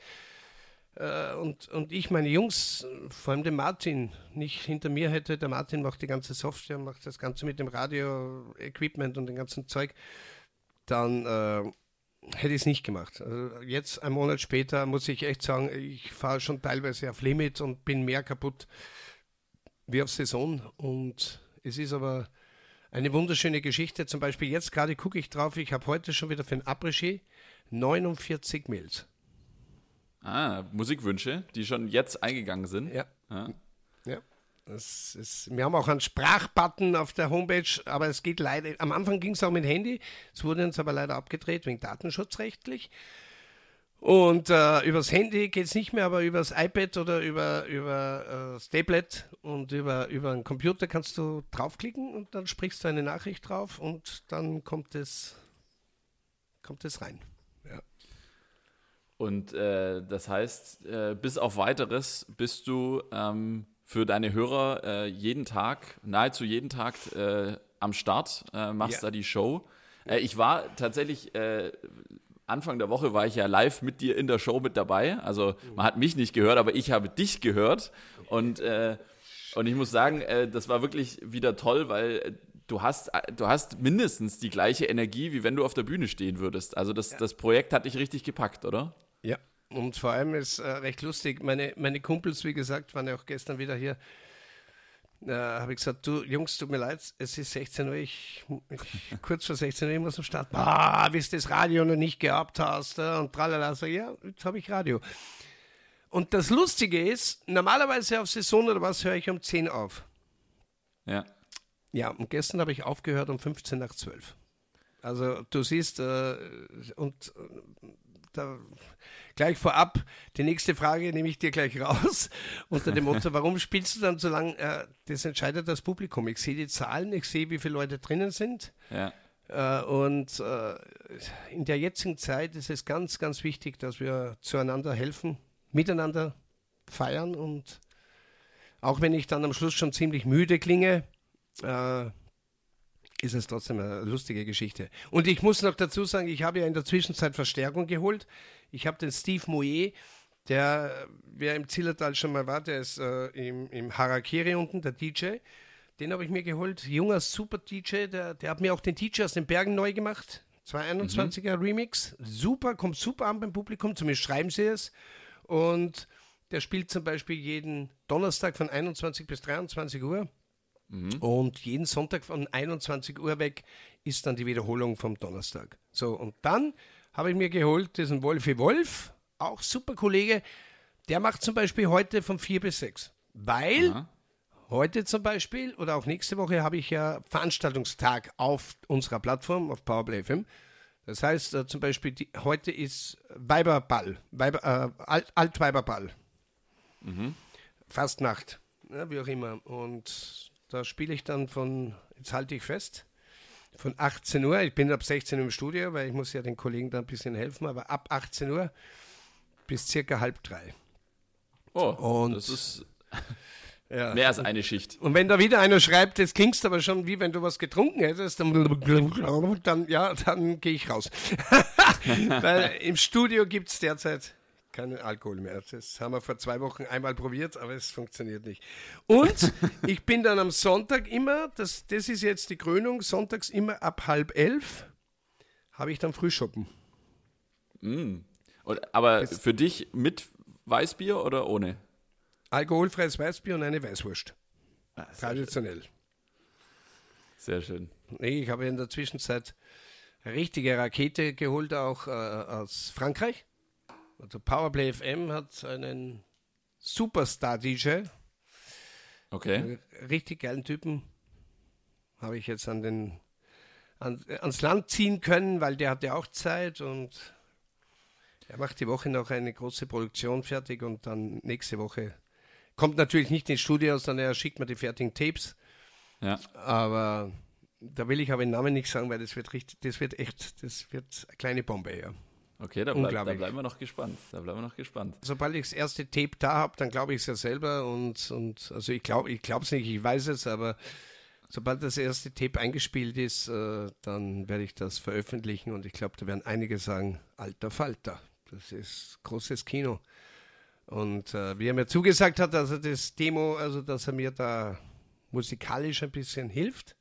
äh, und, und ich meine Jungs, vor allem den Martin, nicht hinter mir hätte, der Martin macht die ganze Software, macht das Ganze mit dem Radio-Equipment und dem ganzen Zeug, dann äh, hätte ich es nicht gemacht. Also jetzt, einen Monat später, muss ich echt sagen, ich fahre schon teilweise auf Limit und bin mehr kaputt wie auf Saison. Und es ist aber eine wunderschöne Geschichte. Zum Beispiel jetzt gerade gucke ich drauf, ich habe heute schon wieder für ein Après 49 Mails. Ah, Musikwünsche, die schon jetzt eingegangen sind. Ja. ja. ja. Ist, wir haben auch einen Sprachbutton auf der Homepage, aber es geht leider. Am Anfang ging es auch mit Handy, es wurde uns aber leider abgedreht wegen datenschutzrechtlich. Und äh, übers Handy geht es nicht mehr, aber übers iPad oder über, über äh, das Tablet und über, über einen Computer kannst du draufklicken und dann sprichst du eine Nachricht drauf und dann kommt es, kommt es rein. Ja. Und äh, das heißt, äh, bis auf weiteres bist du ähm, für deine Hörer äh, jeden Tag, nahezu jeden Tag äh, am Start, äh, machst ja. da die Show. Äh, ich war tatsächlich, äh, Anfang der Woche war ich ja live mit dir in der Show mit dabei. Also man hat mich nicht gehört, aber ich habe dich gehört. Und, äh, und ich muss sagen, das war wirklich wieder toll, weil du hast, du hast mindestens die gleiche Energie, wie wenn du auf der Bühne stehen würdest. Also das, ja. das Projekt hat dich richtig gepackt, oder? Ja, und vor allem ist äh, recht lustig, meine, meine Kumpels, wie gesagt, waren ja auch gestern wieder hier. Äh, habe ich gesagt, du Jungs, tut mir leid, es ist 16 Uhr, ich, ich kurz vor 16 Uhr, ich muss am Start. Ah, bis du das Radio noch nicht gehabt hast. Äh, und tralala, so, ja, jetzt habe ich Radio. Und das Lustige ist, normalerweise auf Saison oder was höre ich um 10 auf. Ja. Ja, und gestern habe ich aufgehört um 15 nach 12. Also du siehst, äh, und äh, da gleich vorab, die nächste Frage nehme ich dir gleich raus, unter dem Motto, warum spielst du dann so lange? Äh, das entscheidet das Publikum. Ich sehe die Zahlen, ich sehe, wie viele Leute drinnen sind. Ja. Äh, und äh, in der jetzigen Zeit ist es ganz, ganz wichtig, dass wir zueinander helfen, miteinander feiern und auch wenn ich dann am Schluss schon ziemlich müde klinge, äh, ist es trotzdem eine lustige Geschichte. Und ich muss noch dazu sagen, ich habe ja in der Zwischenzeit Verstärkung geholt. Ich habe den Steve Moe, der, wer im Zillertal schon mal war, der ist äh, im, im Harakiri unten, der DJ. Den habe ich mir geholt. Junger super DJ, der, der hat mir auch den DJ aus den Bergen neu gemacht. 221er mhm. Remix. Super, kommt super an beim Publikum, zumindest schreiben sie es. Und der spielt zum Beispiel jeden Donnerstag von 21 bis 23 Uhr. Und jeden Sonntag von 21 Uhr weg ist dann die Wiederholung vom Donnerstag. So, und dann habe ich mir geholt diesen Wolfi Wolf, auch super Kollege. Der macht zum Beispiel heute von 4 bis 6. Weil Aha. heute zum Beispiel oder auch nächste Woche habe ich ja Veranstaltungstag auf unserer Plattform, auf Powerplay FM. Das heißt äh, zum Beispiel, die, heute ist Weiberball, Weiber, äh, Alt, Altweiberball. Fastnacht, ja, wie auch immer. Und da spiele ich dann von, jetzt halte ich fest, von 18 Uhr, ich bin ab 16 Uhr im Studio, weil ich muss ja den Kollegen da ein bisschen helfen, aber ab 18 Uhr bis circa halb drei. Oh, Und- das ist Ja. mehr als eine Schicht. Und wenn da wieder einer schreibt, das klingst aber schon wie wenn du was getrunken hättest, dann, dann ja, dann gehe ich raus. Weil im Studio gibt es derzeit keinen Alkohol mehr. Das haben wir vor zwei Wochen einmal probiert, aber es funktioniert nicht. Und ich bin dann am Sonntag immer, das, das ist jetzt die Krönung, sonntags immer ab halb elf habe ich dann Frühschoppen. Und, aber für dich mit Weißbier oder ohne? Alkoholfreies Weißbier und eine Weißwurst. Traditionell. Sehr schön. Ich habe in der Zwischenzeit eine richtige Rakete geholt, auch äh, aus Frankreich. Also Powerplay FM hat einen Superstar-DJ, Okay. richtig geilen Typen. Habe ich jetzt an den, an, ans Land ziehen können, weil der hatte auch Zeit und er macht die Woche noch eine große Produktion fertig und dann nächste Woche kommt natürlich nicht ins Studio, sondern er schickt mir die fertigen Tapes. Ja. Aber da will ich aber den Namen nicht sagen, weil das wird richtig, das wird echt, das wird eine kleine Bombe, ja. Okay, da, bleib, da bleiben wir noch gespannt. Da bleiben wir noch gespannt. Sobald ich das erste Tape da habe, dann glaube ich es ja selber und, und also ich glaube ich glaube es nicht, ich weiß es, aber sobald das erste Tape eingespielt ist, äh, dann werde ich das veröffentlichen und ich glaube, da werden einige sagen, alter Falter, das ist großes Kino. Und äh, wie er mir zugesagt hat, also das Demo, also dass er mir da musikalisch ein bisschen hilft.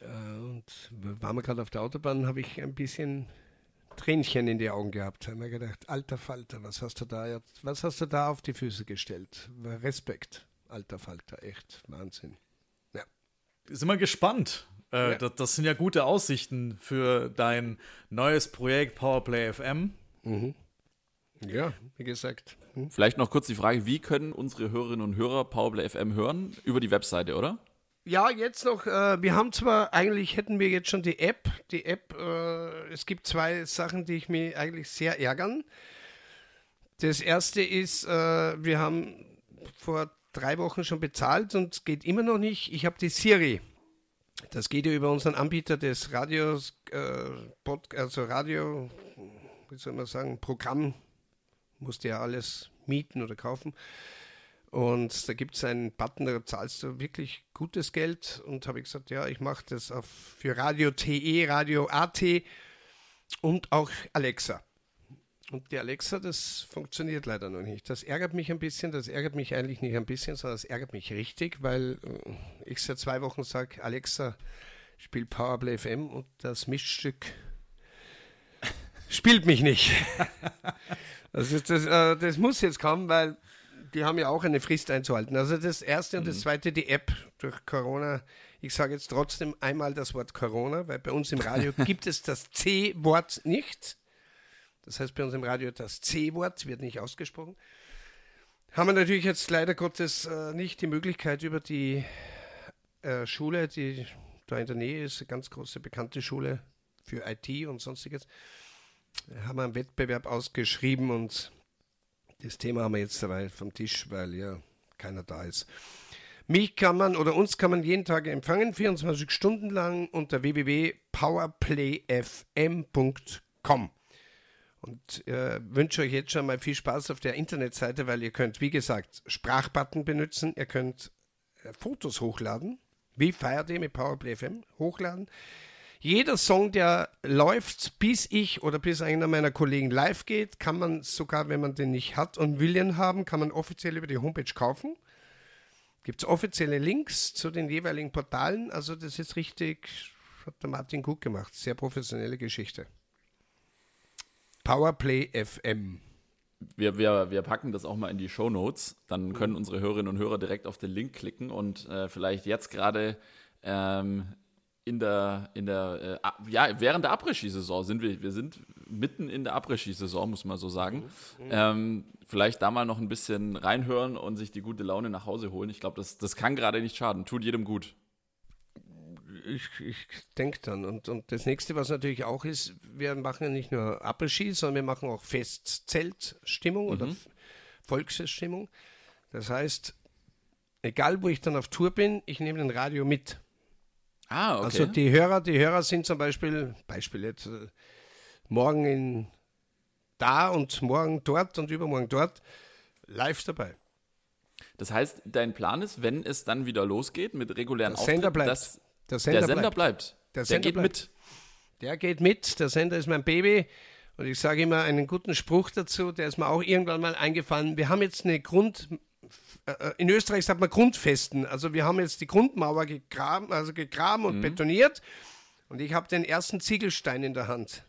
Äh, und waren wir gerade auf der Autobahn, habe ich ein bisschen Tränchen in die Augen gehabt. Haben mir gedacht, alter Falter, was hast du da jetzt, was hast du da auf die Füße gestellt? Respekt, alter Falter, echt Wahnsinn. Ja. Sind wir gespannt. Äh, Ja. das, das sind ja gute Aussichten für dein neues Projekt Powerplay FM. Ja, wie gesagt. Hm? Vielleicht noch kurz die Frage, wie können unsere Hörerinnen und Hörer Powerplay FM hören? Über die Webseite, oder? Ja, jetzt noch, äh, wir haben zwar, eigentlich hätten wir jetzt schon die App. Die App, äh, es gibt zwei Sachen, die ich mir eigentlich sehr ärgern. Das erste ist, äh, wir haben vor drei Wochen schon bezahlt und es geht immer noch nicht. Ich habe die Siri. Das geht ja über unseren Anbieter des Radios, äh, Pod, also Radio, wie soll man sagen, Programm. Musste ja alles mieten oder kaufen. Und da gibt es einen Button, da zahlst du wirklich gutes Geld. Und habe ich gesagt, ja, ich mache das auf, für Radio TE, Radio AT und auch Alexa. Und die Alexa, das funktioniert leider noch nicht. Das ärgert mich ein bisschen. Das ärgert mich eigentlich nicht ein bisschen, sondern das ärgert mich richtig, weil äh, ich seit zwei Wochen sage, Alexa, spiel Powerplay FM und das Mischstück spielt mich nicht. Das, ist, das, äh, das muss jetzt kommen, weil die haben ja auch eine Frist einzuhalten. Also das erste und das zweite, die App durch Corona. Ich sage jetzt trotzdem einmal das Wort Corona, weil bei uns im Radio gibt es das C-Wort nicht. Das heißt bei uns im Radio das C-Wort wird nicht ausgesprochen. Haben wir natürlich jetzt leider Gottes äh, nicht die Möglichkeit über die äh, Schule, die da in der Nähe ist, eine ganz große bekannte Schule für IT und sonstiges, haben wir einen Wettbewerb ausgeschrieben und das Thema haben wir jetzt dabei vom Tisch, weil ja keiner da ist. Mich kann man oder uns kann man jeden Tag empfangen, 24 Stunden lang unter www.powerplayfm.com. Und äh, wünsche euch jetzt schon mal viel Spaß auf der Internetseite, weil ihr könnt, wie gesagt, Sprachbutton benutzen, ihr könnt äh, Fotos hochladen, wie Feiert ihr mit Powerplay FM hochladen. Jeder Song, der läuft, bis ich oder bis einer meiner Kollegen live geht, kann man sogar, wenn man den nicht hat und will ihn haben, kann man offiziell über die Homepage kaufen. Gibt es offizielle Links zu den jeweiligen Portalen. Also das ist richtig, hat der Martin gut gemacht. Sehr professionelle Geschichte. Powerplay FM. wir, wir, wir packen das auch mal in die Show Notes. Dann können unsere Hörerinnen und Hörer direkt auf den Link klicken und äh, vielleicht jetzt gerade ähm, in der, in der äh, ja, während der Après-Ski-Saison sind wir, wir sind mitten in der Après-Ski-Saison, muss man so sagen. Mhm. Ähm, vielleicht da mal noch ein bisschen reinhören und sich die gute Laune nach Hause holen. Ich glaube, das, das kann gerade nicht schaden, tut jedem gut. Ich, ich denke dann. Und, und das nächste, was natürlich auch ist, wir machen ja nicht nur Après-Ski, sondern wir machen auch Festzeltstimmung mhm. oder Volksfeststimmung. Das heißt, egal wo ich dann auf Tour bin, ich nehme den Radio mit. Ah, okay. Also die Hörer, die Hörer sind zum Beispiel, Beispiel jetzt, äh, morgen in da und morgen dort und übermorgen dort, live dabei. Das heißt, dein Plan ist, wenn es dann wieder losgeht mit regulären der Sender bleibt. dass der Sender, der Sender bleibt. bleibt. Der, Sender der geht bleibt. mit. Der geht mit. Der Sender ist mein Baby. Und ich sage immer einen guten Spruch dazu, der ist mir auch irgendwann mal eingefallen. Wir haben jetzt eine Grund, in Österreich sagt man Grundfesten. Also wir haben jetzt die Grundmauer gegraben, also gegraben und mhm. betoniert. Und ich habe den ersten Ziegelstein in der Hand.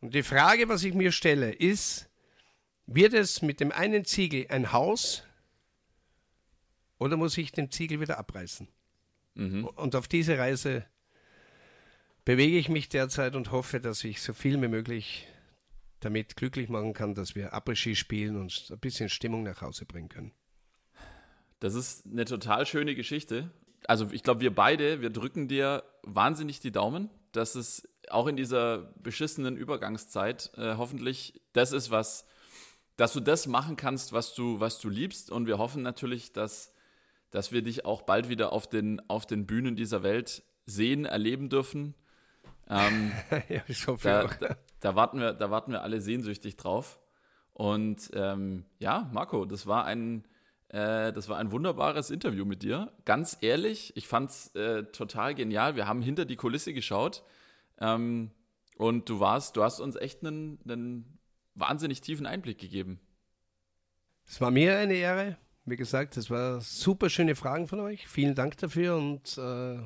Und die Frage, was ich mir stelle, ist, wird es mit dem einen Ziegel ein Haus oder muss ich den Ziegel wieder abreißen? Mhm. Und auf diese Reise bewege ich mich derzeit und hoffe, dass ich so viel wie möglich damit glücklich machen kann, dass wir Après-Ski spielen und ein bisschen Stimmung nach Hause bringen können. Das ist eine total schöne Geschichte. Also ich glaube, wir beide, wir drücken dir wahnsinnig die Daumen, dass es auch in dieser beschissenen Übergangszeit äh, hoffentlich das ist, was, dass du das machen kannst, was du, was du liebst. Und wir hoffen natürlich, dass, dass wir dich auch bald wieder auf den, auf den Bühnen dieser Welt sehen, erleben dürfen. Ähm, ja, ich hoffe da, auch. Da, da, warten wir, da warten wir alle sehnsüchtig drauf. Und ähm, ja, Marco, das war ein äh, das war ein wunderbares Interview mit dir. Ganz ehrlich, ich fand es äh, total genial. Wir haben hinter die Kulisse geschaut. Ähm, und du warst, du hast uns echt einen, einen wahnsinnig tiefen Einblick gegeben. Es war mir eine Ehre. Wie gesagt, es war super schöne Fragen von euch. Vielen Dank dafür. Und äh,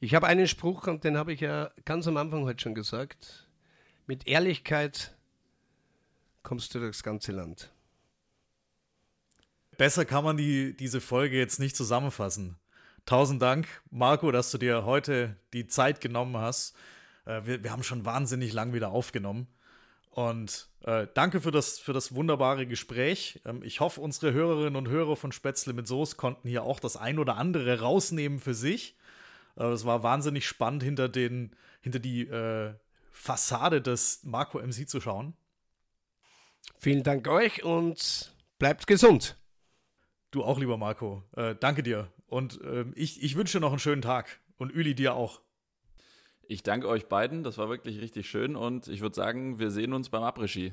ich habe einen Spruch, und den habe ich ja ganz am Anfang heute schon gesagt. Mit Ehrlichkeit kommst du durchs ganze Land. Besser kann man die, diese Folge jetzt nicht zusammenfassen. Tausend Dank, Marco, dass du dir heute die Zeit genommen hast. Äh, wir, wir, haben schon wahnsinnig lang wieder aufgenommen. Und äh, danke für das, für das wunderbare Gespräch. Ähm, ich hoffe, unsere Hörerinnen und Hörer von Spätzle mit Soße konnten hier auch das ein oder andere rausnehmen für sich. Äh, es war wahnsinnig spannend, hinter, den, hinter die äh, Fassade des Marco MC zu schauen. Vielen Dank euch und bleibt gesund. Du auch, lieber Marco. Äh, danke dir. Und äh, ich, ich wünsche dir noch einen schönen Tag. Und Üli dir auch. Ich danke euch beiden. Das war wirklich richtig schön. Und ich würde sagen, wir sehen uns beim Après-Ski.